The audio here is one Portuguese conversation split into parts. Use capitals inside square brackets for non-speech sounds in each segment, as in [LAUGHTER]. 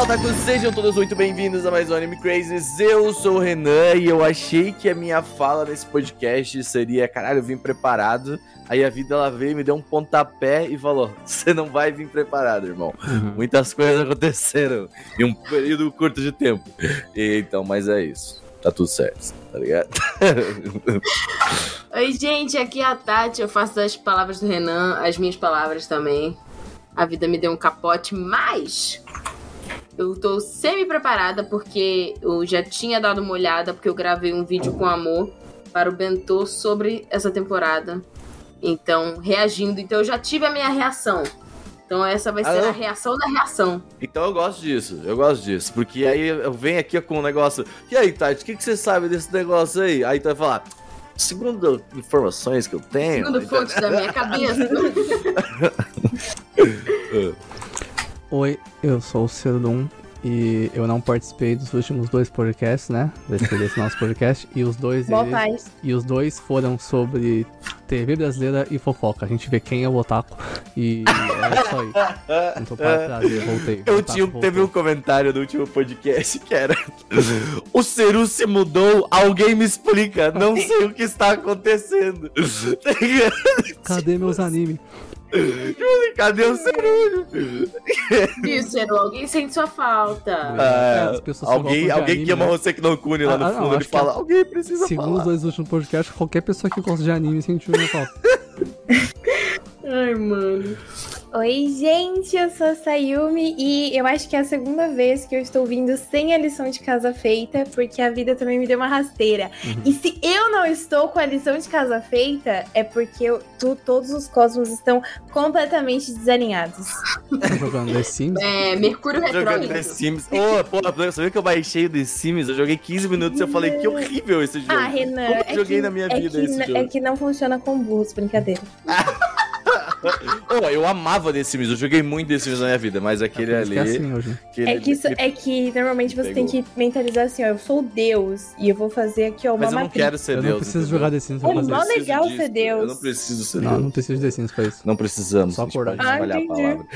Fala, Takus! Sejam todos muito bem-vindos a mais um Anime Crazes. Eu sou o Renan e eu achei que a minha fala nesse podcast seria: caralho, eu vim preparado. Aí a vida ela veio, me deu um pontapé e falou: você não vai vir preparado, irmão. Uhum. Muitas coisas aconteceram em um período curto de tempo. E, então, mas é isso. Tá tudo certo, tá ligado? [LAUGHS] Oi, gente, aqui é a Tati. Eu faço das palavras do Renan as minhas palavras também. A vida me deu um capote, mas eu tô semi-preparada porque eu já tinha dado uma olhada, porque eu gravei um vídeo com amor para o Bentô sobre essa temporada. Então, reagindo. Então, eu já tive a minha reação. Então, essa vai ser Ah, a reação da reação. Então eu gosto disso, eu gosto disso. Porque aí eu venho aqui com um negócio. E aí, Tati, o que, que você sabe desse negócio aí? Aí tu vai falar. Segundo informações que eu tenho. Segundo fontes da minha cabeça. [LAUGHS] [LAUGHS] Oi, eu sou o Cerdum e eu não participei dos últimos dois podcasts, né? Desse, [LAUGHS] desse nosso podcast. E os dois Boa eles- paz. e os dois foram sobre TV brasileira e fofoca. A gente vê quem é o otaku. E é isso aí. Não tô para trazer, voltei. Eu otaku tinha, voltou. teve um comentário no último podcast que era [LAUGHS] O Ceru se mudou, alguém me explica, não sei o que está acontecendo. Cadê meus animes? Cadê o Ceru? Isso, Eru, alguém sente sua falta. Ah, as pessoas só alguém alguém que anime, ama né? você que não cune lá no Ah, ah, não, fundo, ele que fala, é- alguém precisa Segundo os falar. dois últimos podcasts, qualquer pessoa que gosta de anime sentiu minha falta. Ai, mano. Oi, gente, eu sou a Sayumi e eu acho que é a segunda vez que eu estou vindo sem a lição de casa feita, porque a vida também me deu uma rasteira. Uhum. E se eu não estou com a lição de casa feita, é porque eu- tu- todos os cosmos estão completamente desalinhados. Tô jogando The Sims. É, Mercúrio Jogando Retrógrado. The Sims. Ô, pô, você viu que eu baixei o The Sims? Eu joguei 15 minutos e eu falei que horrível esse jogo. Ah, Renan, Como eu é joguei que, na minha é vida que, esse jogo? é que não funciona com burros, brincadeira. [LAUGHS] [LAUGHS] Ô, eu amava The Sims, eu joguei muito The Sims na minha vida, mas aquele Por isso ali. é assim hoje. aquele- É que, isso, é que normalmente você tem Pegou. que mentalizar assim, ó, eu sou Deus e eu vou fazer aqui, ó, uma Mas eu não matriz. quero ser Eu Deus. não preciso entendeu? jogar The Sims É pra fazer mó isso. preciso legal disso, ser Deus. Eu não preciso ser Não, Deus. não preciso de The Sims pra isso. Não precisamos. Só acordar. Ah, espalhar a palavra.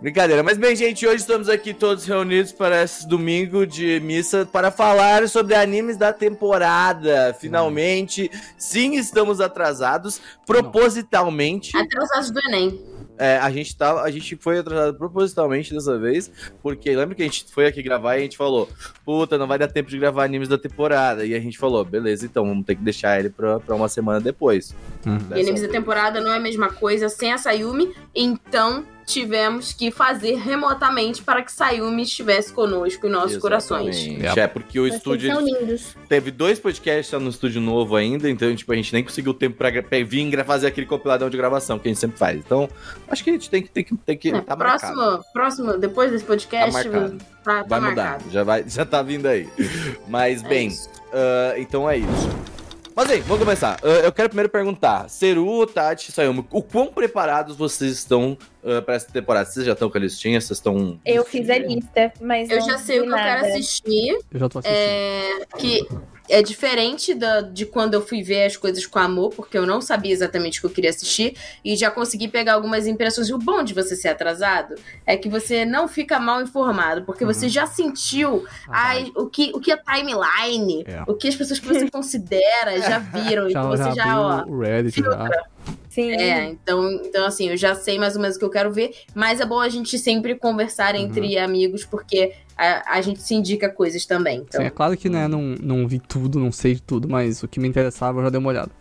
Brincadeira. Mas bem, gente, hoje estamos aqui todos reunidos para esse domingo de missa para falar sobre animes da temporada. Finalmente, sim, estamos atrasados. Propositalmente. Atrasados do Enem. É, a gente tá, a gente foi atrasado propositalmente dessa vez, porque lembra que a gente foi aqui gravar e a gente falou, puta, não vai dar tempo de gravar animes da temporada. E a gente falou, beleza, então vamos ter que deixar ele pra, pra uma semana depois. Uhum. E animes da temporada não é a mesma coisa sem a Sayumi, então tivemos que fazer remotamente para que Sayumi estivesse conosco em nossos corações. Exatamente. É, porque o Vocês estúdio são ele lindos. teve dois podcasts lá no estúdio novo ainda, então tipo, a gente nem conseguiu tempo pra vir fazer aquele compiladão de gravação que a gente sempre faz. Então, acho que a gente tem que, tem que, tem que É, tá próximo, marcado. próximo, depois desse podcast, Tá marcado. tá, tá Vai mudar, marcado. já, vai, [LAUGHS] já tá vindo aí. Mas, É bem. Ah, então é isso. Mas aí, vamos começar. Ah, eu quero primeiro perguntar: Seru, Tati, Sayumi, o quão preparados vocês estão ah, pra essa temporada? Vocês já estão com a listinha? Vocês estão. Eu fiz a lista, mas Eu não já sei o que eu quero nada. assistir, Eu já tô assistindo. é, que é diferente da- de quando eu fui ver as coisas com amor, porque eu não sabia exatamente o que eu queria assistir, e já consegui pegar algumas impressões. E o bom de você ser atrasado é que você não fica mal informado, porque você já sentiu Ah, ai, o, que, o que é timeline, É. o que as pessoas que você [LAUGHS] considera já viram, já, então você já já, ó. o Reddit já. Sim. É, então, então assim, eu já sei mais ou menos o que eu quero ver, mas é bom a gente sempre conversar entre amigos, porque a, a gente se indica coisas também. Então, Sim, é claro que né, não, não vi tudo, não sei de tudo, mas o que me interessava eu já dei uma olhada.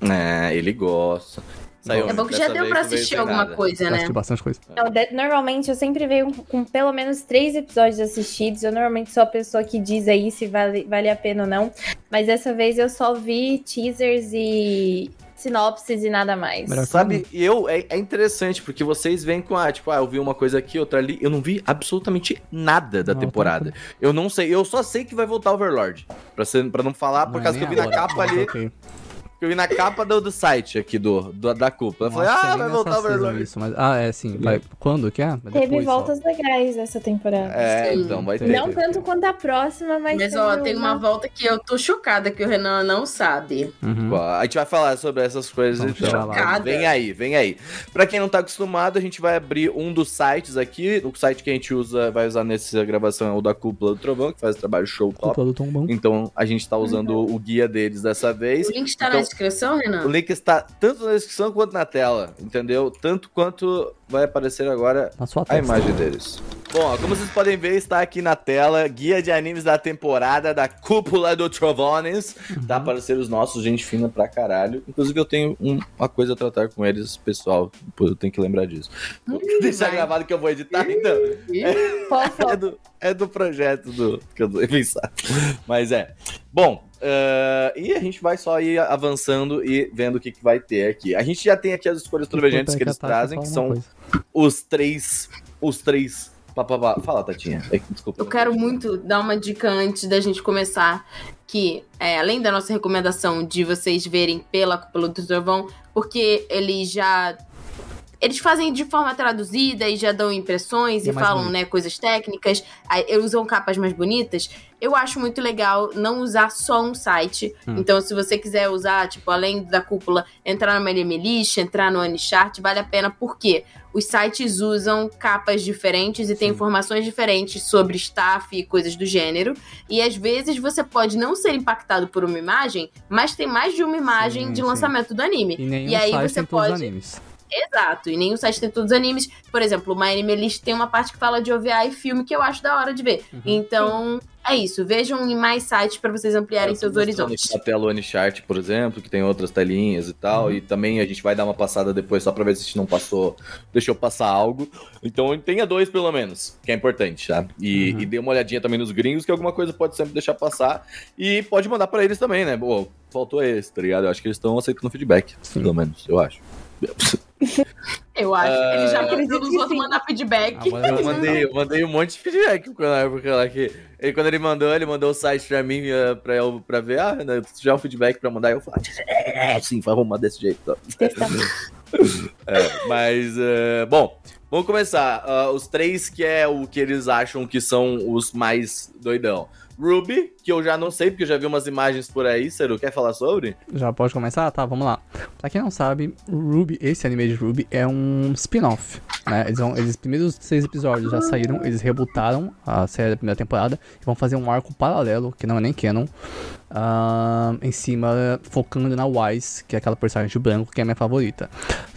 É, ele gosta. Sayumi, é bom que já deu pra não assistir alguma nada. coisa, né? assisti bastante coisa. Não, de- normalmente eu sempre venho com pelo menos três episódios assistidos. Eu normalmente sou a pessoa que diz aí se vale, vale a pena ou não. Mas dessa vez eu só vi teasers e sinopses e nada mais. Sabe, eu é, é interessante, porque vocês vêm com a, tipo, ah, eu vi uma coisa aqui, outra ali. Eu não vi absolutamente nada da Não, temporada. Eu não sei, eu só sei que vai voltar Overlord. Pra, ser, pra não falar, por Não é causa que eu vi na capa mas ali. ok. Eu vi na capa do, do site aqui do, do da cúpula. Eu falei, Nossa, ah, nem vai voltar o Overlord. isso, mas... Ah, é sim. Vai... Quando que é? Mas Teve depois só. voltas legais essa temporada. É, Sim. então vai ter. Não tanto quanto a próxima, mas. Mas, ó, tem uma volta que eu tô chocada que o Renan não sabe. Uhum. A gente vai falar sobre essas coisas Vamos então. Chocada. Vem aí, vem aí. Pra quem não tá acostumado, a gente vai abrir um dos sites aqui. O site que a gente usa, vai usar nessa gravação é o da Cúpula do Trovão, que faz trabalho show top. Culpa do Tom Bom. Então a gente tá usando o guia deles dessa vez. O link está Então- na descrição, O Renan? link está tanto na descrição quanto na tela, entendeu? Tanto quanto vai aparecer agora Na sua a testa. imagem deles. Bom, como vocês podem ver, está aqui na tela guia de animes da temporada da Cúpula do Trovones. Tá aparecendo os nossos, gente fina pra caralho. Inclusive, eu tenho um- uma coisa a tratar com eles, pessoal. Pô, eu tenho que lembrar disso. Vou deixar vai. gravado que eu vou editar, então. Fofa. É do, é do projeto do que eu tô pensar. Mas é. Bom, eh, e a gente vai só ir avançando e vendo o que, que vai ter aqui. A gente já tem aqui as escolhas trovejentes que eles trazem, que são os três. Os três. Pá, pá, pá. Fala, Tatinha. É, desculpa. Eu quero muito dar uma dica antes da gente começar, que é, além da nossa recomendação de vocês verem pela Cúpula do Trovão, porque eles já eles fazem de forma traduzida e já dão impressões E é e falam, bonito. né, coisas técnicas, usam capas mais bonitas. Eu acho muito legal não usar só um site. Hum. Então, se você quiser usar, tipo, além da cúpula, entrar no Anime List, entrar no Anichart, vale a pena, porque os sites usam capas diferentes e tem informações diferentes sobre staff e coisas do gênero. E às vezes você pode não ser impactado por uma imagem, mas tem mais de uma imagem Sim, de sim. lançamento do anime. E E aí você pode- animes. Exato, e nenhum site tem todos os animes. Por exemplo, o My Anime List tem uma parte que fala de OVA e filme que eu acho da hora de ver. Uhum. Então, é isso. Vejam em mais sites pra vocês ampliarem seus horizontes. A tela Onichart, por exemplo, que tem outras telinhas e tal. Uhum. E também a gente vai dar uma passada depois só pra ver se a gente não passou, deixou passar algo. Então tenha dois pelo menos, que é importante, tá? E, Uhum. e dê uma olhadinha também nos gringos, que alguma coisa pode sempre deixar passar. E pode mandar pra eles também, né? Pô, faltou esse, tá ligado? Eu acho que eles estão aceitando feedback, Sim. pelo menos, eu acho. [LAUGHS] Eu acho. Ele já Acredito pediu os que outros mandar feedback. Agora Eu mandei, eu mandei um monte de feedback pro canal, porque lá que. Ele, quando ele mandou, ele mandou o site pra mim eh, pra, eu, pra ver, ah, né, já é um feedback pra mandar. Eu falei, é, sim, vai arrumar desse jeito. Tá. [LAUGHS] É, mas, eh, bom, vamos começar. Ah, os três que é o que eles acham que são os mais doidão. Ruby, que eu já não sei, porque eu já vi umas imagens por aí. Ciro, quer falar sobre? Já pode começar? Tá, vamos lá. Pra quem não sabe, Ruby, esse anime de Ruby é um spin-off. Né? Eles, vão, eles, os primeiros seis episódios já saíram, eles rebutaram a série da primeira temporada e vão fazer um arco paralelo, que não é nem canon, ah, em cima, focando na Wise, que é aquela personagem de branco que é a minha favorita.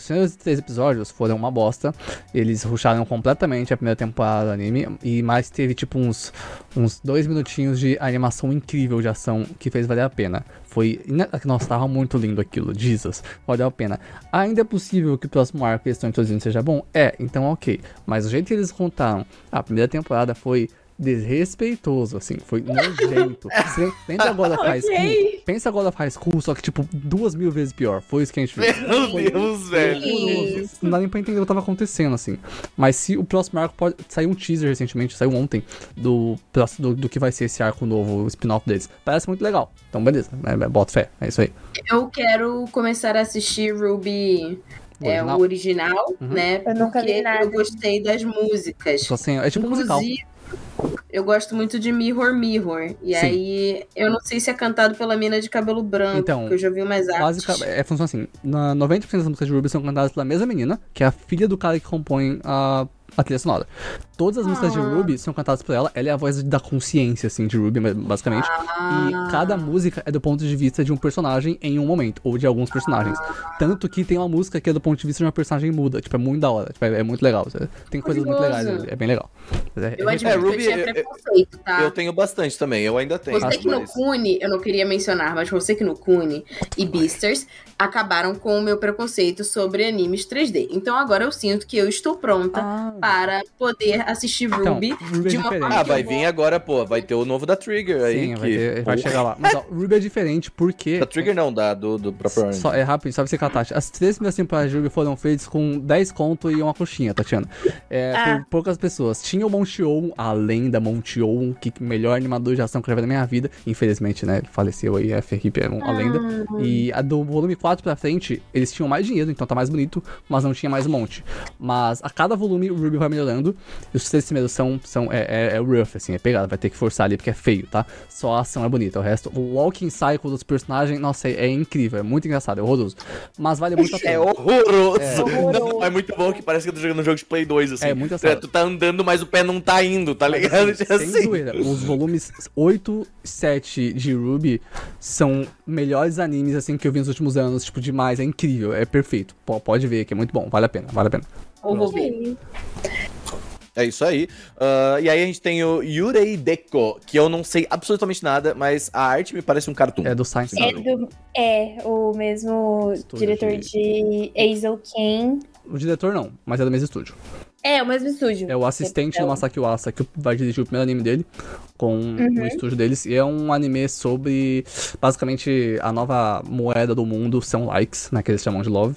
Os primeiros três episódios foram uma bosta, eles rusharam completamente a primeira temporada do anime, e mais teve tipo uns, uns dois minutinhos de animação incrível de ação que fez valer a pena. Foi. Nossa, tava muito lindo aquilo, Jesus. Valeu a pena. Ainda é possível que o próximo arco que eles estão introduzindo seja bom? É, então ok. Mas o jeito que eles contaram a primeira temporada foi desrespeitoso, assim, foi nojento. [LAUGHS] Pensa agora faz Ok. Pensa agora faz school, só que tipo duas mil vezes pior. Foi isso que a gente fez. Meu Deus, velho. Não dá nem pra entender o que tava acontecendo, assim. Mas se o próximo arco pode. Saiu um teaser recentemente, saiu ontem, do, próximo- do, do que vai ser esse arco novo, o spin-off deles. Parece muito legal. Então, beleza. É, bota fé. É isso aí. Eu quero começar a assistir Ruby O é, original. o original, Uhum. né? Eu nunca vi porque nada. Eu gostei das músicas. Assim, é tipo um musical. Eu gosto muito de Mirror Mirror. E Sim. aí, eu não sei se é cantado pela mina de cabelo branco, Então, porque eu já vi umas artes. Basica, é, funciona assim: na 90% das músicas de Ruby são cantadas pela mesma menina, que é a filha do cara que compõe a, a trilha sonora. Todas as músicas de Ah. Ruby são cantadas por ela, ela é a voz da consciência, assim, de Ruby, basicamente. Ah. E cada música é do ponto de vista de um personagem em um momento, ou de alguns personagens. Tanto que tem uma música que é do ponto de vista de uma personagem muda. Tipo, é muito da hora. Tipo, é, é muito legal. Tem coisas muito legais, é bem legal. Mas é- Eu é- admito que Ruby, eu tinha eu- preconceito, tá? Eu tenho bastante também, eu ainda tenho. Você que no Cune, eu não queria mencionar, mas você que no Cune e Beasters acabaram com o meu preconceito sobre animes 3D. Então agora eu sinto que eu estou pronta Ah, para poder assistir Então, Ruby Ruby é de uma diferente. forma Ah, vai vir agora, pô. Vai ter o novo da Trigger aí. Sim, que... vai, ter- vai chegar lá. Mas ó, [LAUGHS] Ruby é diferente porque. Da Trigger não, da, do, do próprio Só, é rápido, só pra você catar. As três primeiras temporadas de Ruby foram feitas com 10 conto e uma coxinha, Tatiana. É, Ah. por poucas pessoas. Tinha um monte Montion, a lenda Montion, que melhor animador de ação que eu já vi na minha vida. Infelizmente, né? Ele faleceu aí, a Felipe é uma lenda. E a do volume 4 pra frente, eles tinham mais dinheiro, então tá mais bonito, mas não tinha mais um monte. Mas a cada volume o Ruby vai melhorando. Os três primeiros são, são é, é, é rough, assim, é pegado, vai ter que forçar ali porque é feio, tá? Só a ação é bonita. O resto, o walking cycle dos personagens, nossa, é, é incrível, é muito engraçado, é horroroso. Mas vale muito a pena. É horroroso. É. Não, é muito bom que parece que eu tô jogando um jogo de Play 2, assim. É muito engraçado. Tu tá andando, mas o pé não tá indo, tá ligado? [LAUGHS] Sem Assim. zoeira, os volumes 8 e 7 de Ruby são melhores animes assim que eu vi nos últimos anos, tipo, demais, é incrível, é perfeito. Pô, pode ver que é muito bom, vale a pena, vale a pena. Ou vou ver. É isso aí. Ah, e aí a gente tem o Yurei Deko, que eu não sei absolutamente nada, mas a arte me parece um cartoon. É do Science É, do, é o mesmo Estúdio diretor de- de Hazel Kane. O diretor não, mas é do mesmo estúdio. É, o mesmo estúdio. É o assistente É do o- Masaki Uasa, que vai dirigir o primeiro anime dele, com Uhum. o estúdio deles. E é um anime sobre, basicamente, a nova moeda do mundo são likes, né, que eles chamam de love.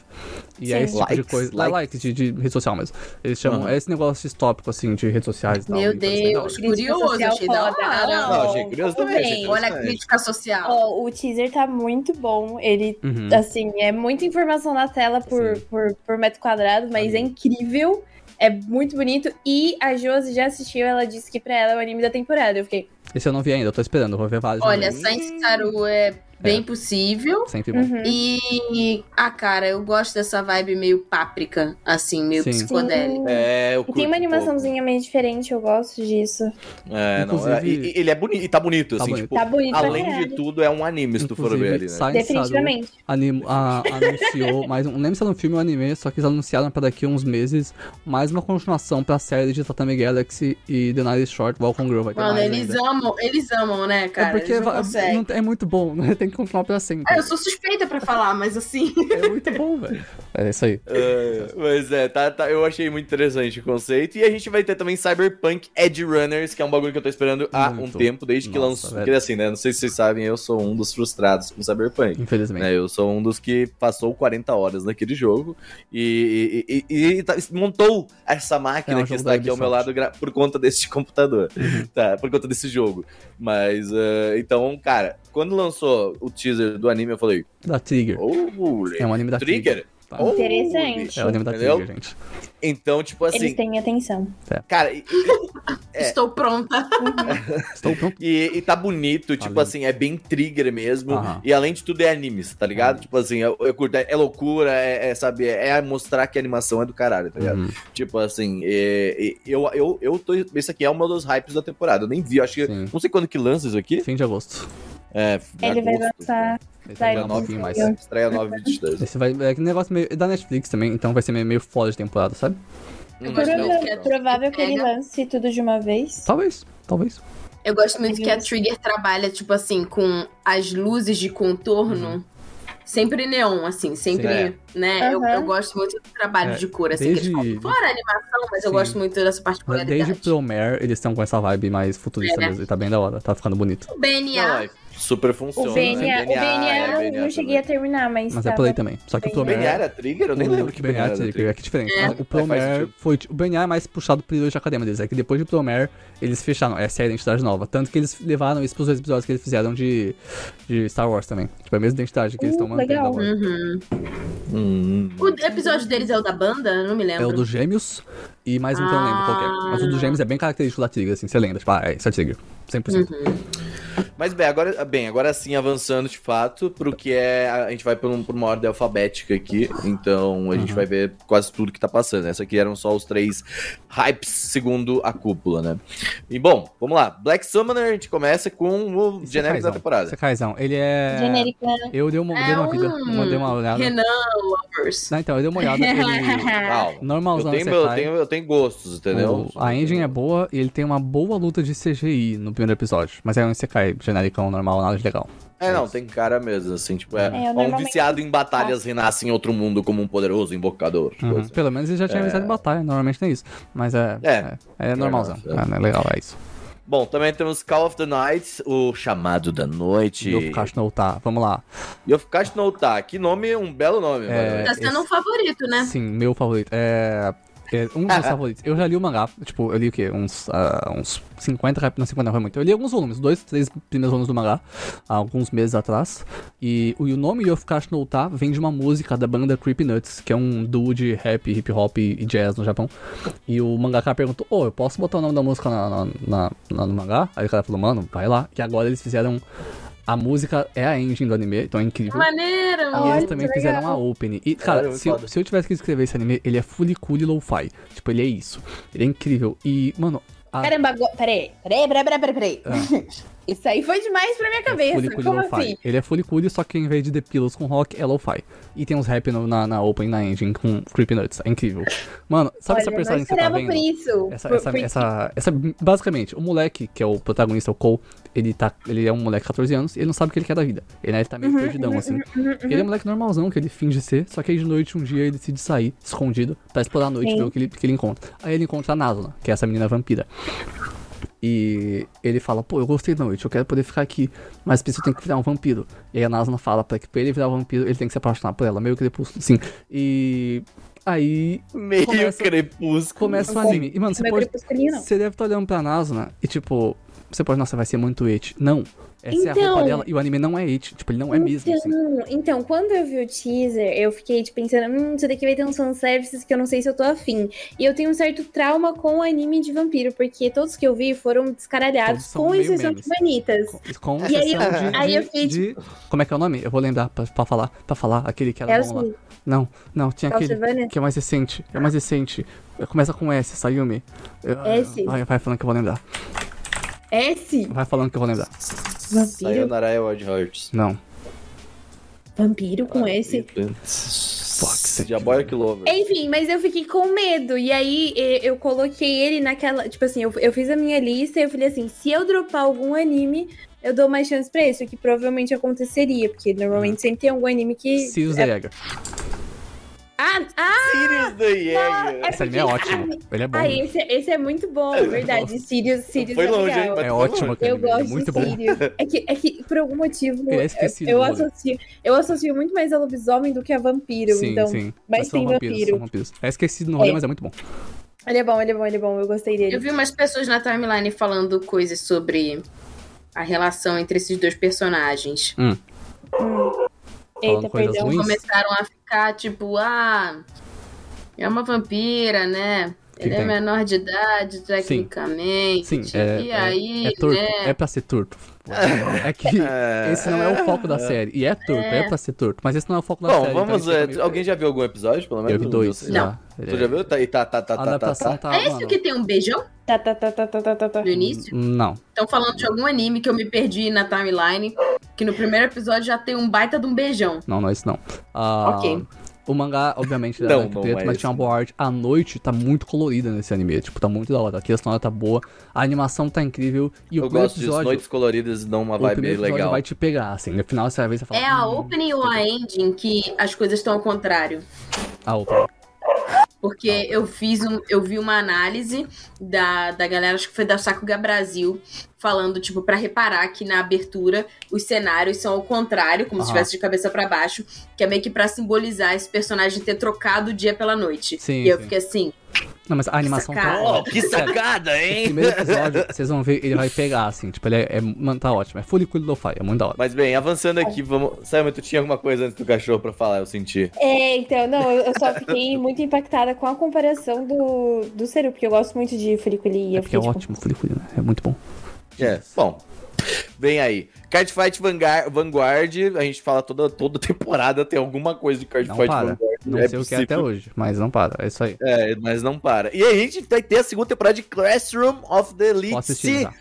E é Sim. esse tipo de Likes? coisa. Likes? Likes, de, de rede social mesmo. Eles chamam, Uhum. é esse negócio distópico, assim, de redes sociais e tal. Meu e legal. Deus, curioso, social achei da foda. hora. Não, curioso também, Olha a crítica social. Ó, o teaser tá muito bom. Ele, Uhum. assim, é muita informação na tela por, por, por metro quadrado, mas é Anime. incrível. É muito bonito. E a Josi já assistiu, ela disse que pra ela é o anime da temporada. Eu fiquei. Esse eu não vi ainda, eu tô esperando, eu vou ver vários. Olha. Saints Saru é bem possível. Sempre bom. Uhum. E, ah, cara, eu gosto dessa vibe meio páprica, assim, meio Sim. psicodélica. É, eu E tem uma um animaçãozinha meio diferente, eu gosto disso. É, não, é, Inclusive- e- ele é bonito, e tá bonito, Tá assim, bonito. tipo, Tá bonito pra além de tudo, é um anime, se tu for ver ali, né? Science Saru Definitivamente. anim- a- anunciou mais um. Não lembro se era um filme ou um anime, só que eles anunciaram pra daqui a uns meses mais uma continuação pra série de Tatami Galaxy e The Night is Short, Welcome Girl. Vai ter Mano, mais eles ainda. amam, eles amam, né, cara? é porque não- é muito bom, né? Tem que continuar pra sempre. Ah, eu sou suspeita pra falar, mas assim. É muito bom, velho. É isso aí. É, mas é, tá, tá, eu achei muito interessante o conceito. E a gente vai ter também Cyberpunk Edge Runners, que é um bagulho que eu tô esperando há Muito. um tempo, desde que Nossa, lançou. Porque assim, né? Não sei se vocês sabem, eu sou um dos frustrados com Cyberpunk. Infelizmente. né, eu sou um dos que passou 40 horas naquele jogo e, e- e- e tá- montou essa máquina É um que está aqui ao meu lado por conta desse [LAUGHS] computador, Uhum. tá? Por conta desse jogo. Mas, eh, então, cara, quando lançou o teaser do anime, eu falei, Da Trigger. oh, É um anime da Trigger? Tá? Oh, Interessante. É o anime da Entendeu? Trigger, gente. Então, tipo Eles assim, têm atenção. cara, e, É. Estou pronta. [LAUGHS] Estou pronto. e- e tá bonito, tipo assim, é bem trigger mesmo. Aham. E além de tudo é anime, tá ligado? Aham. Tipo assim, eu, eu curto, é, é loucura, é, é, sabe, é, é mostrar que a animação é do caralho, tá ligado? Uhum. Tipo assim, é- é- eu, eu, eu tô. Esse aqui é um dos hypes da temporada. Eu nem vi, acho que. Sim. Não sei quando que lança isso aqui. Fim de agosto. É, Ele vai agosto, lançar. Vai um pouquinho mais. fim. Estreia 9 de 22. Esse vai. É que negócio meio. É da Netflix também, então vai ser meio, meio fora de temporada, sabe? Eu Hum, que Provável que ele lance tudo de uma vez. Talvez, talvez. Eu gosto muito que a Trigger trabalha, tipo assim, com as luzes de contorno. Sempre neon, assim, sempre, Sim, né? Eu, Aham. eu gosto muito do trabalho É, de cor, assim, desde- que eles falam. Fora a animação, mas eu Sim. gosto muito dessa particularidade. Desde Promare, eles estão com essa vibe mais futurista É. mesmo. E tá bem da hora, tá ficando bonito. BNA, é, super funciona. O BNA, o BNA, é, eu não, BNA não cheguei a terminar, mas. Mas é tava- por aí também. Só que o BNA. Promare. BNA era trigger? Eu nem lembro que o BNA é era trigger, trigger. é que é diferente. É. O sentido. foi. O BNA é mais puxado pro de academia deles. É que depois de Promare, eles fecharam. Essa é a identidade nova. Tanto que eles levaram isso pros dois episódios que eles fizeram de, de Star Wars também. Tipo, é a mesma identidade que eles Uh, estão mantendo legal. Uhum. Hum. O episódio deles é o da banda? Eu não me É lembro. o dos gêmeos e mais um que eu não lembro qual que é. Mas o dos gêmeos é bem característico da Trigger, assim, você lembra. Tipo, ah, é, isso é Trigger. 100%. Uhum. Mas bem, agora, bem, agora sim, avançando de fato, pro que é. A gente vai por, um- por uma ordem alfabética aqui. Então a gente Uhum. vai ver quase tudo que tá passando. Essa aqui eram só os três hypes segundo a cúpula, né? E bom, vamos lá. Black Summoner, a gente começa com o genérico da temporada. Sekaizão, ele é... Genérica. Eu dei uma, É dei uma vida, um uma, dei uma olhada. Renan Lovers. Não, então, eu dei uma olhada, ele... [LAUGHS] Calma. Eu Normalzão tenho, eu, tenho, eu tenho gostos, entendeu? O- a engine é boa e ele tem uma boa luta de CGI no primeiro episódio. Mas é um Sekai genericão normal, nada de legal. É, não, tem cara mesmo, assim, tipo, é, É, eu um normalmente- viciado em batalhas renasce em outro mundo como um poderoso invocador. Uhum. coisa. Pelo menos ele já tinha avisado em batalha, normalmente tem isso. Mas é. É. É, é normalzão. Enough, É, é legal, é isso. Bom, também temos Call of the Night, o chamado da noite. Yofukashi no tá, vamos lá. Yofukashi no Uta, que nome, um belo nome, É, mano. Tá sendo esse- um favorito, né? Sim, meu favorito. É. É um dos meus [LAUGHS] favoritos. Eu já li o mangá, tipo, eu li o quê? Uns, ah, uns 50 capítulos, não 50 não foi muito. Eu li alguns volumes, dois, três primeiros volumes do mangá, há alguns meses atrás. E o, nome Yofukashi no Uta vem de uma música da banda Creepy Nuts, que é um duo de rap, hip hop e jazz no Japão. E o mangaka perguntou, ô, eu posso botar o nome da música na, na, na- na- no mangá? Aí o cara falou, mano, vai lá. E agora eles fizeram... A música é a engine do anime, então é incrível. Maneiro! E eles também fizeram legal. a opening. E, cara, Caramba, se, eu- se eu tivesse que escrever esse anime, ele é fully cool e lo-fi. Tipo, ele é isso. Ele é incrível. E, mano, a, Caramba. Peraí, peraí, peraí, peraí, peraí. peraí. [LAUGHS] Isso aí foi demais pra minha é cabeça. e Como assim? Ele é cool, só que ao invés de The Pillows com rock, é lo-fi. E tem uns rap no- na, na opening, na engine, com Creepy Nuts. É incrível. Mano, sabe essa Olha, personagem não que você tá vendo? por isso. Essa, Por- essa, por- essa, essa, basicamente, o moleque, que é o protagonista, o Cole, ele, tá, ele é um moleque de 14 anos e ele não sabe o que ele quer da vida. Ele, né, ele tá meio perdidão, assim. Ele é um moleque normalzão, que ele finge ser, só que aí de noite, um dia, ele decide sair, escondido, pra explorar a noite Sim. ver o que ele, que ele encontra. Aí ele encontra a Nazuna, que é essa menina vampira. E ele fala, pô, eu gostei da noite, eu quero poder ficar aqui, mas preciso tem que virar um vampiro. E aí a Nazuna fala pra que pra ele virar um vampiro, ele tem que se apaixonar por ela, meio crepúsculo, sim. E aí Meio Começa- crepúsculo. começa o anime. E mano, você pode, você deve estar olhando pra Nazuna e tipo, você pode, nossa, vai ser muito it. Não. Essa é a Então- roupa dela e o anime não é it. Tipo, ele não é mesmo, assim. Então, então, quando eu vi o teaser, eu fiquei tipo, pensando, hum, isso daqui vai ter uns fanservices que eu não sei se eu tô afim. E eu tenho um certo trauma com o anime de vampiro, porque todos que eu vi foram descaralhados, com exceção de memes. bonitas. Com, com E aí eu- de, aí eu de- fiquei, de- Como é que é o nome? Eu vou lembrar pra, pra falar. Pra falar aquele que era É bom lá. Não, não, tinha aquele que é mais recente. É mais recente. Começa com S, Sayumi. S? Vai, vai falando que eu vou lembrar. S? Vai falando que eu vou lembrar. Vampiro? Sayonara Wild Hearts. Não. Vampiro com S? Fuck, Diaboia Clover. Enfim, mas eu fiquei com medo. E aí eu coloquei ele naquela. Tipo assim, eu, eu fiz a minha lista e eu falei assim: se eu dropar algum anime, eu dou mais chance pra esse, o que provavelmente aconteceria. Porque normalmente sempre tem algum anime que. Sirius é- the Jäger. Ah, ah, Sirius the Jäger. Esse anime é ótimo. Ele é bom. ah esse, esse é muito bom, verdade. Sirius, Sirius Foi é longe, legal. hein? É ótimo Eu é gosto muito de bom. Sirius. É que, é que, por algum motivo, é eu do rolê. associo, eu associo muito mais a lobisomem do que a vampiro. Sim, então, sim. mas tem vampiros, vampiro. vampiros. É esquecido no rolê, É. mas é muito bom. ele é bom, ele é bom, ele é bom. Eu gostei dele. Eu vi umas pessoas na timeline falando coisas sobre a relação entre esses dois personagens. Hum. Eita, perdão. ruins. Começaram a ficar tipo, ah, é uma vampira, né? Ele é menor de idade, tecnicamente. Sim, é, e é- aí, é né? É pra ser [LAUGHS] É que esse não é o foco da série. E é torto, é, pra ser torto. Mas esse não é o foco da Bom, série. vamos. então ele é, fica meio- alguém já viu algum episódio, pelo menos? Eu vi dois Você já. Tu já viu? Tá, tá, tá, tá, tá, tá, tá. tá. É esse que tem um beijão Tá, tá, tá, tá, tá, tá, tá, tá. no início? Não. Estão falando de algum anime que eu me perdi na timeline, que no primeiro episódio já tem um baita de um beijão. Não, não é isso não. Ah, Ok. O mangá, obviamente, Não, era branco e não preto, é mas esse. tinha uma boa arte. A noite tá muito colorida nesse anime. Tipo, tá muito da hora. A questão tá boa. A animação tá incrível. E o Eu gosto disso. episódio. Noites coloridas dão uma vibe episódio legal. vai te pegar, assim. No final você vai ver e você fala. É a "Hum, opening ou a ending que as coisas estão ao contrário? A opening. Porque eu fiz um, eu vi uma análise da, da galera, acho que foi da Sakuga Brasil, falando, tipo, pra reparar que na abertura os cenários são ao contrário, como se Aham. estivesse de cabeça pra baixo, que é meio que pra simbolizar esse personagem ter trocado o dia pela noite. Sim, e eu sim. fiquei assim, Não, mas a animação tá. sacada. Oh, que sacada, O hein? primeiro episódio, vocês vão ver, ele vai pegar, assim. Tipo, ele é. é mano, tá ótimo. É fully cool lo-fi. É muito da hora. Mas bem, avançando aqui, vamos. Simon, tu tinha alguma coisa antes do cachorro pra falar, eu senti. É, então, não, eu eu só fiquei [LAUGHS] muito impactada com a comparação do, do Seru, porque eu gosto muito de e É eu porque é fiquei, tipo, ótimo, fully cool, né? É muito bom. É, bom. Vem aí. Cardfight Vanguard, Vanguard, a gente fala toda, toda temporada tem alguma coisa de Cardfight. Vanguard. Não é sei o que é até possível. hoje, mas não para. É isso aí. É, mas não para. E aí a gente vai ter a segunda temporada de Classroom of the Elite. Já.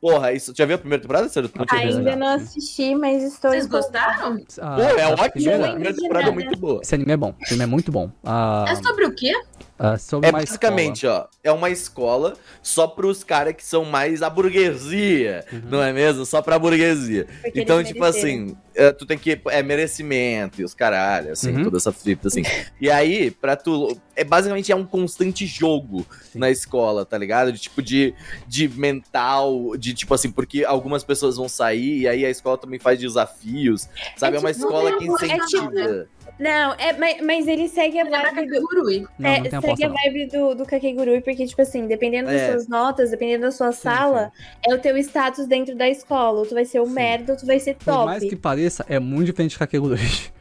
Porra, isso. Já viu a primeira temporada, visto Ainda não assisti, mas estou. Vocês gostaram? Ah, Pô, é ótimo. A primeira temporada é muito boa. Esse anime é bom. Esse anime é muito bom. Ah, É sobre o quê? Sobre É uma basicamente, ó, é uma escola só pros caras que são mais a burguesia, Uhum. não é mesmo? Só pra burguesia. Porque então, tipo mereceram. assim, eh, tu tem que. É merecimento e os caralho, assim, Uhum. toda essa fita, assim. E aí, pra tu. É basicamente é um constante jogo Sim. na escola, tá ligado? De tipo de, de mental, de tipo assim, porque algumas pessoas vão sair e aí a escola também faz desafios, sabe? É, É uma tipo- escola que é tipo- incentiva. Não, é, mas, mas ele segue a Lembra vibe do. Kakegurui. Não, é, não segue aposta a não. vibe do, do Kakegurui, porque, tipo assim, dependendo das É. suas notas, dependendo da sua sala, é o teu status dentro da escola. Ou tu vai ser o Sim. merda, ou tu vai ser Por top. mais que pareça, é muito diferente de Kakegurui.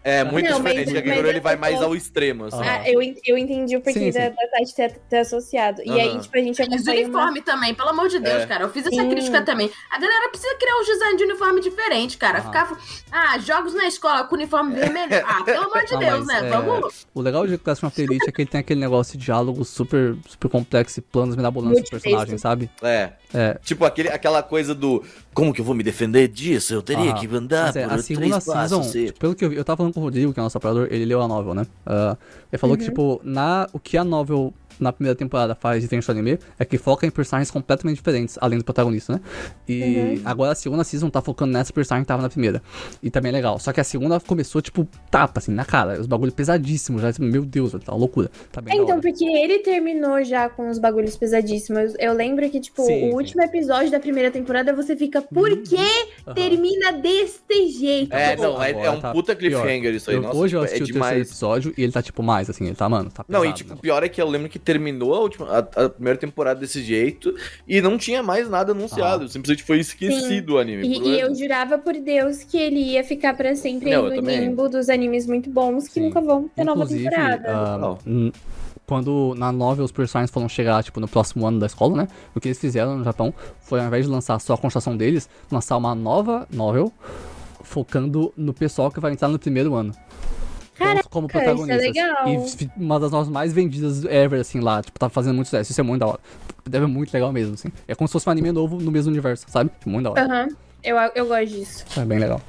É muito Não, mas- diferente. mas a Kakegurui, ele vai tô- mais ao extremo, assim. Ah. Ah, eu, eu entendi o porquê Sim, sim. da, da Tati ter, ter associado. E aí, Aham. tipo, a gente acompanha uma... uniforme também, pelo amor de Deus, É. cara. Eu fiz essa Sim. crítica também. A galera precisa criar um design de uniforme diferente, cara. Aham. Ficava. Ah, jogos na escola com uniforme vermelho. [LAUGHS] Ah, pelo amor de Não, Deus, mas, né? é, Vamos. O legal de Classroom of Elite é que ele tem aquele negócio de diálogo super, super complexo e planos mirabolantes do personagem, sabe? É. É. Tipo, aquele, aquela coisa do. Como que eu vou me defender disso? Eu teria Aham. que andar Mas é, por a três segunda season, passos. e- tipo, pelo que eu vi, eu tava falando o Rodrigo, que é o nosso operador, ele leu a novel, né? Ah, ele falou que, Uhum. tipo, na, o que a novel na primeira temporada faz diferente do anime é que foca em personagens completamente diferentes, além do protagonista, né? E Uhum. agora a segunda season tá focando nessa personagem que tava na primeira. E também é legal. Só que a segunda começou, tipo, tapa, assim, na cara. Os bagulho pesadíssimos já. tipo, Meu Deus, tá uma loucura. Tá bem É, então, porque ele terminou já com os bagulhos pesadíssimos. Eu lembro que, tipo, Sim, o sim. último episódio da primeira temporada você fica, por que Aham. termina deste jeito? É, não, é, é um tá puta cliffhanger isso aí. Eu- Nossa, hoje eu tipo, assisti é o terceiro demais. episódio e ele tá, tipo, mais, assim, ele tá, mano, tá pesado. Não, e tipo, o né? pior é que eu lembro que terminou a, última, a, a primeira temporada desse jeito e não tinha mais nada anunciado. Ah. Simplesmente foi esquecido o anime. E, e eu jurava por Deus que ele ia ficar pra sempre Não, aí no também. limbo dos animes muito bons que Sim. nunca vão ter nova Inclusive, temporada. ah, Não. n- quando na novel os personagens foram chegar, tipo, no próximo ano da escola, né? O que eles fizeram no Japão foi, ao invés de lançar só a construção deles, lançar uma nova novel focando no pessoal que vai entrar no primeiro ano. Então, Caraca, como isso é protagonistas. legal. E uma das novas mais vendidas ever, assim, lá. Tipo, tá fazendo muito sucesso. Isso é muito da hora. Deve ser muito legal mesmo, assim. É como se fosse um anime novo no mesmo universo, sabe? Tipo, muito da hora. Aham, eu, eu gosto disso. É bem legal.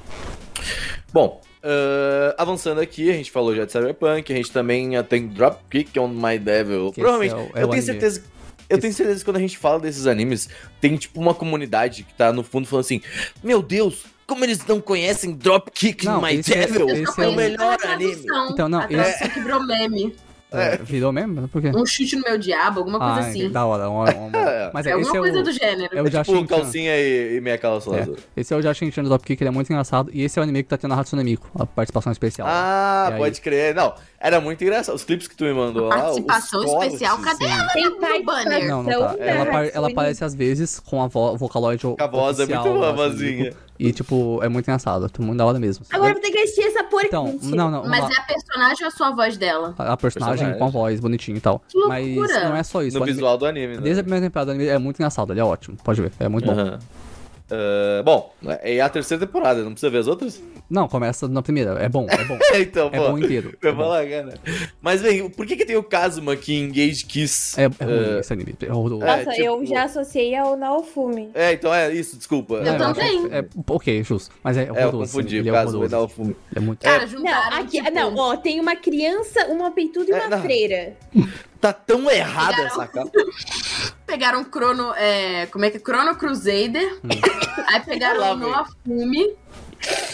Bom, ah, avançando aqui, a gente falou já de Cyberpunk, a gente também tem Dropkick on My Devil. Que Provavelmente, é o- é eu tenho anime. certeza. Eu tenho certeza que quando a gente fala desses animes, tem tipo uma comunidade que tá no fundo falando assim: Meu Deus, como eles não conhecem Dropkick Não, My esse é- Devil? esse Eu é o melhor anime. Então, não, tradução quebrou meme. É, virou mesmo? Por quê? Um chute no meu diabo, alguma coisa ah, assim. da hora. Uma, uma... [LAUGHS] Mas É é, alguma esse é coisa o... do gênero. É o Jashin Tipo, calcinha e, e meia calça É. azul. Esse é o Jashin Chan do Dropkick, ele é muito engraçado. E esse é o anime que tá tendo a Hatsune Miku, a participação especial. Ah, aí? pode crer. Não, era muito engraçado. Os clipes que tu me mandou lá. Participação especial, cadê Sim. ela Tem no banner? Não, não tá. da Ela, apar- ela aparece às vezes com a vo Vocaloid Com a voz, é oficial muito boa vozinha. Miku. E, tipo, é muito engraçado. É muito da hora mesmo. Agora eu vou ter que assistir essa porca. Então, Mentira. não, não. Mas é a personagem ou a sua voz dela? A a personagem Personagem. com a voz bonitinha e tal. Que Mas loucura. não é só isso. No anime- visual do anime, né? Desde a primeira temporada, o anime é muito engraçado. Ele é ótimo. Pode ver. É muito bom. Ah, bom, é a terceira temporada, não precisa ver as outras? Não, começa na primeira. É bom, é bom. [LAUGHS] então, É pô. bom inteiro. É Eu vou bom. lá, cara. Mas, vem, por que, que tem o Kazuma aqui em Gage Kiss? É, é ruim esse anime. É horroroso. É, Nossa, tipo- eu já associei ao Naofume. É, então é isso, desculpa. Eu é, também. É, ok, justo. Mas é É, eu horroroso. confundi. Ele o é Kazuma e horroroso. Naofumi. É muito. Cara, Não, juntaram. aqui, tipo, não, ó, tem uma criança, uma peituda e É, uma não. freira. Tá tão errada essa capa. [LAUGHS] Pegaram Chrono. É, como é que é? Chrono Crusader. Hum. Aí pegaram. Noah Fume.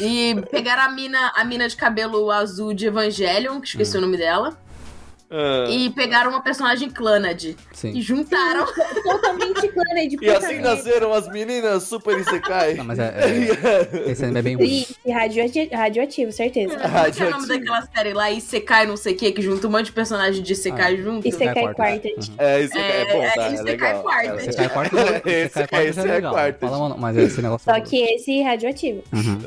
E pegaram a mina, a mina de cabelo azul de Evangelion, que Hum. esqueci o nome dela. Ah, E pegaram uma personagem Clanad. E Sim. juntaram. Totalmente clã de E assim nasceram as meninas Super Isekai. Não, mas é, é- Esse anime é bem ruim. Triste, radioati- radioativo, certeza. É que é o nome Radioativo. daquela série lá? Isekai não sei o que, que junta um monte de personagem de Isekai junto? E você É cai quarta. quarta. Uhum. É, Isekai é, É, bom, tá? é, É, Isekai quarta. [LAUGHS] É, Esse cai quarto, esse é- é é mano, mas esse negócio. Só que esse radioativo. Uhum.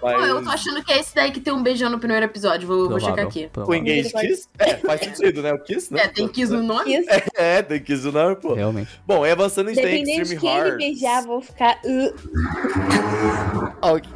Pô, eu tô achando que é esse daí que tem um beijão no primeiro episódio. Vou, vou checar aqui. O. Engage Kiss? É, faz sentido, né? O Kiss, né? É, tem Kiss no nome? Isso. [LAUGHS] É, tem Kiss no nome, pô. Realmente. Bom, e avançando, a gente tem Dependendo de Extreme quem ele Hearts. beijar, vou ficar. uh, [LAUGHS] Ok.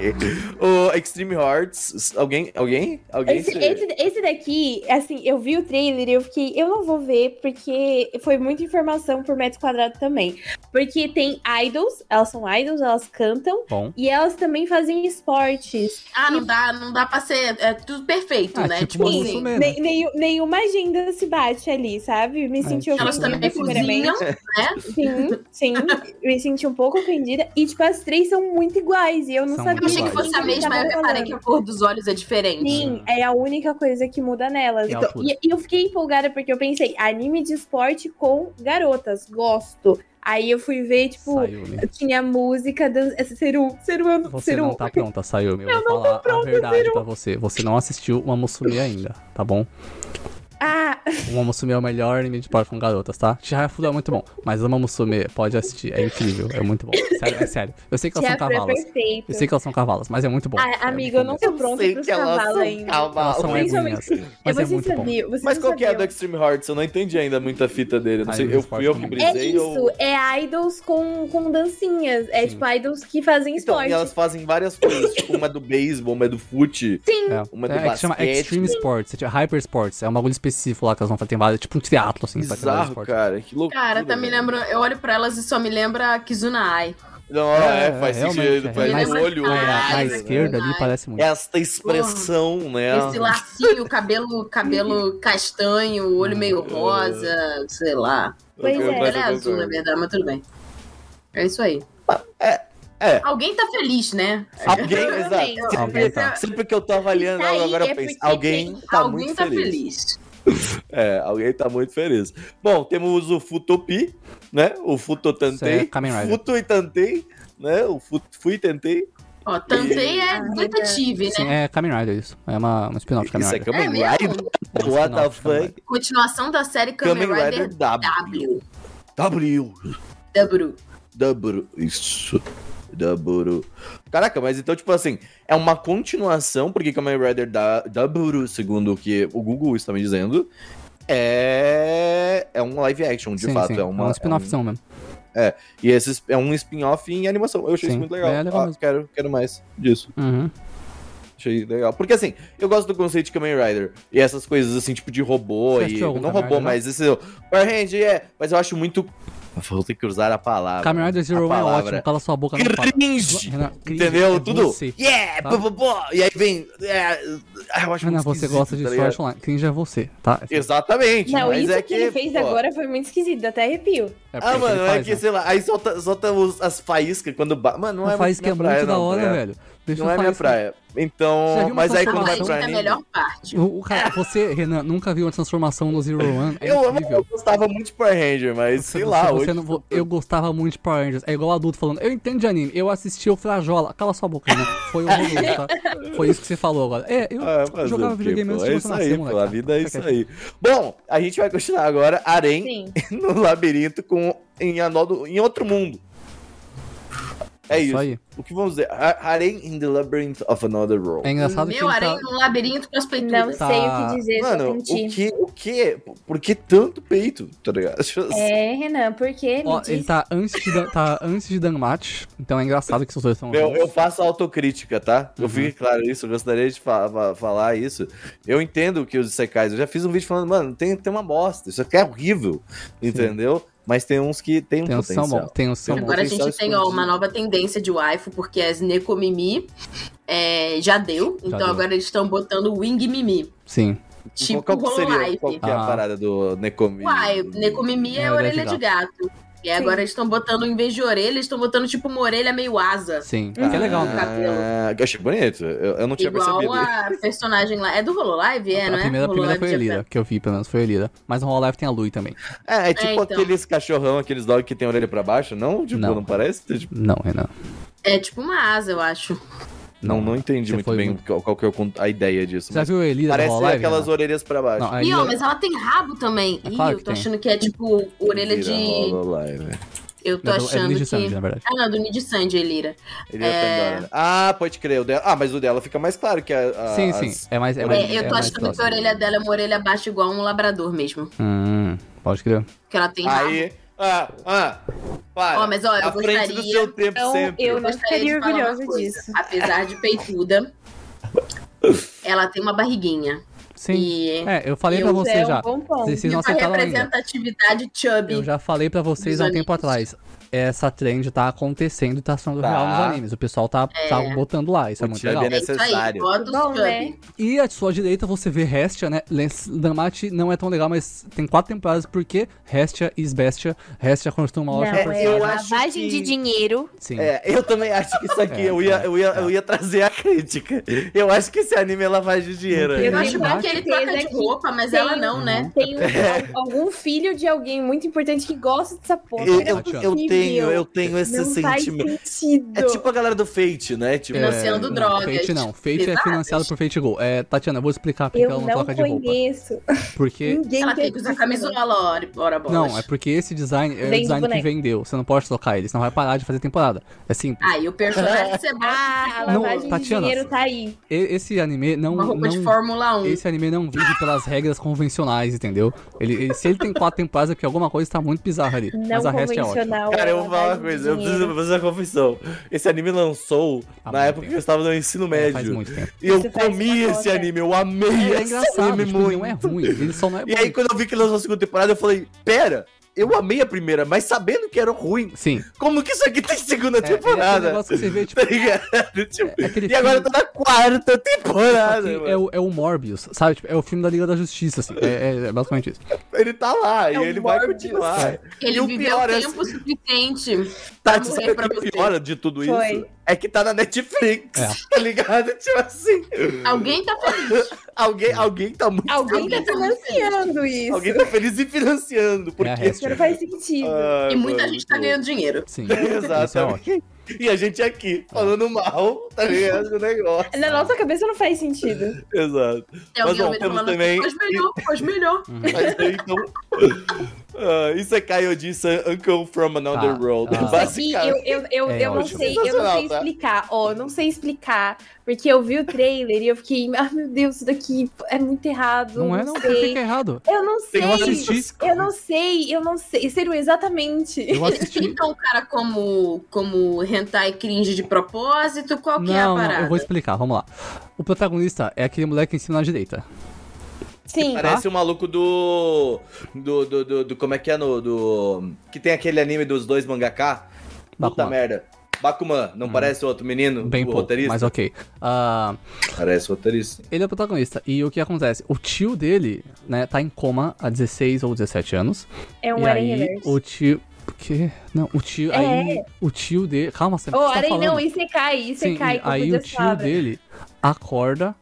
O Extreme Hearts. Alguém? Alguém? Alguém? Esse, se- esse, esse daqui, assim, eu vi o trailer e eu fiquei, eu não vou ver, porque foi muita informação por metro quadrado também. Porque tem idols, elas são idols, elas cantam, Bom. e elas também fazem esportes. Ah, não dá, não dá pra ser. É tudo perfeito, Ah, né? tipo Tipo assim. Nem, nenhum- nenhuma agenda se bate ali, sabe? Me É, senti tipo, Elas também primeiramente. cozinham, né? Sim, sim. Eu me senti um pouco ofendida. E, tipo, as três são muito iguais. E eu não São sabia. Eu achei que fosse a mesma, eu reparei que a cor dos olhos é diferente. Sim, é a única coisa que muda nelas. E a Então, e, e eu fiquei empolgada porque eu pensei, anime de esporte com garotas, gosto. Aí eu fui ver, tipo, Sayumi. tinha música dan... essa Seru, Seru, eu não- Você Seru. não tá pronta, Sayumi. Eu, vou falar a verdade pra você. Você não assistiu uma Musume ainda, tá bom? Ah, Uma Musume é o melhor anime de esporte com garotas, tá? Chihayafuru é muito bom, mas uma Musume pode assistir, é incrível, é muito bom. Sério, é sério. Eu sei que elas são é cavalas. perfeito. Eu sei que elas são cavalas, mas é muito bom. Ah, É amigo, muito eu não tô sei pros cavalos são ainda. Elas são Principalmente- eguinhas. E Mas é muito bom. sabiam, Mas qual que é a do. Extreme Hearts? Eu não entendi ainda muita fita dele. Eu Não Ah, sei, eu fui eu que também. É brisei isso, ou... é idols com, com dancinhas. É Sim. tipo idols que fazem Então, esporte. e elas fazem várias coisas, tipo, uma é do beisebol, uma é do fute. É, Uma do é, que chama basquete. Extreme Sports, é tipo Hyper Sports, é um bagulho específico lá que elas vão fazer, tem vários, tipo um teatro, assim, Bizarro, cara, que loucura. Cara, tá me lembrando. Eu olho pra elas e só me lembra a Kizuna Ai. Não, é, faz sentido, é. faz Mais- o olho. Na, na- na Ai, esquerda ali parece muito. Esta expressão, né? Esse lacinho, cabelo, cabelo castanho, olho meio rosa, sei lá. Pois Eu- é. Ele eu é azul, na verdade, mas tudo bem. É isso aí. é. Alguém tá feliz, né? Alguém, [LAUGHS] exato. Alguém Sempre, tá. sempre que eu tô avaliando agora eu é penso, porque alguém tem- tá Alguém muito tá feliz. feliz. É, alguém tá muito feliz. Bom, temos o Futopi, né? O Futotantei. Isso é Kamen Rider. Futo e Tantei, né? O Fut, Fui e Tentei. Ó, Tantei é Ah, detetive, Sim, né? é Kamen Rider isso. É uma, um spin-off de Kamen Isso é Rider. Kamen É mesmo? Rider? É um What the fuck? Rider. Continuação da série Kamen, Kamen Rider Rider W. W. W. W. W. Isso. W. Caraca, mas então, tipo assim, é uma continuação, porque Kamen Rider da W, segundo o que o Google está me dizendo, é. É um live action, de sim, fato. sim, É, uma, um spin-offzão mesmo. E esse é um spin-off em animação. Eu achei Sim, isso muito legal. é legal Ah, quero, quero mais disso. Uhum. Achei legal. Porque assim, eu gosto do conceito de Kamen Rider. E essas coisas assim, tipo de robô Você e. Não robô, não? mas esse. Power Hand, é. Mas eu acho muito. Vou ter que usar a palavra. Kamen Rider Zero a One é ótimo, cala sua boca. Cringe! Renan, cringe Entendeu? é Tudo. Você. Yeah! tá? Bô, bô. E aí vem. É, ah, eu acho Renan, você gosta de tá Sword? Online. Cringe é você, tá? Exatamente. Não, mas isso é que ele fez pô, agora foi muito esquisito, até arrepio. É Ah, mano, é faz, que, né? sei lá, aí solta, solta os- as faíscas quando. Ba... Mano, não Não é muito que é praia, muito da não, hora, tá ligado? velho. Deixa Não eu é falar minha praia. Então. uma Mas aí quando vai pra Legend é a anime. melhor parte. O, o cara, você, Renan, nunca viu a transformação no Zero One? É Eu, eu, gostava muito de Power Ranger, mas sei Você- lá, você hoje. não eu gostava muito de Power Rangers. É igual adulto falando, eu entendo de anime, eu assisti o Frajola. Cala sua boca, Renan. Foi horroroso, tá? [LAUGHS] Foi isso que você falou agora. É, eu Ah, jogava videogame antes É de isso você aí, nascer, pô. moleque. A vida é Fica isso aí. Bom, a gente vai continuar agora. Arém [LAUGHS] no labirinto com em, Anodo, em outro mundo. É Isso isso. aí. O que vamos dizer? Ha- Harem in the Labyrinth of Another World. É engraçado que Meu ele aranha tá... no labirinto com as Não. Tá. sei o que dizer, Mano, só o que, o que? Por que tanto peito? Tá ligado? [LAUGHS] É, Renan, por quê? Me Ó, diz. ele tá antes de, Dan- tá antes de Danmat, então é engraçado que os dois são Eu, juntos. eu faço autocrítica, tá? Eu Uhum. fique claro isso, eu gostaria de fa- fa- falar isso. Eu entendo que os Isekais, eu já fiz um vídeo falando, mano, tem, tem uma bosta, isso aqui é horrível, entendeu? Mas tem uns que tem um Tem potencial. bons, tem um. Agora a gente tem ó, uma nova tendência de waifu, porque as Nekomimi é, já deu. então deu. agora eles estão botando Wing Mimi. Sim. Tipo qual, qual seria, qual que é a Ah. parada do Nekomi? Uai, Nekomimi é, É, orelha orelha de de gato. E agora eles estão botando, em vez de orelha, eles estão botando tipo uma orelha meio asa. Sim. Que é legal, né? cabelo. Ah, eu achei bonito, eu, eu não tinha Igual percebido. a personagem lá. É do Hololive, é, a não é? primeira, a primeira Hololive foi Japan. Elira, que eu vi, pelo menos foi a Elira. Mas no Hololive tem a Lui também. É, é tipo É, então. aqueles cachorrão, aqueles dog que tem a orelha pra baixo, não? Tipo, não, Não. parece? Tipo, Não, Renan. É tipo uma asa, eu acho. Não, não entendi muito foi bem muito- qual, qual que é a ideia disso. Você viu a Elira parece Hololive? aquelas Renan? orelhas pra baixo. Não, a Ih, ó, Elira... mas ela tem rabo também. É Ih, claro eu que tô tem. achando que é tipo orelha de. Hololive. Eu tô É do- é do achando Ninja que. Na verdade. Ah, não, do Nid Elira. Ele é... É. Pandora. Ah, pode crer. O dela... Ah, mas o dela fica mais claro que a. a- Sim, as- sim. É mais. É É, mais É, eu é tô mais achando que a orelha dela é uma orelha baixa igual um labrador mesmo. Hum, pode crer. Que ela tem rabo. Ah, ah. Para. Ó, mas, ó, eu à frente do gostaria- seu tempo Então, sempre. eu não gostaria ficaria de falar uma orgulhosa coisa. disso. Apesar de peituda, ela tem uma barriguinha. Sim. E É, eu falei pra você é já. um. Vocês não uma acertaram ainda. representatividade chubby. Eu já falei pra vocês há um tempo atrás. Essa trend tá acontecendo e tá sendo Tá. real nos animes. O pessoal tá, tá botando lá, isso é O muito chubby legal. é É isso aí, necessário. Bom, chubby. né? E à sua direita você vê Restia, né? Damate não é tão legal, mas tem quatro temporadas porque Restia e Bestia. Restia construiu uma ótima eu é personagem. lavagem que- de dinheiro. Sim. É, eu também acho que isso aqui, [LAUGHS] É, eu, ia, é, eu, ia, é. eu ia trazer a crítica. Eu acho que esse anime é lavagem de dinheiro. Eu acho que ele troca de que roupa, mas tem ela não, né? Tem um- [LAUGHS] al- algum filho de alguém muito importante que gosta dessa porra. Eu, É eu, Tatiana. eu possível. Tenho, eu tenho esse Não faz sentimento. sentido. É tipo a galera do Fate, né? Tipo, Financiando não, drogas Fate não. Fate é financiado por Fate Go. É, Tatiana, eu vou explicar porque Eu ela não, não troca de roupa. conheço. Porque. [LAUGHS] Ninguém Ela tem que usar camisola, ora, ora bolas. Não, é porque esse design é o Vende design que boneco. vendeu. Você não pode trocar ele, senão vai parar de fazer temporada. É simples. Ah, e o personagem que você [LAUGHS] bota Ah, a Não, lavagem de Tatiana, dinheiro tá aí. Esse anime não. uma roupa de não Fórmula 1. esse anime não vive pelas regras convencionais, entendeu? Ele, ele- se ele tem quatro temporadas é porque alguma coisa tá muito bizarra ali. Não mas a resto é ótima. convencional. Cara, é eu vou falar uma coisa, eu preciso fazer uma confissão. Esse anime lançou Há na época tempo. que eu estava no ensino É, médio. faz muito tempo. E eu Você comi esse anime, eu amei É, é esse engraçado, anime tipo, muito. não é ruim, ele só não é E bom. aí, quando eu vi que lançou a segunda temporada, eu falei, pera, eu amei a primeira, mas sabendo que era ruim, Sim. como que isso aqui tem segunda É, é temporada? negócio que você vê, tipo, Tá ligado? Tipo, é e agora eu filme- tô na quarta temporada, é, o, é o Morbius, sabe? Tipo, é o filme da Liga da Justiça, assim. É, é- é basicamente isso. Ele tá lá, É e o ele vai Morbius. continuar. Ele E o viveu pior é- tempo suficiente Tá, pra sabe pra o que você. é pior de tudo isso? É que tá na Netflix, É. [LAUGHS] tá ligado? Tipo assim, Alguém tá feliz. alguém, alguém tá muito Alguém tá Alguém tá financiando isso. Alguém tá feliz e financiando, porque... É a Hestia. Não faz sentido. Ai, E muita mano, gente tá ganhando dinheiro. Sim. [LAUGHS] Isso é ótimo. E a gente aqui, falando mal, tá ligado? Do negócio. Na nossa cabeça não faz sentido. Exato. Tem Mas, bom, temos falando também- faz melhor, faz melhor. Mas aí, então... [LAUGHS] Uh, isso é Caio disse Uncle from Another Tá, World. tá. [LAUGHS] Aqui eu, Basicamente. eu, eu, É eu não sei, eu não sei tá? explicar. Ó, eu não sei explicar. Porque eu vi o trailer e eu fiquei, ah, meu Deus, isso daqui é muito errado. Não é, não. Por que sei. que é errado? Eu não sei. Eu assisti. Eu não sei, eu não sei. Sério, exatamente. Eu assisti. o cara como, como hentai cringe de propósito? Qual que é a Não, parada? não, eu vou explicar, vamos lá. O protagonista é aquele moleque em cima na direita. Sim. Parece o maluco do, do, do, do, do- Como é que é no. Do, que tem aquele anime dos dois mangaká. Puta Bakuman. merda. Bakuman, não parece outro menino? Bem o pouco, roteirista? mas ok. Ah, Parece o roteirista. ele é o protagonista. E o que acontece? O tio dele, né, tá em coma há 16 ou 17 anos. É um e aí, o tio. O quê? Não, o tio. É. Aí, o tio dele. Calma, você Ô, tá falando? não, Isekai, Sim, Isekai, aí o tio dele acorda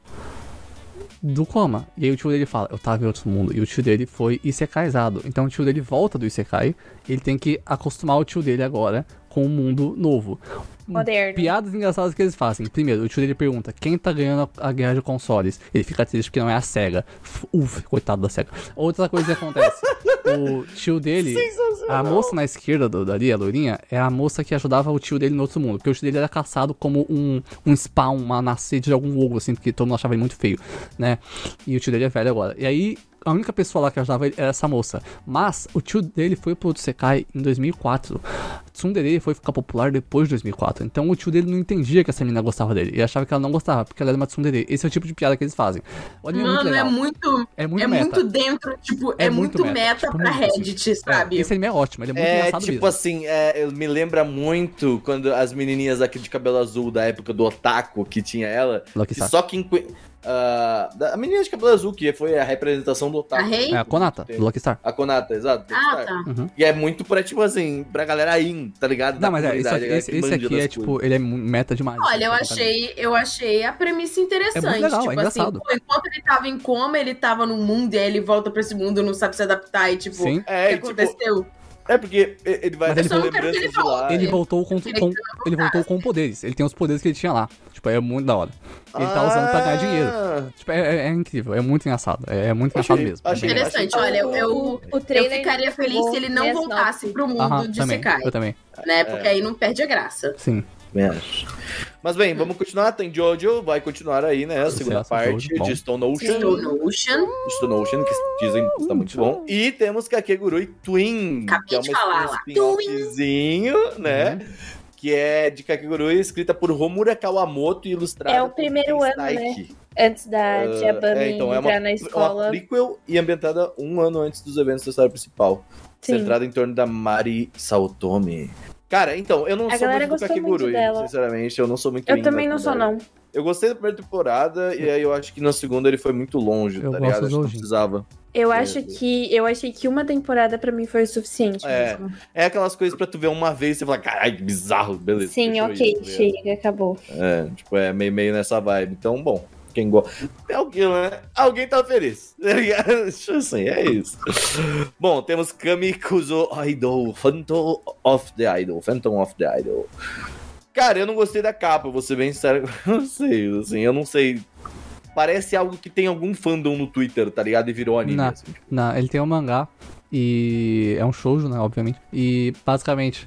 do coma. E aí o tio dele fala, eu tava em outro mundo. E o tio dele foi Isekaizado. Então o tio dele volta do Isekai. Ele tem que acostumar o tio dele agora com o mundo novo. Moderno. Piadas engraçadas que eles fazem. Primeiro, o tio dele pergunta quem tá ganhando a a guerra de consoles. Ele fica triste porque não é a SEGA. Uf, coitado da SEGA. Outra coisa que acontece. [LAUGHS] o tio dele, a moça na esquerda do, dali, a loirinha, é a moça que ajudava o tio dele no outro mundo. Porque o tio dele era caçado como um, um spawn, uma nascente de algum ovo, assim, porque todo mundo achava ele muito feio, né? E o tio dele é velho agora. E aí, a única pessoa lá que ajudava ele era essa moça. Mas o tio dele foi pro Sekai em 2004. Tsundere foi ficar popular depois de 2004. Então o tio dele não entendia que essa menina gostava dele. Ele achava que ela não gostava, porque ela era uma Tsundere. Esse é o tipo de piada que eles fazem. O anime Mano, é é muito. É muito é meta. muito dentro, tipo, é, É muito muito meta, meta, tipo, pra muito, assim. Reddit, sabe? É, esse anime é ótimo, ele é muito É, engraçado tipo mesmo. assim, é, ele me lembra muito quando as menininhas aqui de cabelo azul da época do Otaku, que tinha ela, Lucky que Star. só quem... ah, da- a menina de cabelo azul, que foi a representação do Otaku. A Rei? É a Konata, do Lucky Star. A Konata, exato. Ah, tá. Uhum. E é muito pra, tipo assim, pra galera in, tá ligado? Não, mas é, esse esse, que esse aqui é tipo, ele é meta demais. Olha, eu assim, achei, eu achei a premissa interessante. É muito legal, é tipo engraçado. assim, pô, enquanto ele tava em coma, ele tava num mundo e aí ele volta pra esse mundo, não sabe se adaptar e tipo, Sim. o É, que e, tipo, aconteceu? É porque ele vai Mas ter ele essa falou- lembrança ele de falou- lá. Ele voltou com, Ele com- ele voltou com poderes. Ele tem os poderes que ele tinha lá. Tipo, é muito da hora. Ele tá usando pra ganhar dinheiro. Ah, Tipo, é, é- é incrível, é muito engraçado. É, é muito Achei- engraçado mesmo. É achei. Interessante, olha, eu, eu, o, o eu trailer ficaria feliz se ele não a voltasse pro mundo Aham, de também, Sekai, eu também. né? Porque aí não perde a graça. Sim. Também acho. Mas bem, vamos continuar. Tem Jojo, vai continuar aí, né? A segunda Sucesso, parte Jojo, bom. de Stone Ocean. Stone Ocean. Stone Ocean, que dizem que está muito bom. E temos Kakegurui Twin, Acabei que é de uma falar lá. spin-offzinho, né? que é de Kakegurui, escrita por Homura Kawamoto e ilustrada É o por primeiro Ken ano, né? Staiki. Antes da Ah, Tia Bami é, então, é entrar uma, na uma escola. prequel e ambientada um ano antes dos eventos da história principal. Sim. Centrada em torno da Mari Saotome. Cara, então, eu não A sou muito do muito Kakegurui, dela. sinceramente, eu não sou muito Eu também não sou, não. Eu gostei da primeira temporada e aí eu acho que na segunda ele foi muito longe, Eu tá gosto ligado? do Acho que não precisava. Eu É, acho é. que eu achei que uma temporada pra mim foi o suficiente. É. mesmo. É aquelas coisas pra tu ver uma vez e você falar, caralho, que bizarro, beleza. Sim, ok, isso, tá chega, acabou. É, tipo, é meio, meio nessa vibe. Então, bom, quem gosta. É alguém, né? Alguém tá feliz. [LAUGHS] Tá ligado? Tipo assim, é isso. Bom, temos Kami Kuzo Idol, Phantom of the Idol. Phantom of the Idol. Cara, eu não gostei da capa, vou ser bem sincero. Eu não sei, assim, eu não sei. Parece algo que tem algum fandom no Twitter, tá ligado? E virou anime. Não. assim. Não, ele tem um mangá e é um shoujo, né, obviamente. E basicamente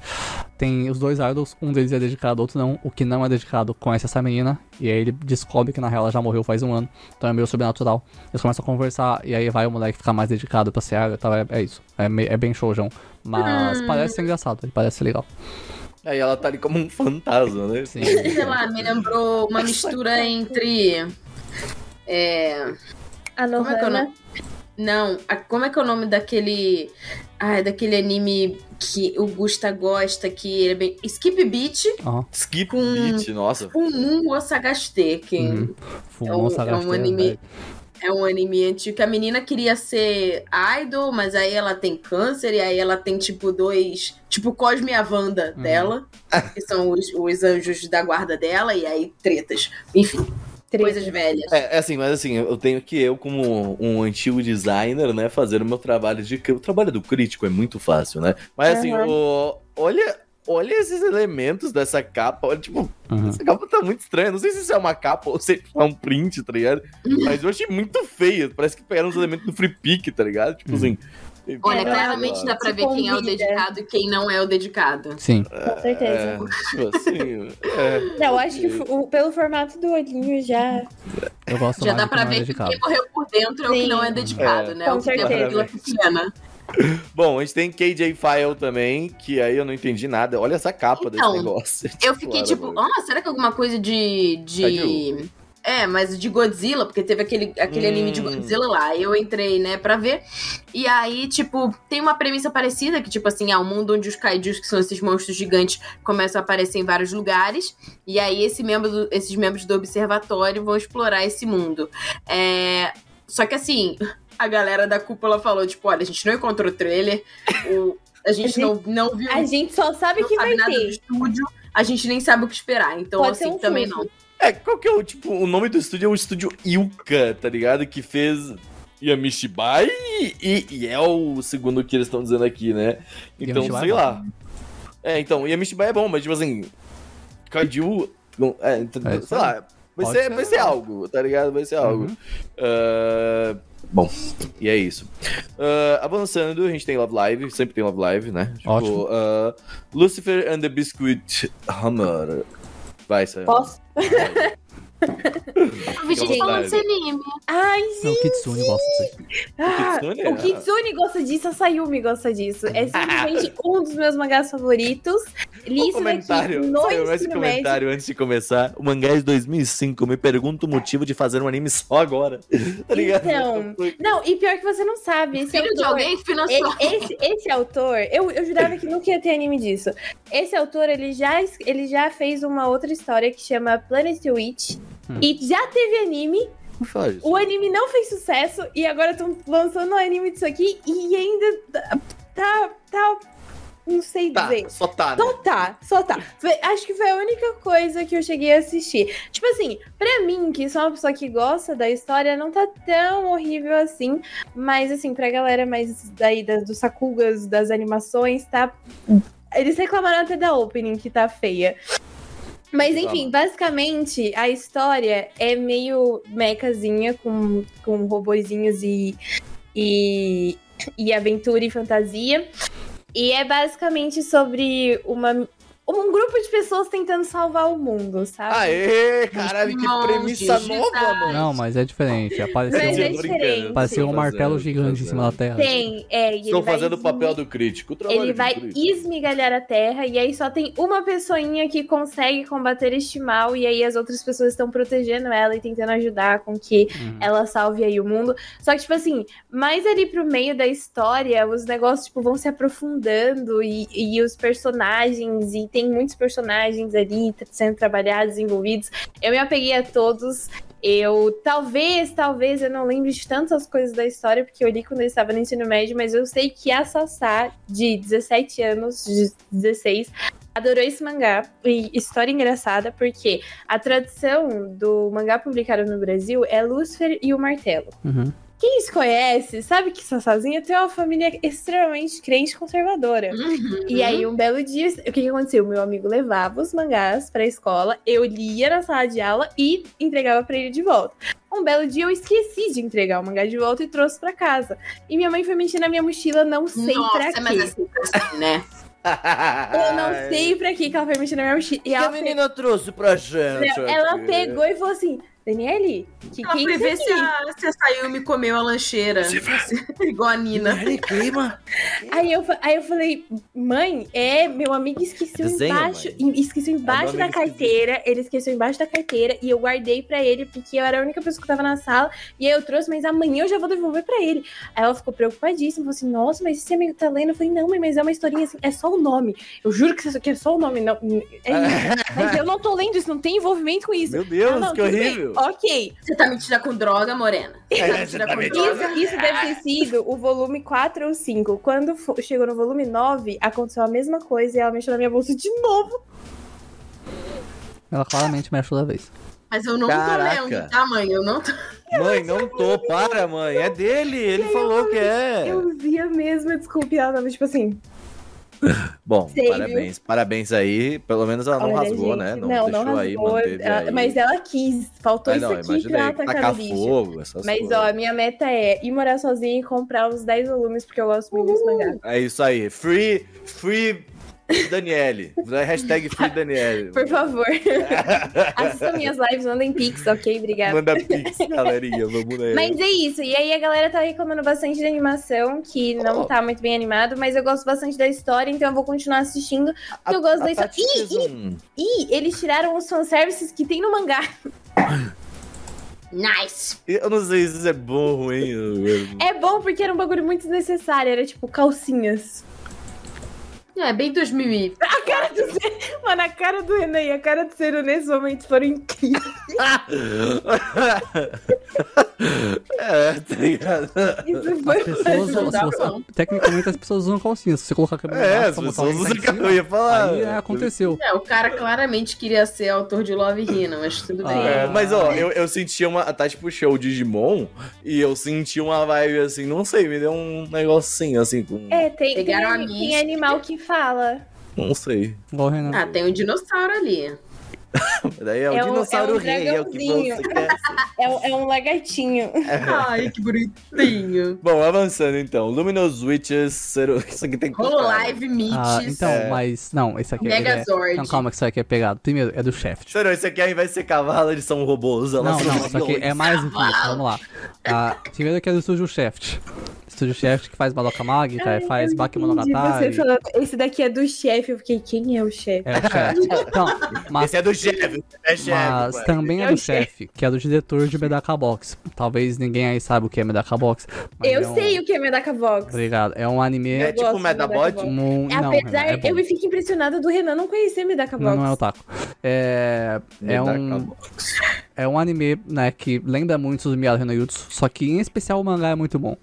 tem os dois idols, um deles é dedicado, outro não. O que não é dedicado conhece essa menina e aí ele descobre que na real ela já morreu faz um ano. Então é meio sobrenatural. Eles começam a conversar e aí vai o moleque ficar mais dedicado pra ser idol e tal. É, é isso. É, é bem shoujão. Mas parece ser engraçado, ele parece ser legal. Aí ela tá ali como um fantasma, né? Sim. [LAUGHS] Sei lá, me lembrou uma mistura entre. É. A Como é que é o Nohana. nome? Não, a- como é que é o nome daquele. Ah, daquele anime que o Gusta gosta, que ele é bem. Skip Beat Aham. Skip Com- Beat, nossa. Sagaste, que Uhum. É um- Sagastei, é um anime- velho. é um anime antigo que a menina queria ser idol, mas aí ela tem câncer e aí ela tem tipo dois. Tipo Cosme e a Wanda Uhum. dela, que são os, os anjos da guarda dela, e aí tretas. Enfim, coisas velhas. É, é assim, mas assim, eu tenho que eu, como um antigo designer, né, fazer o meu trabalho de. O trabalho do crítico é muito fácil, né? Mas assim, Aham. o, olha, olha esses elementos dessa capa. Olha, tipo, Uhum. essa capa tá muito estranha. Não sei se isso é uma capa ou se é um print, tá ligado? Mas eu achei muito feia. Parece que pegaram os elementos do Free Pick, tá ligado? Tipo Uhum. assim. Olha, É, claramente dá pra ver quem é o convida. dedicado e quem não é o dedicado. Sim. Com certeza. É, tipo assim. É. Não, eu acho que o- pelo formato do olhinho já. Eu gosto Já dá pra é ver que quem morreu por dentro é o que não é dedicado, É. né? Com o que tem a certeza. [LAUGHS] Bom, a gente tem KJ File também, que aí eu não entendi nada. Olha essa capa Então, desse negócio. [LAUGHS] Eu fiquei tipo, Claro, ah, será que alguma coisa de. de... É, mas de Godzilla, porque teve aquele, aquele Hum. anime de Godzilla lá. Eu entrei, né, pra ver. E aí, tipo, tem uma premissa parecida, que, tipo assim, é um mundo onde os kaijus, que são esses monstros gigantes, começam a aparecer em vários lugares. E aí, esse membro do- esses membros do observatório vão explorar esse mundo. É... Só que assim, a galera da cúpula falou, tipo, olha, a gente não encontrou o trailer, o... a gente não, [LAUGHS] não viu A gente só sabe que sabe vai nada do ter. estúdio, a gente nem sabe o que esperar. Então, Pode assim, um também não. É, qual que é o, tipo, o nome do estúdio é o estúdio Ilka, tá ligado? Que fez Yamishibai e, e é o segundo que eles estão dizendo aqui, né? Então, Yamishibai sei é lá. É, então, Yamishibai é bom, mas tipo assim, Kaiju, é, então, É, sei lá, vai ser, ser vai ser algo, tá ligado? Vai ser algo. Uhum. Ah, bom, e é isso. Ah, avançando, a gente tem Love Live, sempre tem Love Live, né? Tipo, Ótimo. ah, Lucifer and the Biscuit Hammer. Vai, Sam. Posso? Eu vi gente falando desse anime. Ai, Não, o Kitsune gosta disso. Ah, Kitsune, o ah. Kitsune gosta disso, a Sayumi gosta disso. É simplesmente [LAUGHS] um dos meus mangás favoritos. Li Um isso daqui comentário, no saiu esse ensino médio. comentário antes de começar. O mangá é de 2005. Me pergunto o motivo de fazer um anime só agora. [LAUGHS] Tá ligado? Então, Não, e pior que você não sabe. Esse Filho de autor, alguém que financiou. esse, esse autor, eu, eu jurava que nunca ia ter anime disso. Esse autor, ele já, ele já fez uma outra história que chama Planet Witch. Hum. E já teve anime. O anime não fez sucesso. E agora estão lançando um anime disso aqui. E ainda tá. Tá. tá- não sei Tá, dizer. só tá, né? Só tá, só tá. Acho que foi a única coisa que eu cheguei a assistir. Tipo assim, pra mim, que sou uma pessoa que gosta da história, não tá tão horrível assim. Mas assim, pra galera mais daí das, dos sakugas, das animações, tá. Eles reclamaram até da opening que tá feia. Mas enfim, basicamente a história é meio mecazinha com, com robozinhos e, e, e aventura e fantasia. E é basicamente sobre uma um grupo de pessoas tentando salvar o mundo, sabe? Aê, caralho, que Monstros premissa nova, mano. Não, mas é diferente. Apareceu, Mas é um, diferente. apareceu um martelo fazendo, gigante em cima da terra. Tem, é, e Estou fazendo o papel do crítico. Ele vai crítico. esmigalhar a terra e aí só tem uma pessoinha que consegue combater este mal e aí as outras pessoas estão protegendo ela e tentando ajudar com que Uhum. ela salve aí o mundo. Só que, tipo assim, mais ali pro meio da história, os negócios, tipo, vão se aprofundando e, e os personagens, e tem muitos personagens ali sendo trabalhados, envolvidos. Eu me apeguei a todos. Eu, talvez, talvez, eu não lembre de tantas coisas da história, porque eu li quando eu estava no ensino médio, mas eu sei que a Sassá, de 17 anos, de 16, adorou esse mangá. E história engraçada, porque a tradução do mangá publicado no Brasil é Lúcifer e o Martelo. Uhum. Quem se conhece sabe que Sassazinha tem uma família extremamente crente e conservadora. Uhum. E aí, um belo dia, o que, que aconteceu? Meu amigo levava os mangás pra escola, eu lia na sala de aula e entregava pra ele de volta. Um belo dia eu esqueci de entregar o mangá de volta e trouxe pra casa. E minha mãe foi mexer na minha mochila, não sei pra Nossa, mas quê. assim, assim, né? Eu não sei pra quê que ela foi mexer na minha mochila. E que a menina trouxe pra gente? pe- ela aqui? pegou e falou assim: Daniele, que Ela é foi ver se a, se a Sayumi comeu a lancheira. [LAUGHS] Igual a Nina. Queima. Aí eu, aí eu falei, mãe, é, meu amigo esqueceu Desenho, embaixo, mãe. esqueceu embaixo É, da carteira, ele esqueceu embaixo da carteira e eu guardei pra ele porque eu era a única pessoa que tava na sala e aí eu trouxe, mas amanhã eu já vou devolver pra ele. Aí ela ficou preocupadíssima, falou assim, nossa, mas esse amigo tá lendo? Eu falei, não, mãe, mas é uma historinha assim, é só o nome. Eu juro que isso aqui é só o nome, não, é isso. [LAUGHS] mas eu não tô lendo isso, não tem envolvimento com isso. Meu Deus, Ah, não, que tudo bem. Ok, Você tá metida com droga, morena? Você É, tá você metida tá com metida- droga? Isso, isso deve ter sido o volume 4 ou 5. Quando chegou no volume 9, aconteceu a mesma coisa e ela mexeu na minha bolsa de novo. Ela claramente mexe toda vez. Mas eu não Caraca. tô lendo, tá, mãe? Eu não tô. Mãe, não tô, para, mãe. É dele, ele falou que é. Eu vi a mesma desculpa e ela tava tipo assim. [LAUGHS] Bom, Sei, parabéns, parabéns aí. Pelo menos ela não olha, rasgou, gente, né? Não, não, deixou não aí, rasgou. manteve ela- aí. Mas ela quis. Faltou Ah, isso não, aqui pra aí, ela tacar fogo, essas Mas coisas. ó, a minha meta é ir morar sozinha e comprar os 10 volumes, porque eu gosto muito desse mangá. É isso aí. Free, free Daniele. Hashtag free Daniele. Por favor. [LAUGHS] Assistam minhas lives, mandem pix, ok? Obrigada. Manda pix, galerinha. Vamos nessa. Mas é isso. E aí a galera tá reclamando bastante de animação, que não Oh. tá muito bem animado, mas eu gosto bastante da história, então eu vou continuar assistindo. A- eu gosto da história. Ih, um- E eles tiraram os fanservices que tem no mangá. [COUGHS] Nice. Eu não sei se isso é bom ou ruim. eu- É bom porque era um bagulho muito desnecessário, era tipo calcinhas. É bem 2000 e... A cara do Zero, mano, a cara do Renan e a cara do Zero nesse momento foram incríveis. [LAUGHS] é, tá ligado? Isso foi As pessoas, Não você- não. tecnicamente as pessoas usam calcinha. Se você colocar a câmera É, as pessoas usam cima, Eu ia falar. Aí é, aconteceu. É, o cara claramente queria ser autor de Love Hina, mas tudo bem. Ah. É, mas ó, eu, eu senti uma. A Tati puxou o Digimon e eu senti uma vibe assim, não sei, me deu um negocinho assim, com. É, tem, tem, Pegaram tem mística. animal que fala. Não sei. Renan. Ah, tem um dinossauro ali. [LAUGHS] Daí é o É um- dinossauro é um rei, é o que você quer. [LAUGHS] É, um- é um lagartinho. Ai, que bonitinho. [LAUGHS] Bom, avançando então. Luminous Witches. Ser... Isso aqui tem que Holo Live Myths. Ah, então, É. mas. Não, esse aqui é. é- Megazord. Não, calma, que isso aqui é pegado. Primeiro, é do Shaft. Sério, esse aqui ao invés de ser cavalo, eles são robôs. elas Não, são não, isso aqui é mais infinito. Vamos lá. Ah, primeiro que é do Estúdio Shaft. Estúdio Shaft que faz Madoka Mágica, faz Eu Bakemonogatari. entendi Você falando, esse daqui é do chefe. Eu fiquei, quem é o chefe? É o Shaft. [LAUGHS] Então, mas Esse é do chefe. É chefe. Mas mano. também é É do o chefe. chefe, que é do diretor de Medaka Box. Talvez ninguém aí saiba o que é Medaka Box. Eu é um- sei o que é Medaka Box. Obrigado. É um anime. É tipo o do Medabot? Não, Apesar, é eu me fico impressionada do Renan não conhecer Medaka Box. Não, não é otaku. É, é, Medaka um, Box. é um anime, né, que lembra muito do Miyamoto Renojutsu, só que em especial o mangá é muito bom.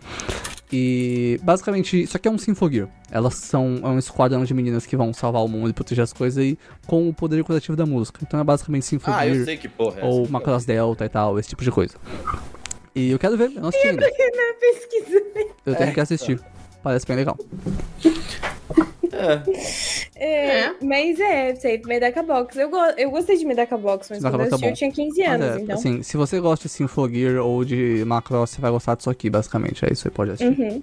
E basicamente, isso aqui é um Sinfogear. Elas são é um esquadrão de meninas que vão salvar o mundo e proteger as coisas aí com o poder curativo da música. Então é basicamente Ah, Sinfogear eu sei que porra é ou essa. Macross Delta e tal, esse tipo de coisa. E eu quero ver, eu não assisti ainda. [LAUGHS] Eu tenho que assistir. Parece bem legal. É, É. Mas é, sei, Medaka Box. Eu, go eu gostei de Medaka Box, mas Medaka quando eu é assisti eu tinha 15 Mas anos, é, então. assim, se você gosta de Sinfogear ou de Macross, você vai gostar disso aqui, basicamente. É isso, você pode assistir. Uhum.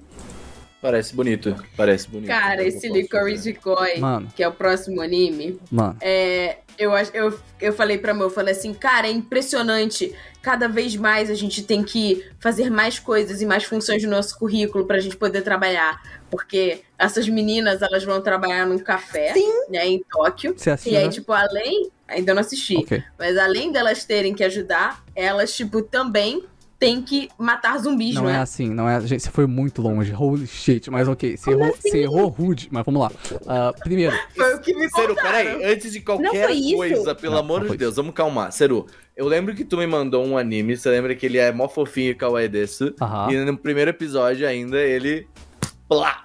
Parece bonito. Parece bonito. Cara, É esse Licorice Mano. que é o próximo anime, Mano, é, eu, eu, eu falei pra meu, eu falei assim, cara, é impressionante. Cada vez mais a gente tem que fazer mais coisas e mais funções no nosso currículo pra gente poder trabalhar. Porque essas meninas, elas vão trabalhar num café, né, em Tóquio. E aí, né? tipo, além. Ainda não assisti. Ok. Mas além delas terem que ajudar, elas, tipo, também têm que matar zumbis, Não não, é é? assim, não é. Gente, você foi muito longe. Holy shit. Mas ok, você, errou, assim? você errou rude. Mas vamos lá. Ah, primeiro, [LAUGHS] Foi o que me Seru, peraí, antes de qualquer isso? coisa, pelo Não, amor não de Deus, vamos calmar. Seru, eu lembro que tu me mandou um anime, você lembra que ele é mó fofinho e kawaii desse, aham. e no primeiro episódio ainda ele... Plá!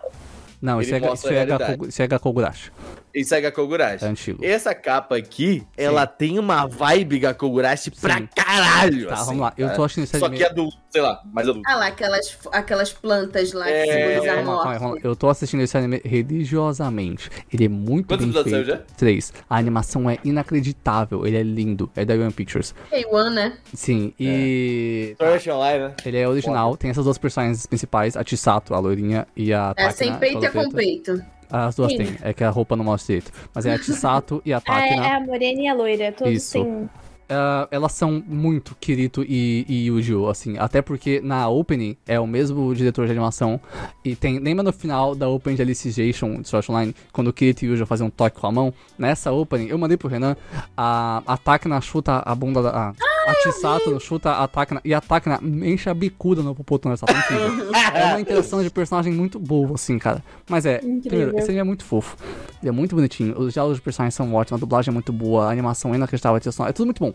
Não, isso ele é, isso, é a realidade. Gakogu- isso é Gakogurashi. E segue a Kogurashi. É antigo. Essa capa aqui, ela tem uma vibe Gakogurashi pra Sim. caralho, Tá, assim, vamos lá. Eu tô achando esse Só anime. que adulto, sei lá, mais adulto. Ah lá, aquelas, aquelas plantas lá que É, simbolizam a Calma, calma, morte. calma. Eu tô assistindo esse anime religiosamente. Ele é muito Quantos bem episódios feito. saiu já? Três. A animação é inacreditável. Ele é lindo. É da One Pictures. K1, né? Sim, e. Art Online, né? Ele é original, tem essas duas personagens principais, a Chisato, a loirinha, e a É Takina, sem peito e é com peito. As duas Sim. têm, é que a roupa não mostra direito. Mas é a Chisato e a [LAUGHS] Ah, Takina. é a morena e a loira. Todos Isso. têm. Ah, elas são muito Kirito e, e Yujo, assim. Até porque na opening é o mesmo diretor de animação. E tem. Lembra no final da opening de Alicization de Sword Online, quando o Kirito e Yujo faziam um toque com a mão? Nessa opening, eu mandei pro Renan, a, a Takina chuta a bunda da. A, a Chisato chuta a Takina e a Takina enche a bicuda no tá incrível. É uma interação de personagem muito boa, assim, cara. Mas é, Incrível. primeiro, esse anime é muito fofo. Ele é muito bonitinho. Os diálogos de personagens são ótimos, a dublagem é muito boa, a animação é inacreditável, a é tudo muito bom.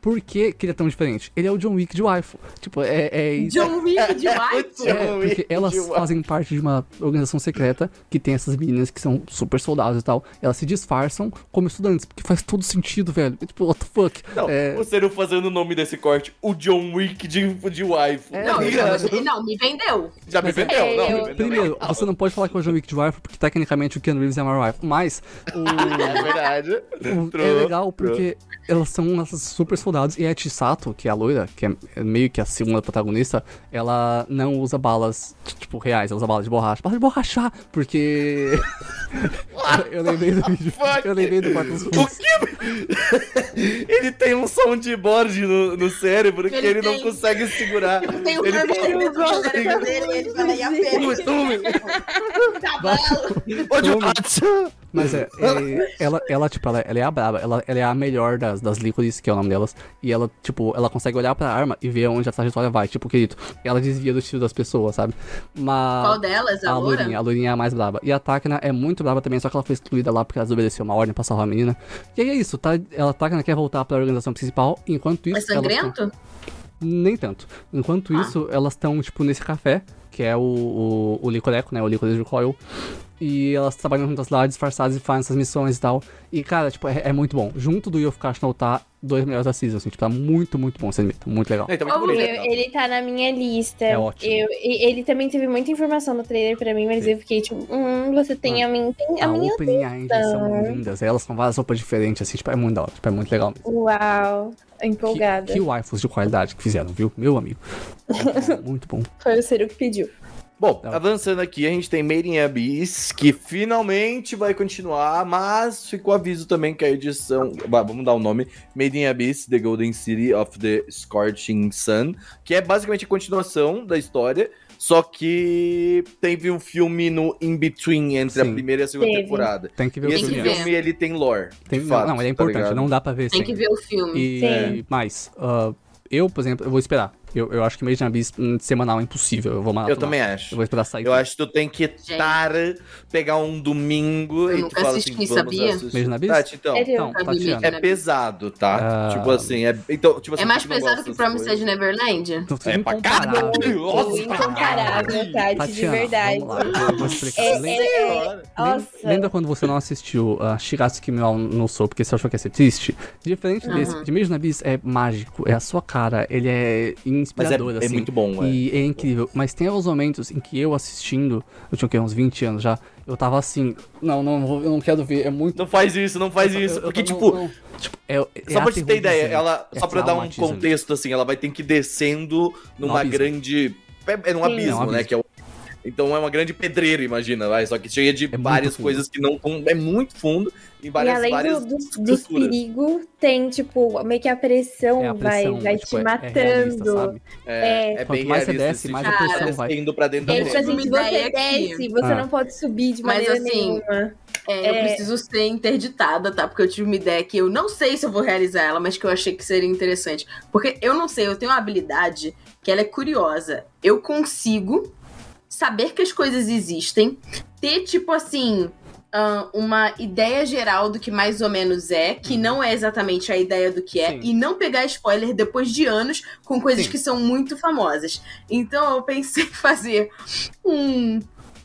Por que, que ele é tão diferente? Ele é o John Wick de waifu. Tipo, é, é isso. John Wick de waifu. John É, Wick porque elas fazem parte de uma organização secreta que tem essas meninas que são super soldados e tal. Elas se disfarçam como estudantes, porque faz todo sentido, velho. É Tipo, what the fuck? Não, É, o Seru fazendo o nome desse corte, o John Wick de, de waifu. É, Não. Não, me vendeu. Já me Mas é- vendeu, não, eu- me vendeu. Primeiro, você não pode falar que é o John Wick de waifu, porque tecnicamente o Ken Reeves é uma waifu. Mas, o... [LAUGHS] É verdade. O- é legal porque elas são essas super soldados e a Chisato, que é a loira, que é meio que a segunda protagonista, ela não usa balas, tipo, reais, ela usa balas de borracha. Bala de borracha, porque... [LAUGHS] eu lembrei do vídeo, fuck? eu lembrei do Quarto dos O Fundos. que? ele tem um soundboard no, no cérebro que Ele ele não tem. consegue segurar. Tem o ele do cérebro dele e ele fala, e a pena? Tome, [LAUGHS] Cavalo. tome. Mas é, é, ela, ela, tipo, ela, ela é a braba, ela, ela é a melhor das, das líquores, que é o nome delas, e ela, tipo, ela consegue olhar pra arma e ver onde a trajetória vai, tipo, querido, ela desvia do tiro das pessoas, sabe? Mas... Qual delas? A, A loura? Lourinha, a Lourinha é a mais braba. E a Takina é muito braba também, só que ela foi excluída lá porque ela desobedeceu uma ordem pra salvar a menina. E aí é isso, tá? Ela, a Takina quer voltar pra organização principal, enquanto isso... É sangrento? Nem tanto. Enquanto Ah. isso, elas estão, tipo, nesse café, que é o, o, o Licoreco, né? O Licorice de Coil. E elas trabalham juntas lá, disfarçadas e fazem essas missões e tal. E, cara, tipo, é, é muito bom. Junto do Yofukashi no tá dois melhores da season, assim. Tipo, tá muito, muito bom esse anime. Tá muito legal. Ele tá muito Ô, bonito. Eu- ele tá na minha lista. É ótimo. Eu- ele também teve muita informação no trailer pra mim, mas eu fiquei tipo, hum, você tem a minha. Tem a A minha. opening e a engine são lindas. Elas são várias roupas diferentes, assim. Tipo, é muito da hora. Tipo, é muito legal mesmo. Uau, Que, empolgada. que waifus de qualidade que fizeram, viu? Meu amigo. Muito [LAUGHS] bom, muito bom. Foi o Ciro que pediu. Bom, Tá. avançando aqui, a gente tem Made in Abyss, que finalmente vai continuar, mas ficou aviso também que a edição. Vamos dar o nome: Made in Abyss, The Golden City of the Scorching Sun, que é basicamente a continuação da história. Só que teve um filme no in-between entre a Sim. primeira e a segunda Teve. temporada. Tem que ver E o esse filme. filme, ele tem lore. Tem, fato, não, ele é tá importante, ligado? não dá pra ver Tem sem. que ver o filme. E Sim. mais, ah, eu, por exemplo, eu vou esperar. Eu, eu acho que Made in Abyss semanal é impossível. Eu vou maratonar. Eu também Eu acho. vou esperar sair. Eu acho que tu tem que estar, pegar um domingo Eu e tu nunca fala assisti, assim, vamos sabia? assistir. Made in Abyss? Tati, então? Então, Tatiana. Made é pesado, tá? Ah. Tipo assim, é... Então, tipo assim, É mais pesado que Promised. Neverland? Tô É pra caralho! Nossa, Incomparável, Tati, de Tatiana, verdade. vamos lá, eu vou explicar. É, Lembra- é, é, Senhora. nossa. Lembra quando você não assistiu uh, Shigatsuki Miwa no Sou porque você achou que ia ser triste? Diferente Uhum. desse, de Made in Abyss é mágico, é a sua cara, ele é Mas é, inspirador, é assim. muito bom, é. E é incrível. Mas tem alguns momentos em que eu assistindo, eu tinha o quê, uns 20 anos já, eu tava assim, não, não, vou- eu não quero ver, é muito. Não faz isso, não faz eu- isso. eu- porque, eu- tipo, não, não. Tipo, é, é só pra te ter ideia, aterrorizante, ela. é só pra dar um contexto, assim, ela vai ter que ir descendo numa grande. É, é num abismo, É né? abismo. Que é o. Então é uma grande pedreira, imagina, vai. Só que cheia de É várias coisas que não. É muito fundo E várias, além várias do- dos, dos estruturas. perigos, tem, tipo, meio que a pressão, É a pressão, vai, vai tipo, te é- é matando. realista, sabe? É, é Quanto bem mais você desce, mais a tipo, pressão vai. Indo pra dentro É, da tipo assim, se você desce, você Ah. não pode subir de Mas, maneira assim, nenhuma. É, eu É. preciso ser interditada, tá? Porque eu tive uma ideia que eu não sei se eu vou realizar ela, mas que eu achei que seria interessante. Porque eu não sei, eu tenho uma habilidade que ela é curiosa. Eu consigo saber que as coisas existem, ter, tipo assim, uma ideia geral do que mais ou menos é, que não é exatamente a ideia do que é, Sim. e não pegar spoiler depois de anos com coisas Sim. que são muito famosas. Então eu pensei em fazer um,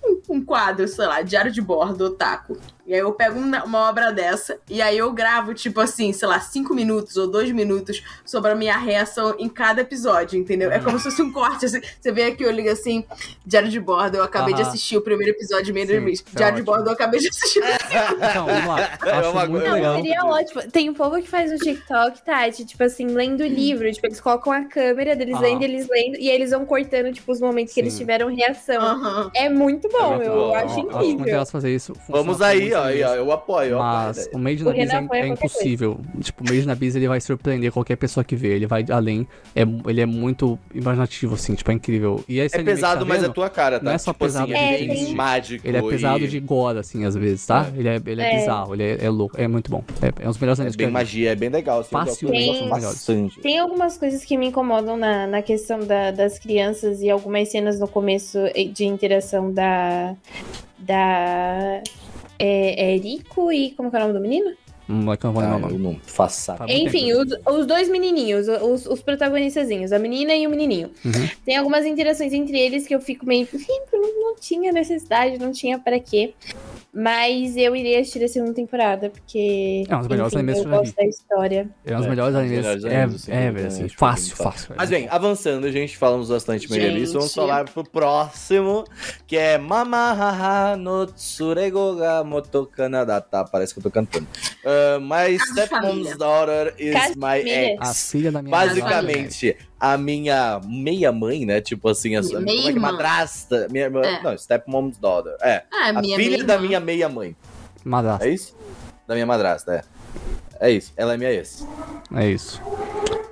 um- um quadro, sei lá, diário de bordo, otaku. E aí eu pego uma, uma obra dessa e aí eu gravo, tipo assim, sei lá, cinco minutos ou dois minutos sobre a minha reação em cada episódio, entendeu? É como se fosse um corte, assim. Você vê aqui, eu ligo assim, diário de bordo, eu acabei de assistir o primeiro episódio de Sim, isso é Diário de ótimo. bordo, eu acabei de assistir. [LAUGHS] Então, vamos lá. É Acho uma muito Não, legal. seria ótimo. Tem um povo que faz no TikTok, Tati, tipo assim, lendo livro. Tipo, eles colocam a câmera deles Ah. lendo, eles lendo, e aí eles vão cortando, tipo, os momentos que eles Sim. tiveram reação. É muito bom, muito eu bom. acho Eu acho muito incrível. legal fazer isso. Vamos aí, aí, ó. Eu apoio, eu apoio. Mas a ideia. o Made na Biz é, é impossível. Tipo, o Made na Biz ele vai surpreender qualquer pessoa que vê. Ele vai além. É, ele é muito imaginativo, assim, tipo, é incrível. E esse É pesado, tá mas é tua cara, tá? não é só tipo pesado assim, de ele é bem triste. mágico. Ele é pesado e de gore, assim, às vezes, tá? Ele é, ele é, É. bizarro, ele é, é louco. É muito bom. É, é um dos melhores É animes que bem magia, é bem legal. Assim, Facilmente um bastante. Tem algumas coisas que me incomodam na, na questão da- das crianças e algumas cenas no começo de interação da. Da. É, é Eriko e. Como que é o nome do menino? Hum, é que eu não vou lembrar Ah, o nome. não muito Enfim, os, os dois menininhos, os, os protagonistazinhos, a menina e o menininho. Uhum. Tem algumas interações entre eles que eu fico meio. Não, não tinha necessidade, não tinha para quê. Mas eu iria assistir a segunda temporada, porque. É um dos melhores enfim, animes eu que eu já gosto da história. É um dos É, melhores dos animes. melhores É, animes, assim, é, velho, assim, acho fácil, fácil. Mas bem, avançando, gente, falamos bastante Gente. Beast, vamos falar pro próximo, que é Mamahaha no Tsurego ga Moto Kanadata. Parece que eu tô cantando. Uh, my stepmom's daughter is de my família. A ex. filha da minha Basicamente, a minha meia-mãe, né? Tipo assim, a, Meia como é que é? madrasta. Minha, irmã- É. Não, stepmom's daughter. É, Ah, a minha filha minha da minha meia-mãe. Madrasta. É isso? Da minha madrasta, é. É isso, ela é minha ex. É isso.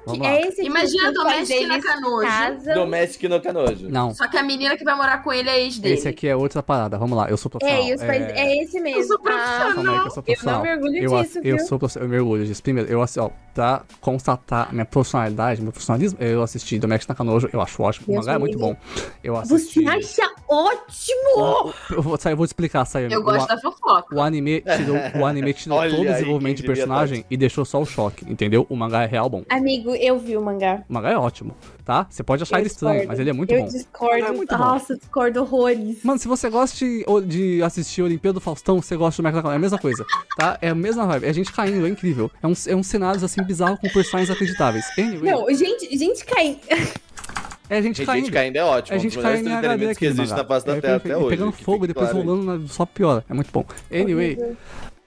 Vamos lá. É esse Imagina Domestic deles Nakanojo. casam. Domestic no Canojo. Não, Só que a menina que vai morar com ele é ex dele. esse aqui é outra parada. Vamos lá, eu sou É, profissional. e os pais. É, esse mesmo. Eu sou Ah, profissional. Calma aí eu sou eu não profissional. me orgulho Eu, disso, eu viu? sou profissional, eu me orgulho disso. Primeiro, eu assim, ó, pra constatar minha profissionalidade, meu profissionalismo, eu assisti Domestic Nakanojo, eu acho ótimo. O mangá é muito bom. Eu assisti. Você acha ótimo! Eu vou, eu vou te explicar, Sayami. Eu gosto o, da fofoca. o anime tirou, [LAUGHS] o anime tirou todo o desenvolvimento de devia personagem e deixou só o choque, entendeu? O mangá é real bom. Amigo, eu vi o mangá. O mangá é ótimo, tá? Você pode achar Eu ele estranho, discordo. mas ele é muito eu bom. discordo. É muito bom. Nossa, eu discordo horrores. Mano, se você gosta de, de assistir Olimpíada do Faustão, você gosta do Michael É a mesma coisa, tá? É a mesma vibe. É a gente caindo, é incrível. É um, é um cenário assim bizarro com personagens acreditáveis. Anyway, Não, gente, gente cai. [LAUGHS] é a gente Gente, caindo. caindo é ótimo. É a um gente dos cai melhores em HD entretenimentos que existe na face da É Terra até E hoje. pegando fogo, fique depois claro rolando, na- só piora. É muito bom. Anyway, Horrível.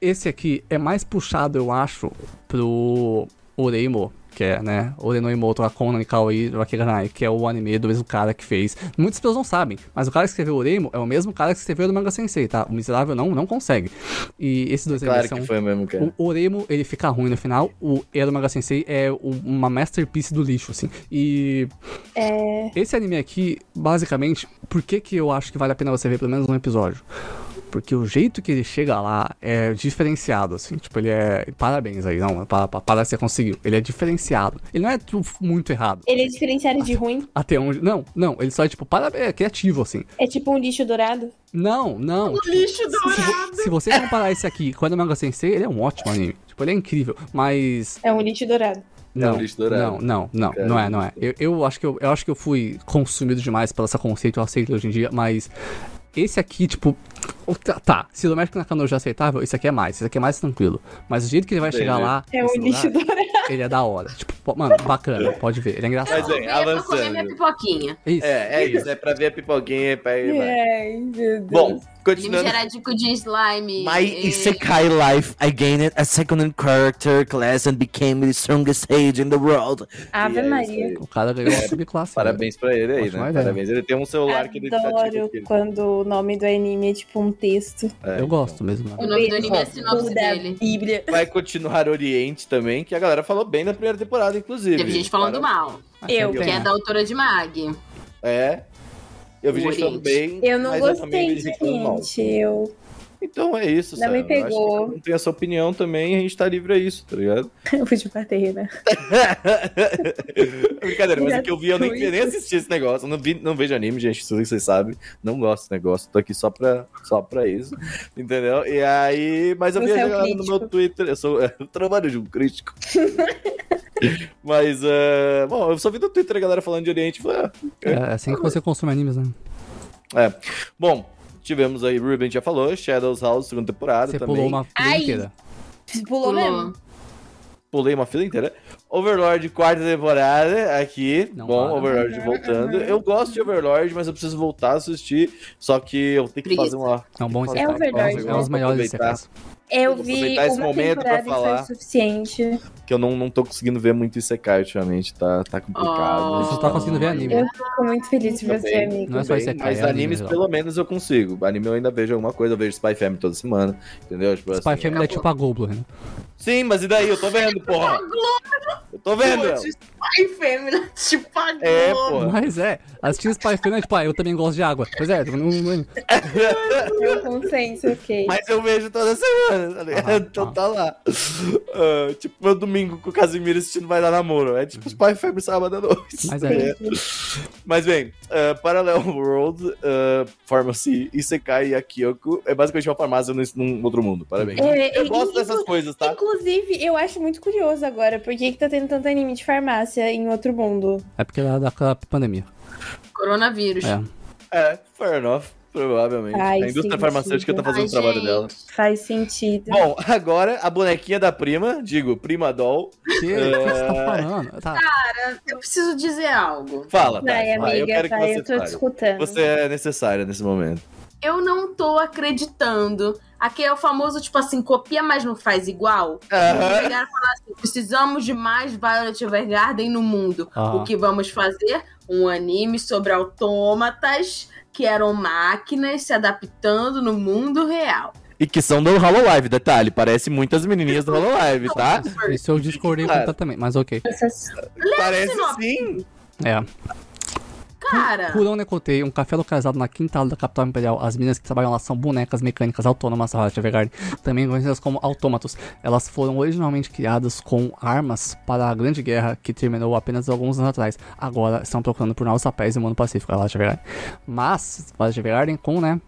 esse aqui é mais puxado, eu acho, pro Oreimo, que é, né, Oreno Imoto Akona Nikawai Rakiganai, que é o anime do mesmo cara que fez. Muitas pessoas não sabem, mas o cara que escreveu Oreimo é o mesmo cara que escreveu o Manga Sensei, tá? O miserável não, não consegue. E esses dois Claro animes que são... foi mesmo, cara. O Oremo, ele fica ruim no final. O Ero Manga Sensei é uma masterpiece do lixo, assim. E É. esse anime aqui, basicamente, por que que eu acho que vale a pena você ver pelo menos um episódio? Porque o jeito que ele chega lá é diferenciado, assim. Tipo, ele é. Parabéns aí, não. Para, para, para você conseguiu. Ele é diferenciado. Ele não é muito errado. Ele é diferenciado de ruim. Até onde. Não, não. Ele só é, tipo, parabéns, é criativo, assim. É tipo um lixo dourado. Não, não. O lixo Se, dourado. vo- se você comparar esse aqui com o Manga Sensei, ele é um ótimo anime. Tipo, ele é incrível. Mas. É um lixo dourado. Não, um lixo dourado. não, não, não, Cara. não é, não é. Eu, eu acho que eu, eu acho que eu fui consumido demais pelo esse conceito, eu aceito hoje em dia, mas esse aqui, tipo, o- tá, se o Domestic Nakano já é aceitável, esse aqui é mais, esse aqui é mais tranquilo. Mas o jeito que ele vai chegar lá, É nesse lixo dourado. ele é da hora. Tipo, po- mano, bacana, pode ver. Ele é engraçado. Mas, bem, venho pra comer avançando. minha pipoquinha. Isso. É, é isso, é pra ver a pipoquinha e pra. Ai, meu Deus. Bom, continuando. geradico de slime. My eh, Isekai life, I gained a second character class and became the strongest sage in the world. Ave E é Maria. O cara ganhou uma subclasse. né? Parabéns pra ele aí, né? ideia. Parabéns. Ele tem um celular que ele tá Adoro tipo, quando o nome do anime é tipo um texto. é, Eu gosto mesmo. né? O nome do anime é a sinopse dele. Bíblia. Vai continuar Oriente também, que a galera falou bem na primeira temporada, inclusive. Teve gente falando Para- mal. Eu. Que é né? da autora de Mag. É. Eu vi gente falando bem. Eu não mas eu também gostei, vi gente falando mal. gente. Eu... Então é isso, Não sabe? me pegou. Não tem essa opinião também, a gente tá livre a isso, tá ligado? [LAUGHS] eu fui de né? [LAUGHS] Brincadeira, mas é que eu vi, eu nem, nem assisti esse negócio. Eu não, vi, não vejo anime, gente, isso vocês sabem. Não gosto desse negócio. Tô aqui só pra, só pra isso. Entendeu? E aí. Mas eu vi Você a é um galera no meu Twitter. Eu sou. [LAUGHS] Eu trabalho de um crítico. mas, eh, bom, eu só vi no Twitter a galera falando de Oriente. Falei, ah, É assim que você consome animes, né? é. Bom, tivemos aí, Ruben já falou, Shadows House, segunda temporada Você também. pulou uma fila Ai. inteira. Pulou mesmo. Pulei uma fila inteira. Overlord, quarta temporada, aqui. Não Bom, para. Overlord voltando. Eu gosto de Overlord, mas eu preciso voltar a assistir. Só que eu tenho que Preguiça. fazer uma. É um bom uma Overlord, É um dos pra melhores. Eu Vou vi esse momento pra temporada falar. foi o suficiente. Que eu não, não tô conseguindo ver muito Isekai ultimamente. Tá, tá complicado. Oh. Você tá conseguindo ver anime. Eu fico muito feliz de você, amigo. Não é só Isekai, mas é anime animes, pelo menos, eu consigo. Anime eu ainda vejo alguma coisa. Eu vejo Spy Family toda semana. Entendeu? Tipo, Spy assim, Family é tipo a Goblin, né? Sim, mas e daí? Eu tô vendo, porra. Eu tô vendo. El. Ai, fêmea, te pagou. É, porra. Mas é, assistir Spy Family é tipo, ah, eu também gosto de água. Pois é, não, não, É um consenso, ok. Mas eu vejo toda semana, tá ligado? Aham, então aham. tá lá. Ah, tipo, meu domingo com o Casimiro assistindo Vai Dar Namoro. É tipo Spy Family sábado à noite. Mas é. Mas bem, uh, Parallel World, uh, Pharmacy, Isekai e a Kyoko é basicamente uma farmácia num, num outro mundo. Parabéns. É, eu é, gosto dessas coisas, tá? Inclusive, eu acho muito curioso agora, por que, que tá tendo tanto anime de farmácia em outro mundo? É porque era daquela pandemia. Coronavírus. É. É, fair enough. Provavelmente. Faz a indústria sentido. farmacêutica tá fazendo Ai, o trabalho gente. dela. Faz sentido. Bom, agora a bonequinha da prima, digo, Prima Doll. Que? O que você tá falando? Tá. Eu preciso dizer algo. Fala, vai, Tati, vai, eu amiga, quero que você eu tô fale. escutando. Você é necessária nesse momento. Eu não tô acreditando. Aqui é o famoso, tipo assim, copia, mas não faz igual. Aham. Pegaram e falaram assim: precisamos de mais Violet Evergarden no mundo. Aham. O que vamos fazer? Um anime sobre autômatas que eram máquinas se adaptando no mundo real. E que são do Hololive, detalhe. Parece muitas menininhas do Hololive, tá? Isso eu discordei completamente, mas ok. Parece sim. É. Cara, Kurão Nekotei, um café localizado na quintal da capital imperial. As meninas que trabalham lá são bonecas mecânicas autônomas, Violet Evergarden, também conhecidas como autômatos. Elas foram originalmente criadas com armas para a Grande Guerra, que terminou apenas alguns anos atrás. Agora estão procurando por novos papéis no mundo pacífico, a Evergarden. Mas, Violet Evergarden com, né,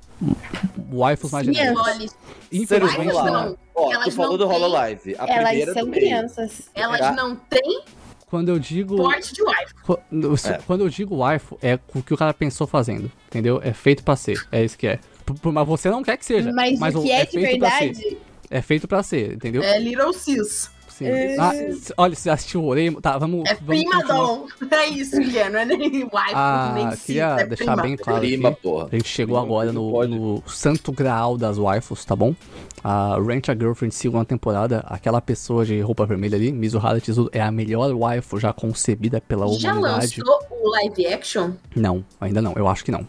waifus mais genéricos. olha, Infelizmente, lá. não. Ó, Elas tu falou do Hololive. A Elas primeira são crianças. elas não têm quando eu digo... porte de wife. Quando, É. quando eu digo waifu, é o que o cara pensou fazendo, entendeu? É feito pra ser, é isso que é. Mas você não quer que seja. Mas, o que é, de feito pra ser. verdade? É feito pra ser, entendeu? É Little Sis. Sim. É. Ah, olha, você assistiu o Oremo? Tá, vamos. É vamos prima continuar. dom. [LAUGHS] É isso é, não é nem wife, Ah, nem queria é deixar prima. bem claro Prima, aqui. porra. A gente chegou Prima, agora no, no santo graal das waifus, tá bom? A Rent a Girlfriend segunda temporada, aquela pessoa de roupa vermelha ali, Mizuhara Tezudo, é a melhor waifu já concebida pela Já humanidade. lançou o live action? Não, ainda não, eu acho que não.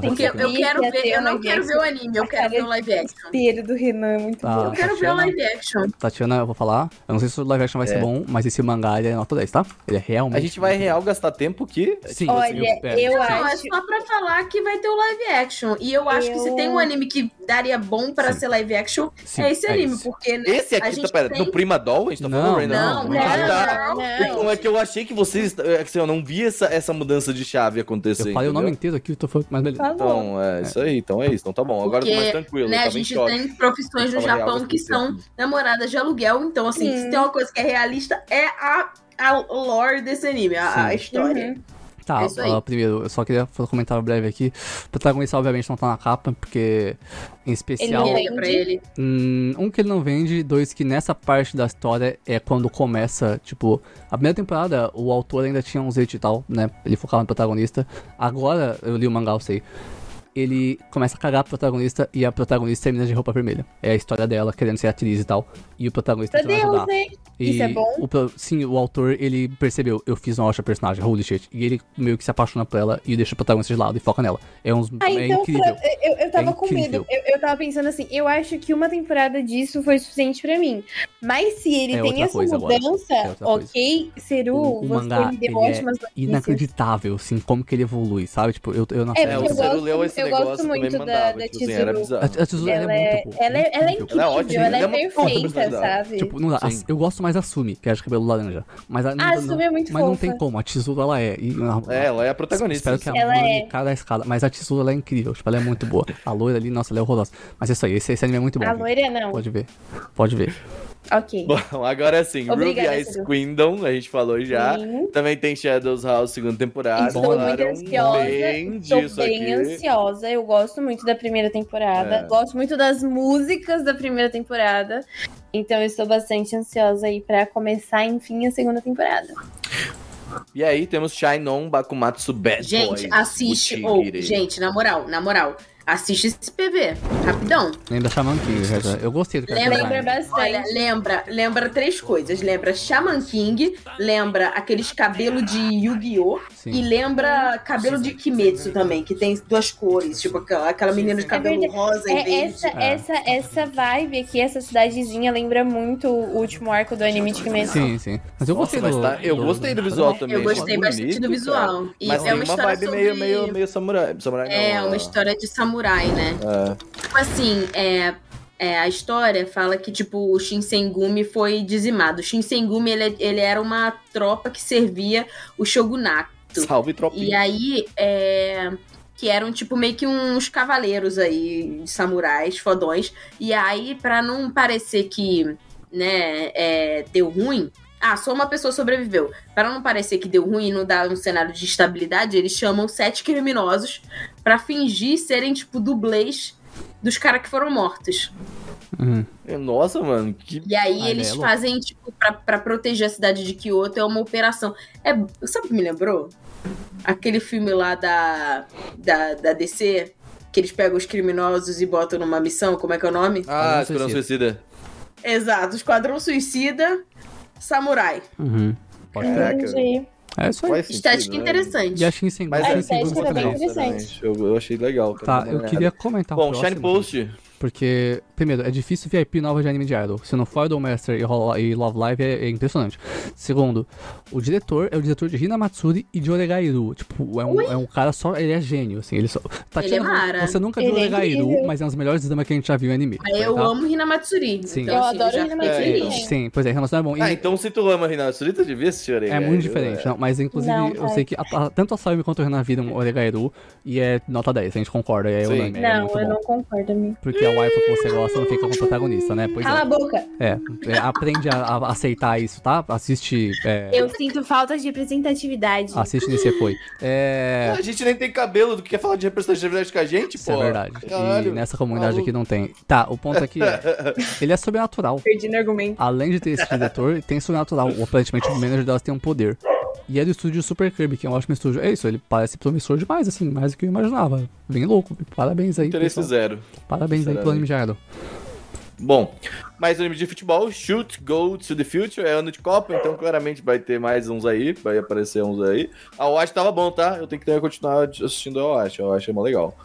Posso Porque dizer que eu não. quero ver, eu não quero ver o anime, eu A quero ver o live action. Espelho do Renan é muito Tá. bom. Eu quero ver o Tatiana. live action. Tatiana, eu vou falar. Eu não sei se o live action vai É. ser bom, mas esse mangá ele é nota 10, tá? Ele é realmente. A gente vai real gastar tempo aqui? bom. Sim, Olha, eu Não, é acho. só pra falar que vai ter o live action. E eu acho que se Eu- tem um anime que daria bom pra Sim. ser live action, Sim, é esse é anime. esse. Porque Esse a aqui, gente tá, pera, tem... do Prima Doll? A gente tá Não, falando Rain não, Doll? não, Ah, tá. não. É que eu achei que vocês. É que assim, eu não vi essa, essa mudança de chave acontecer. Eu falei o nome inteiro aqui, eu tô falando, mas beleza. Falou. Então, é isso aí, então é isso. Então tá bom. Agora eu tô mais Porque, tranquilo. né, eu a gente choque. tem profissões no Japão que são namoradas de aluguel. Então, assim, Sim. se tem uma coisa que é realista, é a, a lore desse anime, a, a história. Uhum. Tá, ah, primeiro, eu só queria fazer um comentário breve aqui. O protagonista, obviamente, não tá na capa, porque, em especial, não Liga pra ele. hum, um, que ele não vende, dois, que nessa parte da história é quando começa, tipo, a primeira temporada, o autor ainda tinha um e tal, né? Ele focava no protagonista. Agora, eu li o mangá, eu sei. Ele começa a cagar pro protagonista e a protagonista termina de roupa vermelha. É a história dela querendo ser atriz e tal. E o protagonista Meu Deus, ajudar. né? E Isso é bom? o sim, o autor, ele percebeu, eu fiz uma ótima personagem, holy shit. E ele meio que se apaixona por ela e deixa o protagonista de lado e foca nela. É, uns, Ah, é então incrível. pra- eu, eu tava É com incrível. medo. Eu, eu tava pensando assim, eu acho que uma temporada disso foi suficiente pra mim. Mas se ele É tem essa mudança, É ok, Seru, O- o você mangá, me deu é ótimas notícias. Inacreditável, assim, como que ele evolui, sabe? Tipo, eu, eu não É, sei. É, o gosto- leu esse eu gosto também muito da- mandava. da tipo assim, Chizuru. A, a tesoura Ela é é, muito boa. ela, é, ela é incrível. incrível, Ela é ótima, ela é é perfeita, sabe? Tipo, não dá. Sim. Eu gosto mais da Sumi, que é de cabelo laranja. Mas a, Ah, não, a Sumi é muito Mas não fofa. tem como, a tesoura ela é. E, É, ela é a protagonista. Espero que a Ela é. cada escada. Mas a tesoura ela é incrível, tipo, ela é muito boa. A loira ali, nossa, ela é horrorosa. Mas é isso aí, esse, esse anime é muito bom. A loira não. Pode ver. Pode ver. Ok. [LAUGHS] Bom, agora sim, Obrigada, Ruby Ice. Kingdom, a gente falou já. Sim. Também tem Shadows House segunda temporada. Estou muito ansiosa. bem Estou disso bem aqui. ansiosa. Eu gosto muito da primeira temporada. É. Gosto muito das músicas da primeira temporada. Então eu estou bastante ansiosa aí pra começar, enfim, a segunda temporada. E aí temos Shine On Bakumatsu Bad Gente, Boys, assiste. Ou, Tigre. gente, na moral, na moral. Assiste esse PV, rapidão. Lembra Shaman King. Eu gostei do Lembra design. bastante. Olha, lembra, lembra três coisas. Lembra Shaman King, lembra aqueles cabelos de Yu-Gi-Oh! Sim. E lembra cabelo de Kimetsu também, que tem duas cores. Tipo aquela, aquela menina de cabelo verdade. rosa e É, verde. essa, É. essa, essa vibe aqui, essa cidadezinha, lembra muito o último arco do anime de Kimetsu. Sim, sim. Mas eu Nossa, gostei mas do, tá- eu gostei do visual também. Eu gostei bastante bonito, do visual. cara. E Mas é uma uma história vibe meio, sobre- meio, meio samurai. samurai É, não, uma ah, história de samurai, né? é. Tipo assim, é, é, a história fala que, tipo, o Shinsengumi foi dizimado. O Shinsengumi, ele, ele era uma tropa que servia o shogunato. Salve, tropinha. E aí, é, que eram, tipo, meio que uns cavaleiros aí, samurais, fodões. E aí, pra não parecer que, né, é, deu ruim... Ah, só uma pessoa sobreviveu. Para não parecer que deu ruim e não dar um cenário de estabilidade, eles chamam sete criminosos pra fingir serem, tipo, dublês dos caras que foram mortos. Uhum. Nossa, mano, que E aí Ah, eles fazem, tipo, pra, pra proteger a cidade de Kyoto, é uma operação. É, sabe o que me lembrou? Aquele filme lá da, da, da DC, que eles pegam os criminosos e botam numa missão, como é que é o nome? Ah, Esquadrão Esquadrão Suicida. Exato, Esquadrão Suicida, Samurai. Uhum. Pode. Entendi. É isso aí. Estética né? interessante. E a Shinsen Mas A é, bem interessante. Eu, eu achei legal. Tá, eu olhada. queria comentar o Bom, Shine Post. Porque, primeiro, é difícil VIP nova de anime de idol. Se não for Idolmaster e, e Love Live, é, é impressionante. Segundo, o diretor é o diretor de Hina Matsuri e de Oregairu. Tipo, é um, é um cara só, ele é gênio, assim. Ele só, Ele é mara. Você nunca viu Ele é Oregairu, incrível. mas é um dos melhores dramas que a gente já viu em anime. Eu tá? amo Hinamatsuri. Sim. Então, Eu assim, adoro fiquei também. feliz. Sim, pois é, relação é bom. E- Ah, então se tu ama Renato Surita, devia assistir Orega. É muito diferente, não, mas inclusive Não, eu sei que a- a- tanto a Sayumi quanto o Renan viram Oregairu e é nota 10, a gente concorda, é Sim. unânime, é Não, eu bom. não concordo, amigo. Porque a waifu que você gosta não fica com o protagonista, né? Pois Cala é. a boca. É, é, aprende a, a aceitar isso, tá? Assiste. É, Eu sinto falta de representatividade. Assiste nesse foi. É. A gente nem tem cabelo do que quer falar de representatividade com a gente, Isso pô. é verdade. Caralho. E nessa comunidade maluco. aqui não tem. Tá, o ponto aqui é. [LAUGHS] Ele é sobrenatural. Perdi no argumento. Além de ter esse diretor, tem sobrenatural. O, aparentemente o manager delas tem um poder. E é do estúdio Super Kirby, que é um ótimo estúdio. É isso, ele parece promissor demais, assim, mais do que eu imaginava. Bem louco. Parabéns aí. Interesse pessoal. zero. Parabéns aí pelo anime de Idol. Bom, mais um anime de futebol, Shoot, Go to the Future, é ano de Copa, então claramente vai ter mais uns aí, vai aparecer uns aí. A Watch tava bom, tá? Eu tenho que ter- continuar assistindo a Watch, a Watch é mó legal.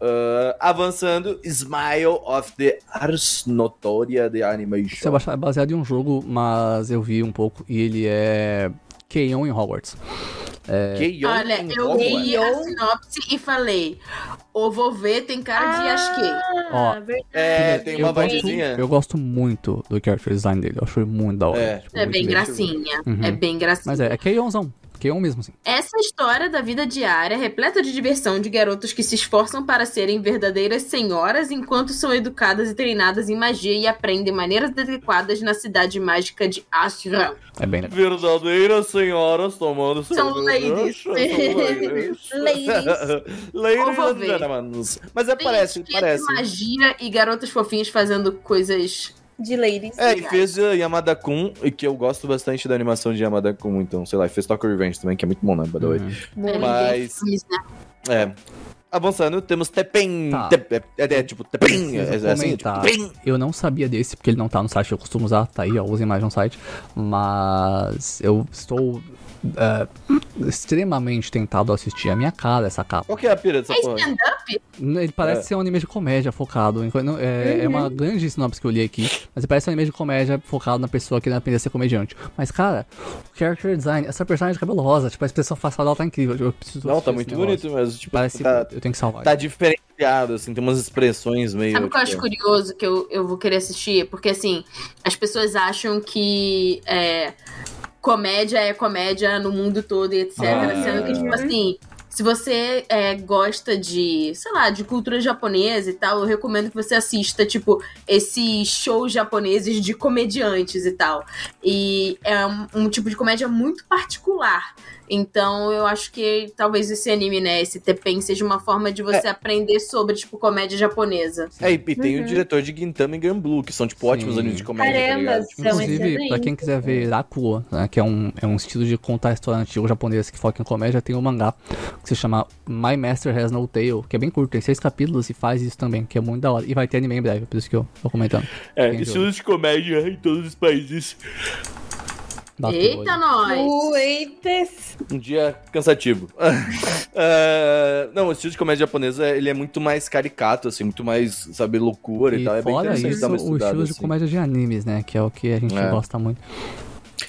Ah, avançando, Smile of the Ars Notoria the Isso é Animation. baixa- baseado em um jogo, mas eu vi um pouco e ele é. Keion em Hogwarts. Keion Olha, em eu li a sinopse e falei: o vovê tem cara de Yasuke. Ó, Ah. É, tem uma vibezinha. eu gosto muito do character design dele. Eu achei muito da hora. É. tipo, É bem. gracinha. Uhum. É bem gracinha. Mas é, é Keionzão. K1 mesmo, assim. Essa história da vida diária é repleta de diversão de garotas que se esforçam para serem verdadeiras senhoras enquanto são educadas e treinadas em magia e aprendem maneiras adequadas na cidade mágica de Ashram. É bem legal. Verdadeiras senhoras tomando São ladies. São ladies. [LAUGHS] Ladies. [LAUGHS] ladies and. Mas é, Tem parece, parece. magia e garotas fofinhas fazendo coisas. De ladies. É, e fez a Yamada Kun, e que eu gosto bastante da animação de Yamada Kun, então, sei lá, e fez Tokyo Revenge também, que é muito bom, né, by the way. Uhum. Mas- né? É. Avançando, temos Tepen. Tá. Tep- é, é, é, tipo, Tepen. É, é assim, tipo. Eu não sabia desse, porque ele não tá no site que eu costumo usar, tá aí, ó, usem mais um site. Mas eu estou é, extremamente tentado a assistir a minha cara essa capa. Qual que é a pira dessa É porra? stand-up? Ele parece É. ser um anime de comédia focado. em- não, É, é uma grande sinopse que eu li aqui, mas ele parece um anime de comédia focado na pessoa que aprender a ser comediante. Mas, cara, o character design, essa personagem de cabelo rosa, tipo, a expressão facial dela tá incrível. Eu preciso Não, tá muito negócio. bonito mesmo. Tipo, Parece tá, eu tenho que salvar. tá diferenciado, assim, tem umas expressões meio. Sabe o que eu acho tipo, curioso que eu, eu vou querer assistir? Porque, assim, as pessoas acham que é, comédia é comédia no mundo todo e etc. Ah. Sendo que, tipo assim, se você é, gosta de, sei lá, de cultura japonesa e tal, eu recomendo que você assista, tipo, esses shows japoneses de comediantes e tal. E é um, um tipo de comédia muito particular. Então, eu acho que talvez esse anime, né, esse Tepen, seja uma forma de você aprender sobre, tipo, comédia japonesa. É, e, tem Uhum. o diretor de Gintama e Gun Blue, que são, tipo, Sim. ótimos animes de comédia, tá Caramba, ligado? Tipo, são Inclusive, excelentes. pra quem quiser ver Irakuo, né, que é um, é um estilo de contar história antigo japonês que foca em comédia, tem um mangá que se chama My Master Has No Tail, que é bem curto, tem seis capítulos e faz isso também, que é muito da hora. E vai ter anime em breve, por isso que eu tô comentando. É, estilos de comédia em todos os países. Bateu Eita, nós! Eita. Um dia cansativo. [LAUGHS] É, não, o estilo de comédia japonesa, ele é muito mais caricato, assim, muito mais, sabe, loucura e, E tal. É bem interessante isso, dar uma o estudada, estilo de assim. comédia de animes, né, que é o que a gente É. gosta muito.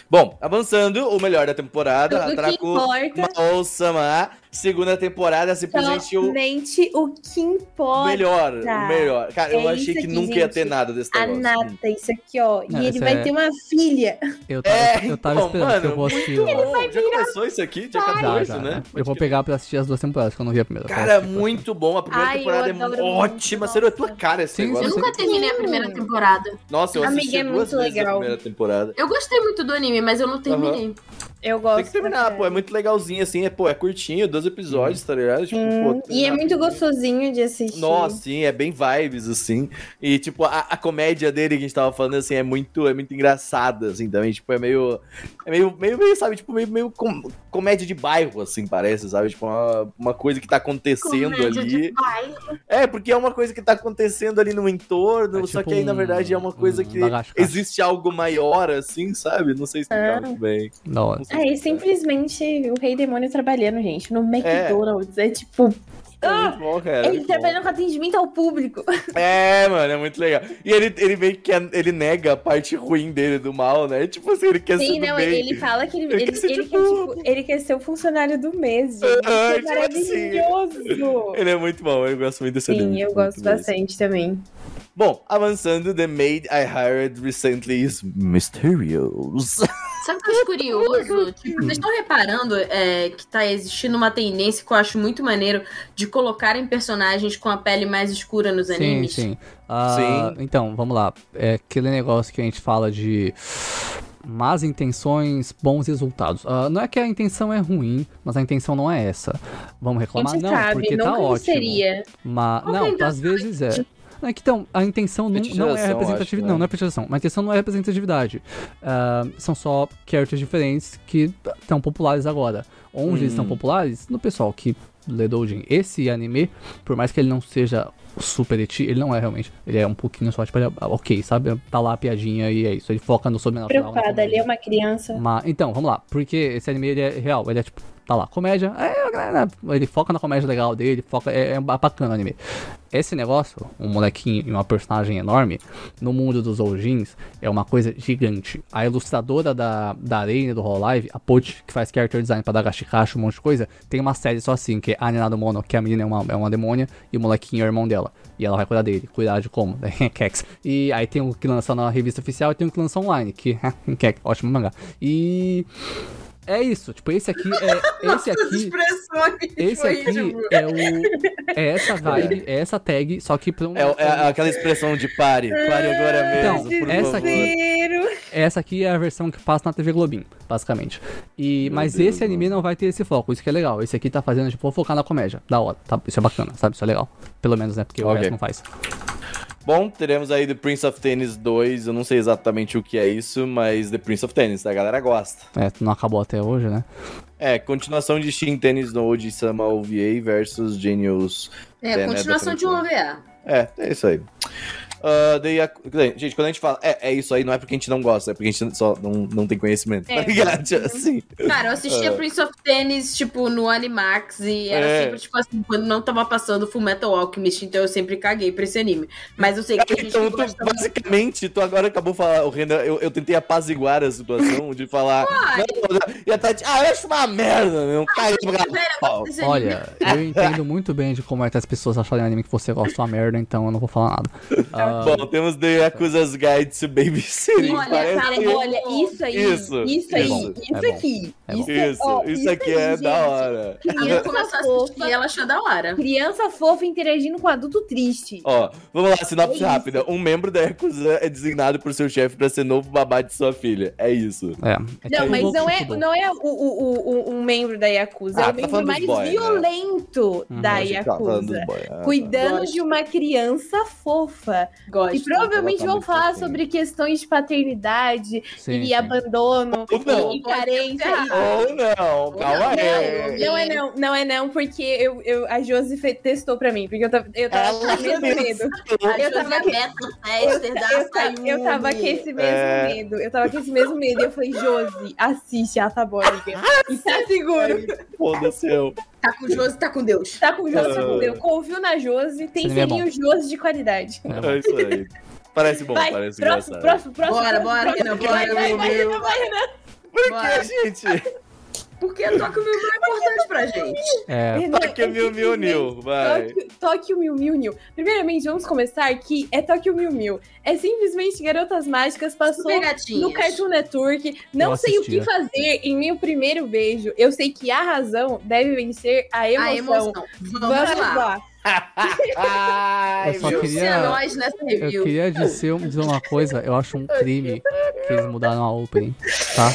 Bom, avançando, o melhor da temporada, Tudo Atraco importa. Mao-sama, segunda temporada, simplesmente o Somente o que importa. melhor, o melhor. Cara, eu É achei isso que aqui, nunca ia gente. ter nada desse A negócio. nata, isso aqui, ó. Não, e ele vai é- ter uma filha. Eu tava, É, eu tava então, esperando que eu mano, vou assistir. ó. bom. Já começou isso aqui? Já, 14, já, né? Eu vou pegar pra assistir as duas temporadas, que eu não vi a primeira. Cara, Eu muito bom. A primeira Ai, eu temporada é ótima. Sério, é tua cara esse Sim, negócio. Eu sim. nunca terminei a primeira temporada. Nossa, eu Amiga, assisti é duas muito vezes a legal. primeira temporada. Eu gostei muito do anime, mas eu não terminei. Eu gosto. Tem que terminar, pô. É muito legalzinho, assim. É, pô, é curtinho, 12 episódios, tá ligado? Tipo, Hum, pô, e é muito rapidinho. gostosinho de assistir. Nossa, sim, é bem vibes, assim. E, tipo, a, a comédia dele que a gente tava falando, assim, é muito, é muito engraçada, assim, também. Tipo, é meio. É meio, meio, meio sabe, tipo, meio, meio com- comédia de bairro, assim, parece, sabe? Tipo, uma, uma coisa que tá acontecendo Comédia ali. de bairro. É, porque é uma coisa que tá acontecendo ali no entorno, É só tipo que aí, na verdade, é uma coisa um que existe algo maior, assim, sabe? Não sei explicar muito bem. Hora. Não É, explicar. simplesmente o Rei Demônio trabalhando, gente, no McDonald's. É, tipo. É Ah, bom, cara. ele muito bom. trabalhando com atendimento ao público. [LAUGHS] É, mano, é muito legal. E ele, ele meio que ele nega a parte ruim dele do mal, né? Tipo assim, ele quer ser Sim, do não, bem. ele fala que ele, Ele ele, quer ser ele quer, tipo, ele quer ser o funcionário do mês, gente. [LAUGHS] Ah, é assim. maravilhoso. Ele é muito bom, eu gosto muito desse anime. Sim, eu gosto mesmo. bastante também. Bom, avançando, The Maid I Hired Recently is Mysterious. [LAUGHS] Sabe o que eu acho curioso? Tipo, vocês estão reparando é, que tá existindo uma tendência que eu acho muito maneiro de colocarem personagens com a pele mais escura nos Sim, animes? sim. Ah, Então, vamos lá. É aquele negócio que a gente fala de más intenções, bons resultados. Ah, não é que a intenção é ruim, mas a intenção não é essa. Vamos A reclamar? gente Não, sabe, porque tá nunca ótimo. seria. Mas, não, às vezes é. Não, é que então, a intenção não, não é representatividade. acho, né? Não, não é petitização. Mas a intenção não é representatividade. Ah, são só characters diferentes que estão populares agora. Onde eles estão Hum. populares? No pessoal que lê Doujin. Esse anime, por mais que ele não seja super eti, ele não é realmente. Ele é um pouquinho só, tipo, ele é ok, sabe? Tá lá a piadinha e é isso. Ele foca no sobrenatural. na Preocupada, ali comédia. é uma criança. Mas, então, vamos lá. Porque esse anime ele é real, ele é tipo, tá lá, comédia. É, ele foca na comédia legal dele, foca, é, é bacana o anime. Esse negócio, um molequinho e uma personagem enorme, no mundo dos Oujins, é uma coisa gigante. A ilustradora da, da Arena do Hololive, a Pochi, que faz character design pra Dagashikashi, um monte de coisa, tem uma série só assim, que é Anenado Mono, que a menina é uma, é uma demônia e o molequinho é o irmão dela. E ela vai cuidar dele. Cuidar de como? [LAUGHS] Kex. E aí tem o que lança na revista oficial e tem o que lança online, que [LAUGHS] é ótimo mangá. E É isso, tipo, esse aqui é. [LAUGHS] Esse aqui. Esse aqui é o. É essa [LAUGHS] vibe, é essa tag, só que pra um. É, é aquela expressão de pare, pare agora Então, mesmo, por essa favor. aqui-. Essa aqui é a versão que passa na TV Globinho, basicamente. E, mas Deus, esse anime não vai ter esse foco, isso que é legal. Esse aqui tá fazendo, tipo, vou focar na comédia. Da hora, tá? Isso é bacana, sabe? Isso é legal. Pelo menos, né? Porque o Ok. resto não faz. Bom, teremos aí The Prince of Tennis 2, eu não sei exatamente o que é isso, mas The Prince of Tennis, a galera gosta. É, não acabou até hoje, né? É, continuação de Shin Tennis no de Sama OVA versus Genius. É, continuação de um. OVA. É, é isso aí. Ah, daí a- gente, quando a gente fala é, é isso aí, não é porque a gente não gosta, é porque a gente só não, não tem conhecimento, tá É. ligado? Tipo Assim. Cara, eu assistia É. Prince of Tennis, tipo, no Animax, e era É. sempre, tipo assim, quando não tava passando Full Metal Alchemist, então eu sempre caguei pra esse anime. Mas eu sei que gente Então, tu, gosta muito. basicamente, tu agora acabou de falar, o Renan, eu, eu tentei apaziguar a situação de falar. Não, e a Tati, ah, eu acho uma merda, meu. Caiu pra desse anime. Olha, eu entendo muito bem de como é que as pessoas acharem anime que você gosta uma merda, então eu não vou falar nada. Ah, Bom, temos The Yakuza's Guide to Babysitting. Olha, parece- Cara, olha, isso aí. Isso, Isso, aí. isso, Isso, é bom, aqui. é bom. Isso, ó, isso aqui é aí, da gente. hora. Criança começou a fofa. assistir e ela achou da hora. Criança fofa interagindo com adulto triste. Ó, vamos lá, sinopse É isso. rápida. Um membro da Yakuza é designado por seu chefe pra ser novo babá de sua filha. É isso. é, é Não, tipo mas não é, futebol. não é o, o, o- o- um membro da Yakuza, Ah, é tá o membro falando dos mais boy, né? violento Uhum. da dos Yakuza. boy. Ah, tá. Cuidando Gosto. de uma criança fofa. Gosto. E provavelmente tá vão falar fofinha. sobre questões de paternidade Sim, e sim. abandono Ou não. e carência. Ou não, calma não, aí. Não é não, não é não, porque eu, eu, a Josi testou pra mim, porque eu tava, eu tava Ela com esse mesmo medo. A Eu tava aqui- eu tava com esse mesmo É. medo. Eu tava com esse mesmo medo. E eu falei, Josi, assiste, ah, tá bom, amiga. [LAUGHS] E tá seguro. Foda-se eu. Tá com Josi, tá com Deus. Tá com Josi, tá Ah. com Deus. Confio na Josi, tem anime é selinho Josi de qualidade. É. É isso aí. Parece bom, Vai, parece próximo, engraçado. próximo, próximo. Bora, próximo, bora, próximo. Renan, bora, Vai, vai, vai, vai, Renan. Por que, gente? Porque Toque Mil Mil é importante pra gente. É, Toque Mil Mil Nil, vai. Tóquio- Tóquio Mil Mil Nil. Primeiramente, vamos começar que é Tóquio Mil Mil. É simplesmente Garotas Mágicas, passou no Cartoon Network. Não Eu sei o que fazer em meu primeiro beijo. Eu sei que a razão deve vencer a emoção. A emoção. Vamos, Vamos lá. lá. [LAUGHS] Ai, Eu só queria- nós nessa eu review. queria dizer, dizer uma coisa, eu acho um crime que eles mudaram a opening, tá?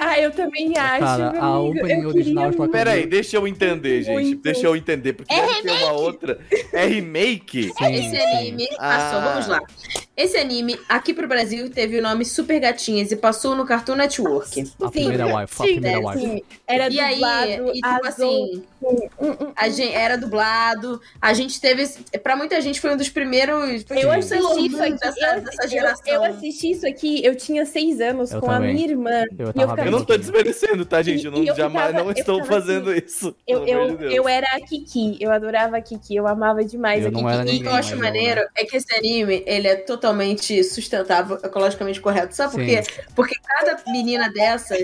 Ah, eu também acho. Cara, a opening eu original queria de Pera aí, deixa eu entender, gente. Muito. Deixa eu entender, porque deve ter uma outra. É remake? Sim, Esse anime passou, Ah. vamos lá. Esse anime aqui pro Brasil teve o nome Super Gatinhas e passou no Cartoon Network. A primeira wife, a Sim, primeira né, wife. sim. Era E aí, dublado, e tipo azul. assim, Hum, hum, a gente era dublado, a gente teve, pra muita gente foi um dos primeiros, Eu um assisti isso aqui. dessa, eu, dessa eu- geração. eu assisti isso aqui, eu tinha seis anos Eu com também. a minha irmã. Eu E ficava- Eu não tô desmerecendo, tá, gente? Eu não, eu jamais ficava- não eu estou fazendo isso. Eu, eu, de eu era a Kiki, eu adorava a Kiki, eu amava demais Eu a Kiki. E o que eu acho eu, maneiro é que esse anime, ele é totalmente sustentável, ecologicamente correto. Sabe por quê? Porque cada menina dessa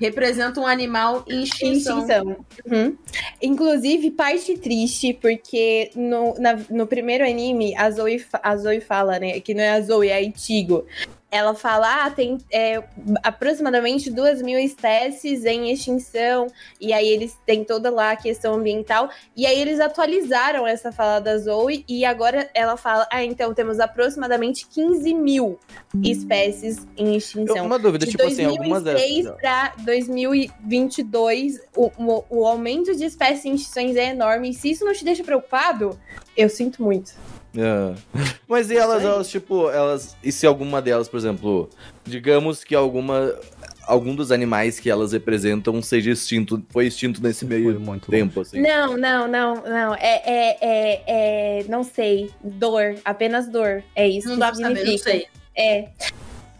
representa um animal em extinção. Extinção. Uhum. Inclusive, parte triste, porque no, na- no primeiro anime, a Zoe, a Zoe fala, né? Que não é a Zoe, é a Itigo. Ela fala, ah, tem é, aproximadamente duas mil espécies em extinção, e aí eles têm toda lá a questão ambiental, e aí eles atualizaram essa fala da Zoe, e agora ela fala, ah, então temos aproximadamente 15 mil espécies em Eu- extinção. uma dúvida, De tipo assim, algumas 2006 dessas. para 2022, o, o, o aumento de espécies em extinções é enorme. E se isso não te deixa preocupado, eu sinto muito. É. Mas e elas, elas, tipo, elas. E se alguma delas, por exemplo, digamos que alguma. Algum dos animais que elas representam seja extinto, foi extinto nesse meio muito tempo, assim. Não, não, não, não. É, é, é, é, não sei. Dor, apenas dor. É isso Não que dá pra saber, não sei. É.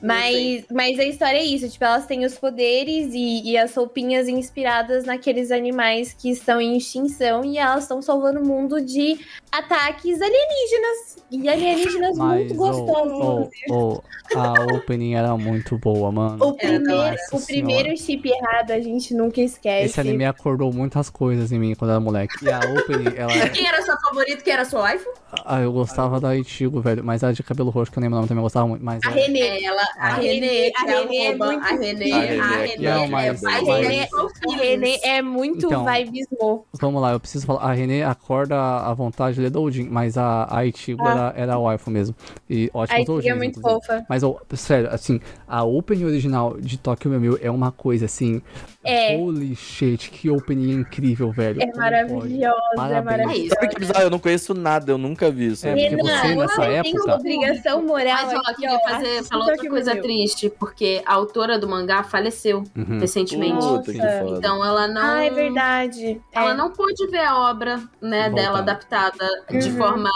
Mas, mas a história é isso, tipo, elas têm os poderes e, e as roupinhas inspiradas naqueles animais que estão em extinção e elas estão salvando o mundo de ataques alienígenas. E alienígenas Mas muito oh, gostosos. oh, oh, a opening era muito boa, mano. O primeiro, Nossa o primeiro chip errado a gente nunca esquece. Esse anime acordou muitas coisas em mim quando eu era moleque. E a opening, ela. Quem era sua favorita? Quem era sua waifu? Ah, eu gostava da Ichigo, velho. Mas a de cabelo roxo, que eu lembro o nome também, eu gostava muito. Mas A a- Renê. É, ela, a A Renê, que a é Renê é muito- a Renê, A a é é A Renê, a é muito Então- vibes mo. Vamos lá, eu preciso falar. A Renê acorda a vontade de ler Doujin, mas a, a Ah. era, era a waifu mesmo. E A ótimos Ichigo Doujins, é muito inclusive. fofa. Mas, ó, sério, assim, a opening original de Tokyo Mew é uma coisa, assim... É. Holy shit, que opening incrível, velho. É maravilhosa, é Parabéns. É maravilhosa. isso. Sabe que bizarro? Eu não conheço nada, eu nunca vi isso. É, porque Renan, você, nessa você tem época- obrigação moral Mas, ó, aqui, queria ó, fazer, falar outra coisa Mew. triste, porque a autora do mangá faleceu Uhum. recentemente. Nossa. Então ela não. Ah, é verdade. Ela É. não pôde ver a obra, né, dela adaptada de Uhum. forma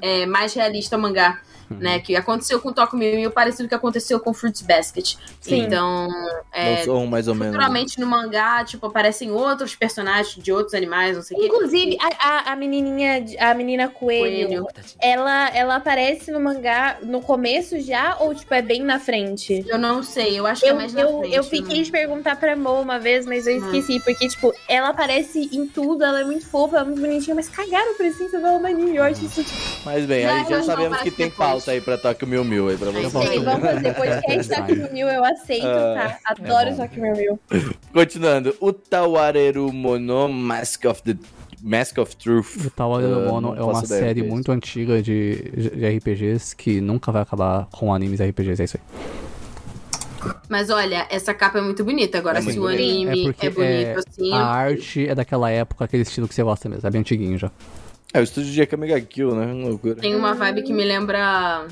é, mais realista ao mangá. Uhum. Né, que aconteceu com Tokyo Mew Mew, parecido com o que aconteceu com Fruits Basket. Sim. Então, é, um mais ou menos. futuramente no mangá, tipo, aparecem outros personagens de outros animais, não sei o quê. Inclusive, a, a, a menininha, a menina coelho, Coelho. Ela, ela aparece no mangá no começo já ou, tipo, é bem na frente? Eu não sei, eu acho que é Eu, mais na eu, frente. eu fiquei de perguntar pra Mo uma vez, mas eu Hum. esqueci. Porque, tipo, ela aparece em tudo, ela é muito fofa, ela é muito bonitinha, mas cagaram a presença dela no anime. Eu acho isso, tipo, Mas bem, aí já sabemos que tem depois. Pauta aí pra Tokyo Mil Mil aí pra você. ver. vamos fazer podcast Design. Tokyo Mil, eu aceito, Ah, tá? Adoro bom. Tokyo Mil. Continuando, o Tawareru Mono Mask of the Mask of Truth. O Tower do Ah, Mono é uma do série é muito antiga de, de RPGs que nunca vai acabar com animes RPGs, é isso aí. Mas olha, essa capa é muito bonita. Agora, É se o anime É é, bonito é- assim. A arte é daquela época, aquele estilo que você gosta mesmo, é bem antiguinho já. É, o estúdio de Akamiga Kill, né? Loucura. Tem uma vibe que me lembra.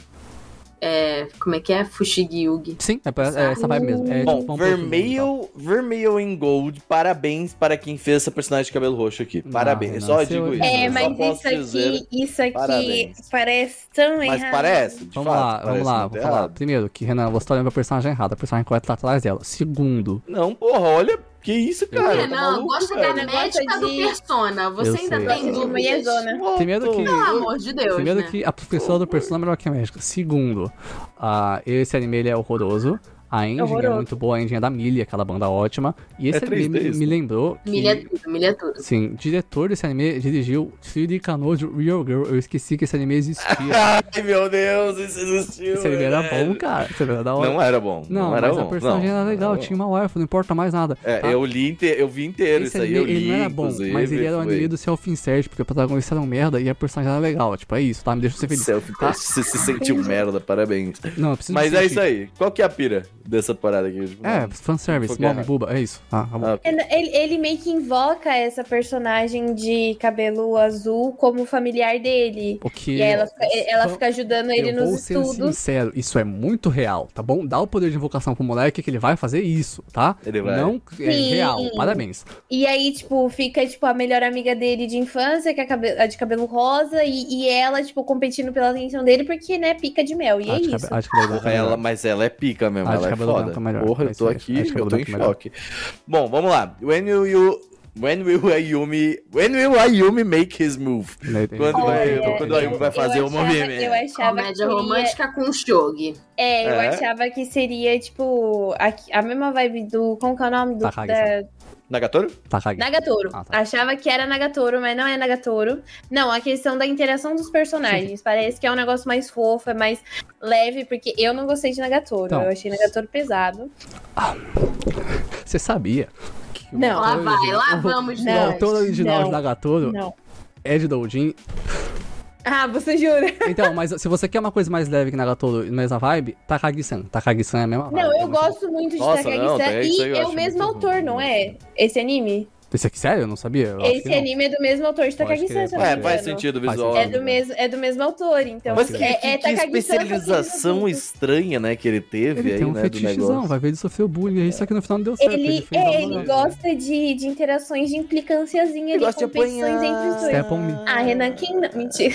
é, como é que é? Fushigi Yugi. Sim, é, pra- é essa vibe mesmo. É, Bom, tipo, vamos vermelho, vermelho em gold, parabéns para quem fez essa personagem de cabelo roxo aqui. Parabéns, Renan, só seu- digo isso. É, eu só mas isso aqui, dizer. isso aqui parabéns. parece tão Mas errado. parece, de Vamos fato, lá, parece vamos lá, falar. errado. Primeiro, que Renan, você tá olhando pra personagem errada, a personagem correta tá atrás dela. Segundo, Não, porra, olha, que isso, cara. É, tá não, maluco, gosta velho. da médica do Persona. Você Eu ainda sei. tem mulherzona. Voltou. Primeiro que- Pelo amor de Deus, Primeiro né? que a professora do Persona é melhor que a médica. Segundo, ah, esse anime ele é horroroso. A engine é muito boa, a engine é da Millie, aquela banda ótima. E esse É 3D anime me né? lembrou que... Milha tudo, milha tudo. Sim, diretor desse anime dirigiu Shiri Kanojo Real Girl. Eu esqueci que esse anime existia. [LAUGHS] Ai, meu Deus, isso existiu. esse anime era bom, cara. Esse anime era da hora. Não era bom. Não, Não, era mas bom. a personagem não, era legal, tinha uma wife, não importa mais nada. É, tá? eu li inte- eu vi inteiro Esse isso aí, anime, eu li, ele não era bom, mas ele era o foi- anime do self-insert, porque o protagonista era um merda e a personagem era legal. Tipo, é isso, tá? Me deixa ser feliz. Selfie Tá? Você se sentiu merda, parabéns. Não, eu preciso Mas me é isso aí. Qual que é a pira dessa parada aqui? Tipo, É, fanservice, mommy, buba, é isso. Ah, tá. Ah, Ele, ele meio que invoca essa personagem de cabelo azul como familiar dele. O que E aí ela, fica- ela fica ajudando ele eu vou nos ser estudos. sincero, isso é muito real, tá bom? Dá o poder de invocação pro moleque que ele vai fazer isso, tá? Ele vai. Não é Sim. real, parabéns. E aí, tipo, fica, tipo, a melhor amiga dele de infância, que é a, de cabelo rosa, e, e ela, tipo, competindo pela atenção dele, porque, né, pica de mel. E é A isso. cabe- a de cabelo branco Porra, é ela, mas ela é pica mesmo, ela é cabelo foda. branco é melhor, Porra, é eu isso tô aqui, eu cabelo tô em é melhor. choque. Bom, vamos lá. When will you... When will Ayumi... When will Ayumi make his move? Quando vai- quando Ayumi vai fazer o movimento. Eu achava Comédia que romântica com shogi. É, eu É? achava que seria, tipo, a, a mesma vibe do... Como que é o nome? Do, da, Nagatoro? Tá caguei. Nagatoro. Ah, tá. Achava que era Nagatoro, mas não é Nagatoro. Não, a questão da interação dos personagens. [LAUGHS] Parece que é um negócio mais fofo, é mais leve, porque eu não gostei de Nagatoro. Então. Eu achei Nagatoro pesado. [LAUGHS] Você sabia? que o Não. Lá vai, lá o- vamos O Não. autor original não, de Nagatoro Não. é de Doujin. Ah, você jura? Então, mas se você quer uma coisa mais leve que Nagatoro, mesma vibe, Takagi-san. Takagi-san é a mesma vibe. Não, é eu muito- gosto muito de Nossa, Takagi-san. E é o mesmo autor, bom. não é? Esse anime? Esse aqui, sério? Eu não sabia. Eu acho que Esse não. anime é do mesmo autor de Takagi-san, é- faz sentido o visual. É do mesmo, é do mesmo autor, então. Mas que, é, que- é que especialização estranha, né, que ele teve Ele aí, tem um né, do fetichezão, negócio. vai ver ele sofreu bullying aí, só que no final não deu certo. Ele, é, ele gosta de, de interações de implicânciazinha Ele ali, gosta de competições apanhar. entre os dois. Ah, Renan, quem não? Mentira.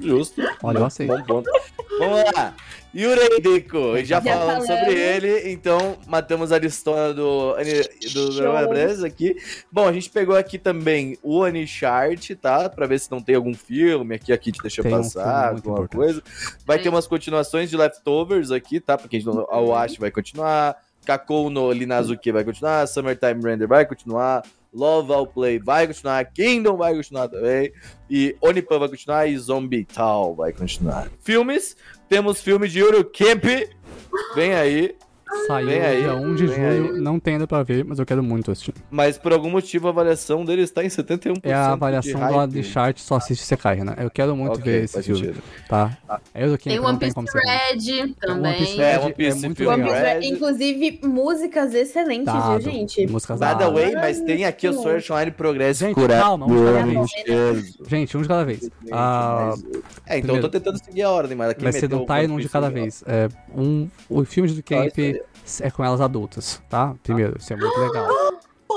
Justo. Olha, eu aceito. Bom ponto. Vamos lá. Yurei Deco, já, Já falando falamos. sobre ele, então matamos a listona do, do, do. Brasil aqui. Bom, a gente pegou aqui também o Anichart, tá? Pra ver se não tem algum filme aqui, aqui te deixa Tem um passar, muito alguma importante. coisa. Vai ter Tem. umas continuações de Leftovers aqui, tá? Porque a, gente não, a Wash vai continuar, Kakou no Linazuki vai continuar, Summertime Render vai continuar, Love All Play vai continuar, Kingdom vai continuar também, e Onipan vai continuar e Zombie Tal vai continuar. Filmes, temos filme de Yuru Camp, vem aí, Saiu Vem aí, dia 1 de julho, aí. não tem ainda pra ver, mas eu quero muito assistir. mas por algum motivo a avaliação dele está em 71%. É a avaliação do lado de chart, só assiste se cai, né? Eu quero muito Ok, ver esse filme, sentido. tá? É o que Tem One Piece. Red One Piece também. É, Red One Piece é muito filme One. Piece, Red. inclusive, músicas excelentes, Dado. viu, gente? Músicas By the way, mas tem aqui o Sword Online Progress Gente, cura- calma, um de cada vez. Gente, um de cada vez. Ah, É, então eu tô tentando seguir a ordem, mas aqui vai ser do One um de cada vez. É, um, o filme do Camp é com elas adultas, tá? Primeiro, isso é muito legal. [GASPS]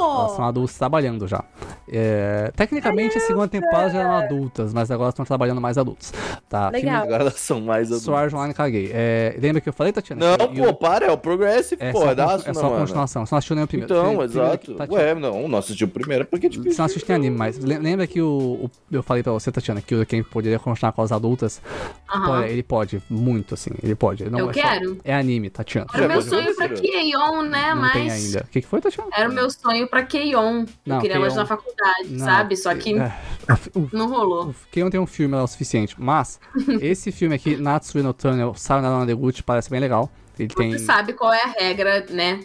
Elas são adultas trabalhando já. É, tecnicamente, a segunda temporada já eram adultas, mas agora estão trabalhando mais adultos. Tá? Legal. Agora elas são mais adultas. Sword Online caguei. É, lembra que eu falei, Tatiana? Não, que pô, eu- para, é o Progressive, é pô, só, é da con- é só mano. continuação. Você não assistiu nem o primeiro. Então, Primeiro exato. Tatiana- Ué, não, não assistiu o primeiro porque tipo. Você não assiste nem anime, mas le- lembra que o, o- eu falei pra você, Tatiana, que o Ken poderia continuar com as adultas? Pô, ele pode, muito assim, ele pode. Ele Não Eu é só- quero. é anime, Tatiana. Era o meu sonho pra Keion, né? Não Mas. tem ainda. O que, que foi, Tatiana? Era o meu sonho pra Keion. Não, Eu queria Keion- na faculdade, Não, sabe? Só que é, o, [LAUGHS] não rolou. o não tem um filme lá o suficiente, mas [LAUGHS] esse filme aqui, Natsui no Tunnel, Sayonara no Deguchi, parece bem legal. Ele tem... Você sabe qual é a regra, né?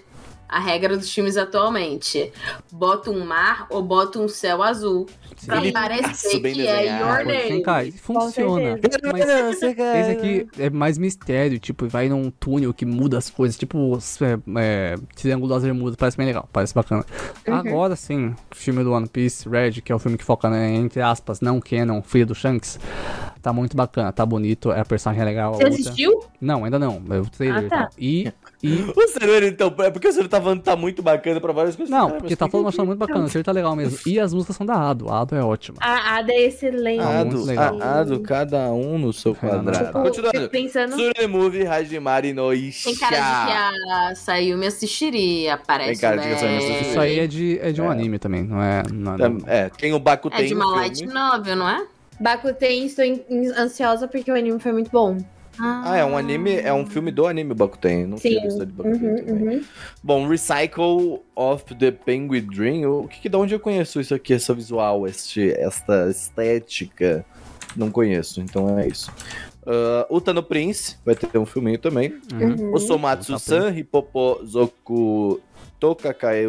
A regra dos filmes atualmente. Bota um mar ou bota um céu azul. Pra Ele- parecer que é. Your Name. funciona. Mas esse aqui é mais mistério, tipo, vai num túnel que muda as coisas, tipo, é, é, Triângulo das Bermudas, parece bem legal, parece bacana. Agora sim, o filme do One Piece, Red, que é o filme que foca, né, entre aspas, não canon, filho do Shanks, tá muito bacana, tá bonito, é a personagem é legal. Você outra- assistiu? Não, ainda não, é o trailer Ah, tá. E, e O Ceruero, então, é porque o Ceruero tá falando que tá muito bacana pra várias coisas. não, Cara, porque tá falando que- achando muito bacana, o trailer tá legal mesmo. E as músicas são da Ado, a Ado é ótima. A Ada é excelente. Ah, Ado, a- Ado, cada um no seu quadrado. Tipo, Continuando. pensando. Surene Movie, Hajimari no Isha. Tem cara de que a Sayumi assistiria, parece. Tem cara de que a Sayumi né? assistiria. Isso aí é de, é de um É. anime também, não é... Não é Tam- É, tem o Bakuten É de uma light novel, não é? Bakuten, estou ansiosa porque o anime foi muito bom. Ah, é um anime, é um filme do anime Bakuten. Não Sim. tinha visto de Bakuten Uhum, também. uhum. Bom, Recycle of the Penguin Dream. O que, que de onde eu conheço isso aqui, essa visual, este, esta estética? Não conheço, então é isso. Uh, Utano Prince, vai ter um filminho também. Uhum. O Somatsu-san, Hippopo Zoku Tokakae.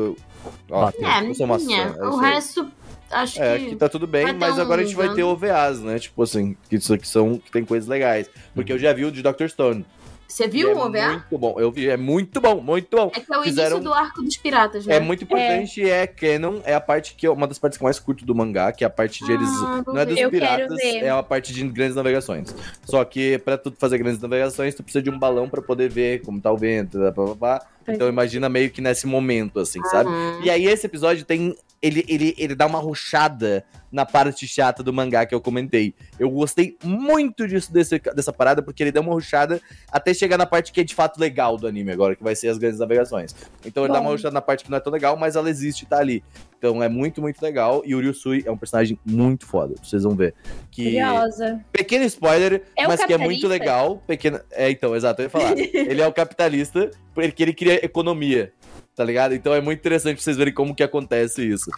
Ó. É, o é O resto, acho É, que. aqui tá tudo bem, mas agora a gente vai ter. OVAs, né? Tipo assim, que isso aqui são que tem coisas legais. Porque eu já vi o de Dr. Stone. Você viu é o OVA? Muito bom. Eu vi, é muito bom, muito bom. É que é o Fizeram- início do arco dos piratas, né? É muito importante, é. canon, é a parte que é uma das partes que eu mais curto do mangá, que é a parte de eles. Ah, Não é dos. Eu piratas, é a parte de grandes navegações. Só que pra tu fazer grandes navegações, tu precisa de um balão pra poder ver como tá o vento, blá, blá, blá. Então imagina meio que nesse momento, assim, sabe? Uhum. E aí esse episódio tem. Ele, ele, ele dá uma ruchada na parte chata do mangá que eu comentei. Eu gostei muito disso desse, dessa parada, porque ele dá uma ruchada até chegar na parte que é de fato legal do anime agora, que vai ser as grandes navegações. Então ele dá Bom. uma ruchada na parte que não é tão legal, mas ela existe e tá ali. Então é muito, muito legal. E o Ryusui é um personagem muito foda, vocês vão ver. Que... Curiosa. Pequeno spoiler, É mas que é muito legal. Pequeno... É, então, exato, eu ia falar. [LAUGHS] ele é o capitalista, porque ele cria economia. Tá ligado? Então é muito interessante pra vocês verem como que acontece isso.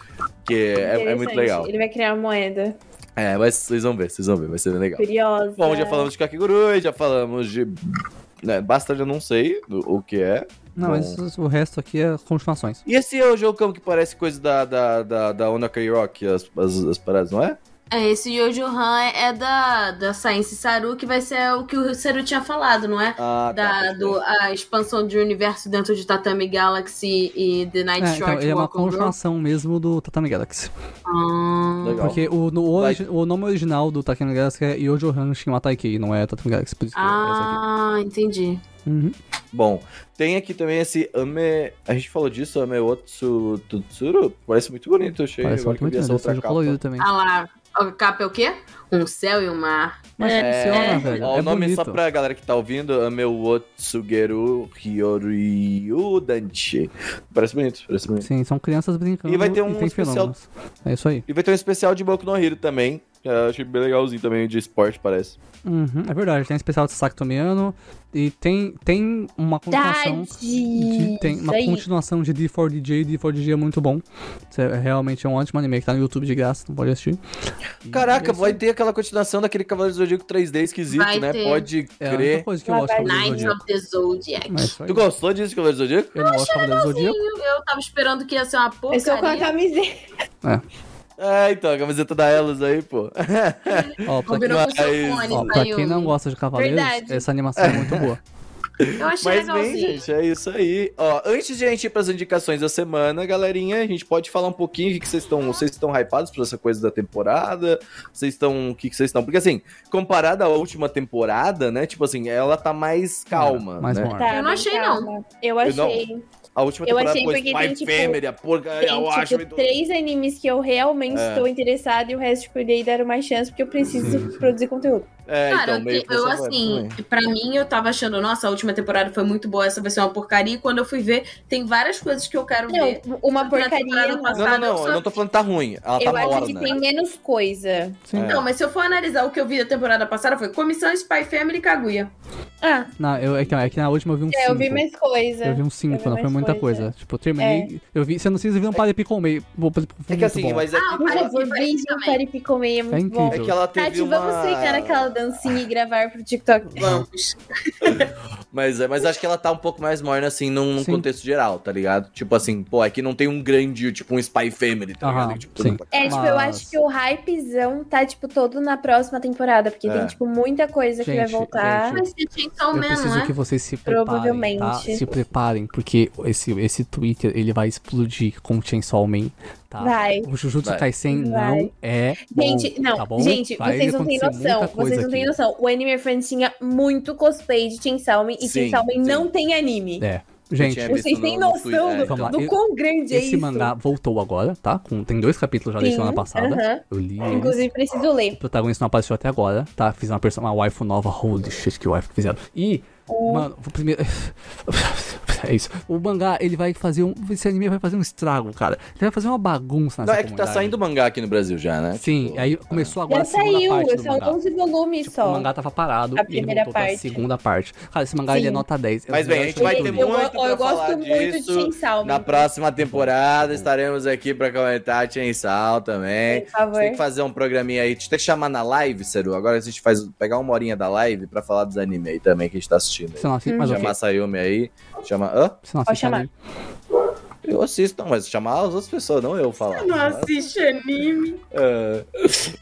Que é, é muito Interessante. legal. Ele vai criar uma moeda. É, mas vocês vão ver, vocês vão ver, vai ser bem legal. Curiosa. Bom, já falamos de Kakigurui, já falamos de. Né, basta já não sei o, o que é. Não, Bom. mas o resto aqui é continuações. E esse é o jogo que parece coisa da, da, da, da Onakai Rock, as, as, as paradas, não é? É, esse Yojo Han é, é da, da Science Saru, que vai ser o que o Saru tinha falado, não é? Ah, da, pode do, a expansão de universo dentro de Tatami Galaxy e The Night É, Short então, ele é uma continuação mesmo do Tatami Galaxy. Ah, Legal. Porque o, no, origi- o nome original do Tatami Galaxy é Yojo Han Shinwataiki, não é Tatami Galaxy, por isso que é ah, entendi. Uhum. Bom, tem aqui também esse Ame. A gente falou disso, Ame Otsu Tutsuru. Parece muito bonito, achei. Parece muito bonito, essa outra capa. colorido também. Ah lá, a capa é o quê? Um céu e um mar. Mas É, funciona, velho. Ó, é o nome bonito. só pra galera que tá ouvindo, Ameu Otsugeru Hyoryu Danchi. Parece bonito, parece bonito. Sim, são crianças brincando E vai ter um especial- fenômenos. É isso aí. E vai ter um especial de Boku no Hero também. Eu achei bem legalzinho também, de esporte, parece. Uhum, é verdade, tem especial de Sasaki Tomiano e tem, tem uma continuação. De, tem uma aí. continuação de D4DJ, D4DJ é muito bom. Isso é, realmente é um ótimo anime que tá no YouTube de graça, não pode assistir. Caraca, é vai ter aquela continuação daquele Cavaleiro do Zodíaco 3D esquisito, Vai né? ter. Pode É crer. coisa que eu gosto Zodíaco. of the Zodiac. Tu gostou disso, Cavaleiro do Zodíaco? Eu não gosto de Cavaleiro do Zodíaco. Eu tava esperando que ia ser uma Eu sou com a porcaria. camiseta. É, então, a camiseta da Elas aí, pô. Ó, pra, Combinou com o seu fone, ó, pra quem não gosta de Cavaleiros, Verdade. essa animação é muito boa. Eu achei Mas bem, legalzinho. gente, é isso aí. Ó, antes de a gente ir pras indicações da semana, galerinha, a gente pode falar um pouquinho o que que vocês estão. Vocês estão hypados por essa coisa da temporada? Vocês estão. O que que vocês estão? Porque assim, comparada à última temporada, né? Tipo assim, ela tá mais calma. mais né? morna. Tá, Eu não achei, calma. Eu Eu não- achei. A última Eu temporada achei foi porque Spy tem, tipo, Family, a porca, Tem, eu acho. tipo, três animes que eu realmente É. estou interessada e o resto, tipo, dei dar uma chance porque eu preciso produzir conteúdo. É, Cara, então, eu, meio que eu, assim, pra mim eu tava achando, nossa, a última temporada foi muito boa, essa vai ser uma porcaria. E quando eu fui ver, tem várias coisas que eu quero ver. Não, uma Tanto na porcaria. temporada não. passada- Não, não, eu não, só- eu não tô falando que tá ruim. Ela tá Eu acho morna. que tem menos coisa. Sim. É. Não, mas se eu for analisar o que eu vi da temporada passada, foi Comissão Spy Family e Kaguya. Ah, Não, eu, é, que, é que na última eu vi um 5. é, eu vi mais coisa. Eu vi um 5, Eu vi não foi muita coisa. coisa. Tipo, eu terminei. Eu vi. Você não precisa ver um Parepicon meio. Foi É que assim, bom. mas é Ah, que, o beijo também. no Paripicomei, é muito É bom. é que ela teve Tati, uma... vamos ficar naquela dancinha e gravar pro TikTok. Vamos. [LAUGHS] Mas, é, mas acho que ela tá um pouco mais morna, assim, num, num Sim. contexto geral, tá ligado? Tipo assim, pô, aqui não tem um grande, tipo, um Spy Family, tá Aham, ligado? Tipo, todo sim. É, tipo, eu Mas- acho que o hypezão tá, tipo, todo na próxima temporada, porque É. tem, tipo, muita coisa que vai Gente, voltar. gente, Vai ser Chainsaw Eu Man, preciso é? que vocês se preparem, tá? Provavelmente. Se preparem, porque esse, esse Twitter, ele vai explodir com o Chainsaw Man, tá? Vai. O Jujutsu Vai. Kaisen Vai. não é bom, Gente, não, tá bom? gente, Vai vocês não têm noção. Vocês não têm aqui. noção. O Anime Friends tinha muito cosplay de Chainsaw e Sim, Chainsaw não tem anime. É. Gente, Vocês no- têm no noção Twitter, é, do, então. Vamos lá, do quão grande é esse isso? mangá voltou agora, tá? Com, tem dois capítulos já da Sim, semana passada. aham. Eu li eles. Inclusive, preciso ler. O protagonista não apareceu até agora, tá? Fiz uma, perso- uma waifu nova. Holy shit, que waifu que fizeram. E, mano, o primeiro. [LAUGHS] [LAUGHS] [LAUGHS] é isso. O mangá, ele vai fazer um. Esse anime vai fazer um estrago, cara. Ele vai fazer uma bagunça nessa Não, é que tá saindo mangá aqui no Brasil já, né? Sim, Tipo, aí começou agora Já a segunda saiu, parte do são mangá. 11 volumes Tipo, só. o mangá tava parado A e ele primeira parte. segunda parte. Cara, esse mangá ele é Sim. nota 10. É Mas bem, a gente vai que ter eu eu, muito eu falar gosto muito de Chainsaw Na próxima temporada estaremos aqui pra comentar Chainsaw também. Por favor. Tem que fazer um programinha aí. A gente tem que chamar na live, Seru. Agora a gente faz pegar uma horinha da live pra falar dos anime aí também que a gente tá assistindo. Não assiste mais o quê? Chamar a Sayumi aí. Chama. Hã? Você não Pode assiste chamar. anime? Eu assisto, não, mas chamar as outras pessoas, não eu falar. Não assiste anime. É,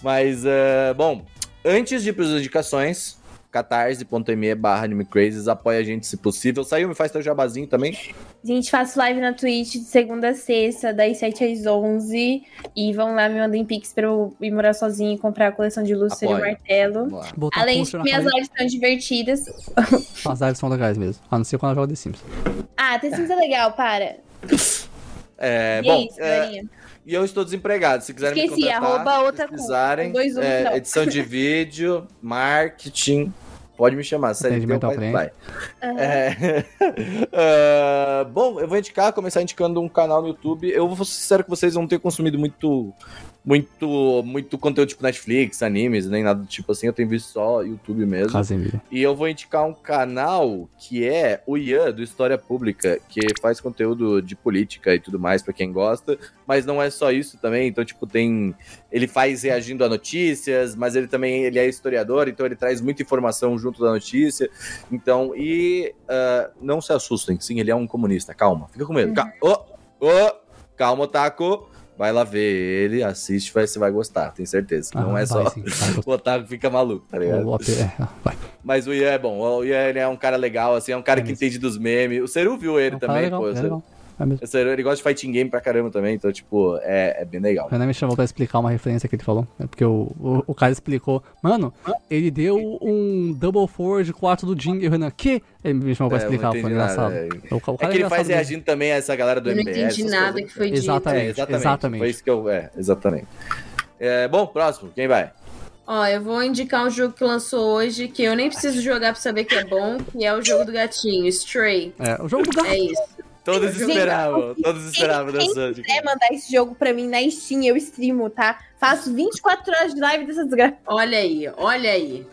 mas, é, bom, antes de ir pras indicações, catarse.me barra animecrazes, apoia a gente se possível. Saiu, me faz teu jabazinho também. Gente, faço live na Twitch de segunda a sexta, das 7 às 11. E vão lá, me mandem pix pra eu ir morar sozinho e comprar a coleção de Lúcifer e. Martelo. Além de que minhas lives são divertidas. As lives são legais mesmo. A não ser quando eu jogo The Sims. Ah, The Sims é legal, para. É, e é bom, isso, é, e eu estou desempregado. Se quiserem Esqueci, me contratar, arroba se outra com dois um é, edição de [LAUGHS] vídeo, marketing, pode me chamar. Sério, vai, cliente. vai. Aham. É. [LAUGHS] Ah, bom, eu vou indicar, começar indicando um canal no YouTube. Eu vou ser sincero que vocês vão ter consumido muito, muito, muito conteúdo tipo Netflix, animes, nem nada do tipo assim. Eu tenho visto só YouTube mesmo. Casemiro. E eu vou indicar um canal que é o Ian, do História Pública, que faz conteúdo de política e tudo mais pra quem gosta, mas não é só isso também, então tipo tem, ele faz reagindo a notícias, mas ele também ele é historiador, então ele traz muita informação junto da notícia. Então, e ah, não se assustem, sim, ele é um comunista, calma, fica com medo. Calma, ô, ô, calma, Otaku. Vai lá ver ele, assiste, vai, você vai gostar, tenho certeza. Não Ah, é vai só sim, [LAUGHS] o Otaku fica maluco, tá ligado? O é, vai. Mas o Ian é bom. O Ian é um cara legal, assim, é um cara É que entende dos memes. O Seru viu ele É um também, legal, pô. É. É mesmo. o Seru, ele gosta de fighting game pra caramba também, então, tipo, é, é bem legal. O Renan me chamou pra explicar uma referência que ele falou. É porque o, o, o cara explicou. Mano, ele deu um Double Forge 4 do Jin. E o Renan, que? Ele me chamou pra É, explicar, foi engraçado. nada, é. O, o cara É que ele faz reagindo também a essa galera do Eu não MBS. entendi nada coisas. que foi dito. Exatamente. É, exatamente. exatamente. Foi isso que eu. É, exatamente. É, bom, próximo, quem vai? Ó, eu vou indicar um jogo que lançou hoje, que eu nem preciso jogar pra saber que é bom, que é o jogo do gatinho, Stray. É, o jogo do gato. É isso. Todos Gente, esperavam, todos esperavam da quem Sandy. quiser mandar esse jogo pra mim na Steam, eu streamo, tá? Faço 24 horas de live dessa desgraça. Olha aí, olha aí.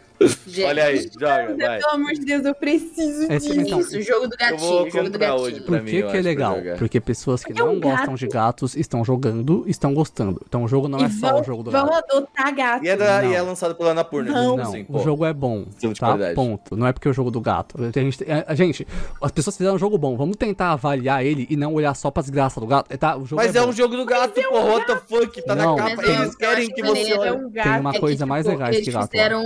Gente, Olha aí, joga, vai. Pelo amor de Deus, eu preciso Esse- disso. então, o jogo do Eu vou gatinho, o jogo do gatinho. hoje. Pra Por mim, que, eu que é pra legal? Porque pessoas que É um não gostam gato. de gatos estão jogando, estão gostando. Então o jogo não é E só vão- o jogo do Vamos gato. adotar gato. E é, da- e é lançado pela Anapurna. Não. Não, assim, o jogo é bom, tá? Ponto. Não é porque é o jogo do gato. A gente, a, a gente, as pessoas fizeram um jogo bom. Vamos tentar avaliar ele e não olhar só pras graças do gato. Tá? O jogo Mas é, é, um jogo do gato, pô. What the fuck? Tá Não. na capa. Mas eu- Eles eu querem que você é olhe. um Tem uma É coisa mais tipo, legais eles que gato. lá. fizeram,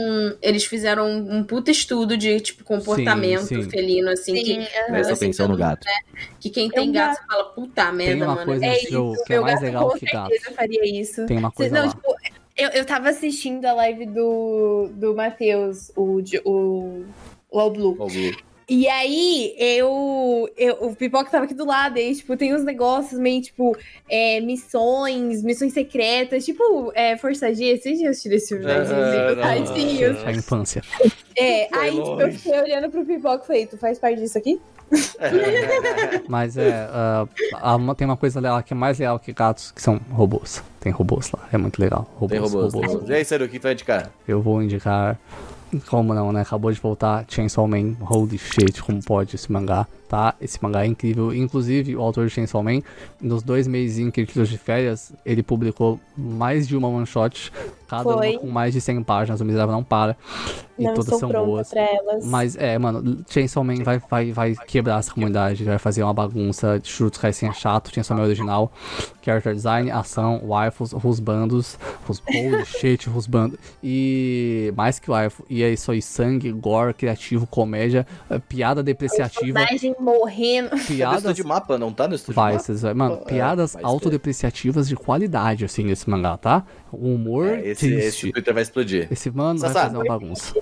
eles fizeram um puta estudo de, tipo, comportamento Sim, sim. felino, assim, Sim, que. Presta assim, atenção no gato. né, que quem É tem um gato gato. fala, puta merda, uma mano. coisa É isso, que é meu mais gato legal com que gato. certeza faria isso. Tem uma coisa não, lá. tipo, eu, eu tava assistindo a live do, do Matheus, o, o, o All Blue. Blue. E aí, eu, eu. O Pipoca tava aqui do lado, e tipo, tem uns negócios meio, tipo, é, missões, missões secretas, tipo, é, Força G, vocês já assistiram esse filme, né? Ah. Tadinhos. A infância. É, Foi aí, tipo, eu longe. fiquei olhando pro Pipoca e falei, tu faz parte disso aqui? [LAUGHS] Mas é. uma- tem uma coisa lá que é mais legal que gatos, que são robôs. Tem robôs lá. É muito legal. Robôs, Tem robôs. robôs. tem robôs. E aí, Sério, o que tu vai indicar? Eu vou indicar. Como não, né? Acabou de voltar Chainsaw Man. Holy shit, como pode esse mangá, tá? Esse mangá é incrível. Inclusive, o autor de Chainsaw Man, nos dois meses que ele tirou de férias, ele publicou mais de uma one shot, cada Foi. uma com mais de 100 páginas. O miserável não para. E não todas são boas. Mas é, mano, Chainsaw Man vai, vai, vai quebrar essa comunidade, vai fazer uma bagunça, Shurutsu Kaisen é chato, Chainsaw Man original, character design, ação, waifus, rusbandos, rus, holy [LAUGHS] shit, rusbando, e mais que waifu, e é isso aí, sangue, gore, criativo, comédia, eh, piada depreciativa, Morrendo. Tá piadas... estúdio mapa, não tá no estúdio Vai, mapa? vocês vai, mano, É, piadas vai ser. autodepreciativas de qualidade, assim, nesse mangá, tá? O humor É, esse, esse triste. Twitter vai explodir. Esse mano vai Sassá. fazer uma bagunça.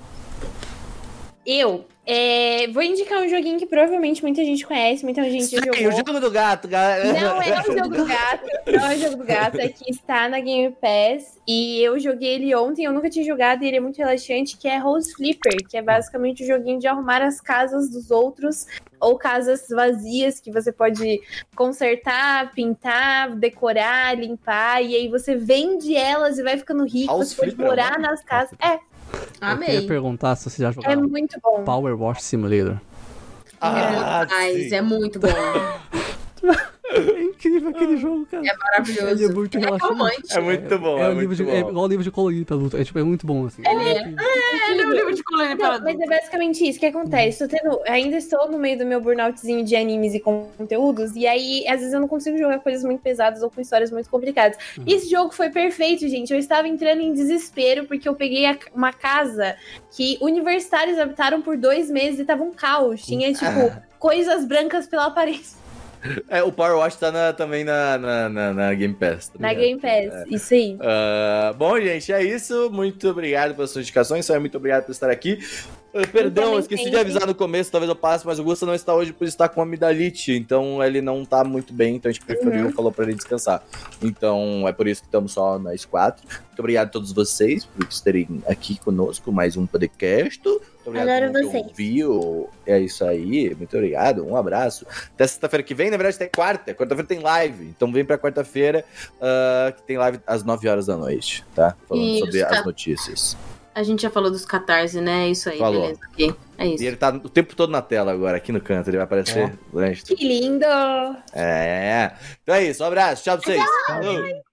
Eu é, vou indicar um joguinho que provavelmente muita gente conhece, muita gente Sim, jogou. o jogo do gato, galera. Não é o jogo do gato, não é o jogo do gato, é que está na Game Pass e eu joguei ele ontem, eu nunca tinha jogado e ele é muito relaxante, que é Rose Flipper, que é basicamente o joguinho de arrumar as casas dos outros ou casas vazias que você pode consertar, pintar, decorar, limpar e aí você vende elas e vai ficando rico, House você pode Flipper é morar nas casas. É, Eu Amei. queria perguntar se você já é muito bom. Power Wash Simulator. Ah, Mas sim. é muito bom. [LAUGHS] É incrível aquele jogo, cara. É maravilhoso. Ele é muito é relaxante. É muito bom, É, é, um livro de, bom. é igual o livro de colorir pra luta. É, tipo, é muito bom, assim. Ele é. Ele é um livro de colônia para Não, mas é basicamente isso que acontece. Tô tendo, ainda estou no meio do meu burnoutzinho de animes e conteúdos, e aí às vezes eu não consigo jogar coisas muito pesadas ou com histórias muito complicadas. Uhum. Esse jogo foi perfeito, gente. Eu estava entrando em desespero porque eu peguei a- uma casa que universitários habitaram por dois meses e tava um caos. Tinha, tipo, Ah. coisas brancas pela parede. [LAUGHS] É, o Power Watch tá na- também na, na, na- na Game Pass. tá Na? Game Pass. Isso aí. Ah, bom, gente, é isso. Muito obrigado pelas suas indicações. Muito obrigado por estar aqui. Perdão, eu esqueci de avisar no começo, talvez eu passe, mas o Gusta não está hoje por estar com amidalite, então ele não tá muito bem, então a gente preferiu, Uhum. falou pra ele descansar. Então é por isso que estamos só nós quatro. Muito obrigado a todos vocês por estarem aqui conosco, mais um podcast. Muito obrigado Adoro por vocês. ouviu. É isso aí, muito obrigado, um abraço. Até sexta-feira que vem, na verdade tem quarta, quarta-feira tem live, então vem pra quarta-feira, ah, que tem live às 9 horas da noite, tá? Falando Isso, sobre tá. as notícias. A gente já falou dos catarse, né? É isso aí, Falou. beleza. Ok. É isso. E ele tá o tempo todo na tela agora, aqui no canto, ele vai aparecer durante Que lindo! É. Então é isso, um abraço, tchau pra vocês. Falou.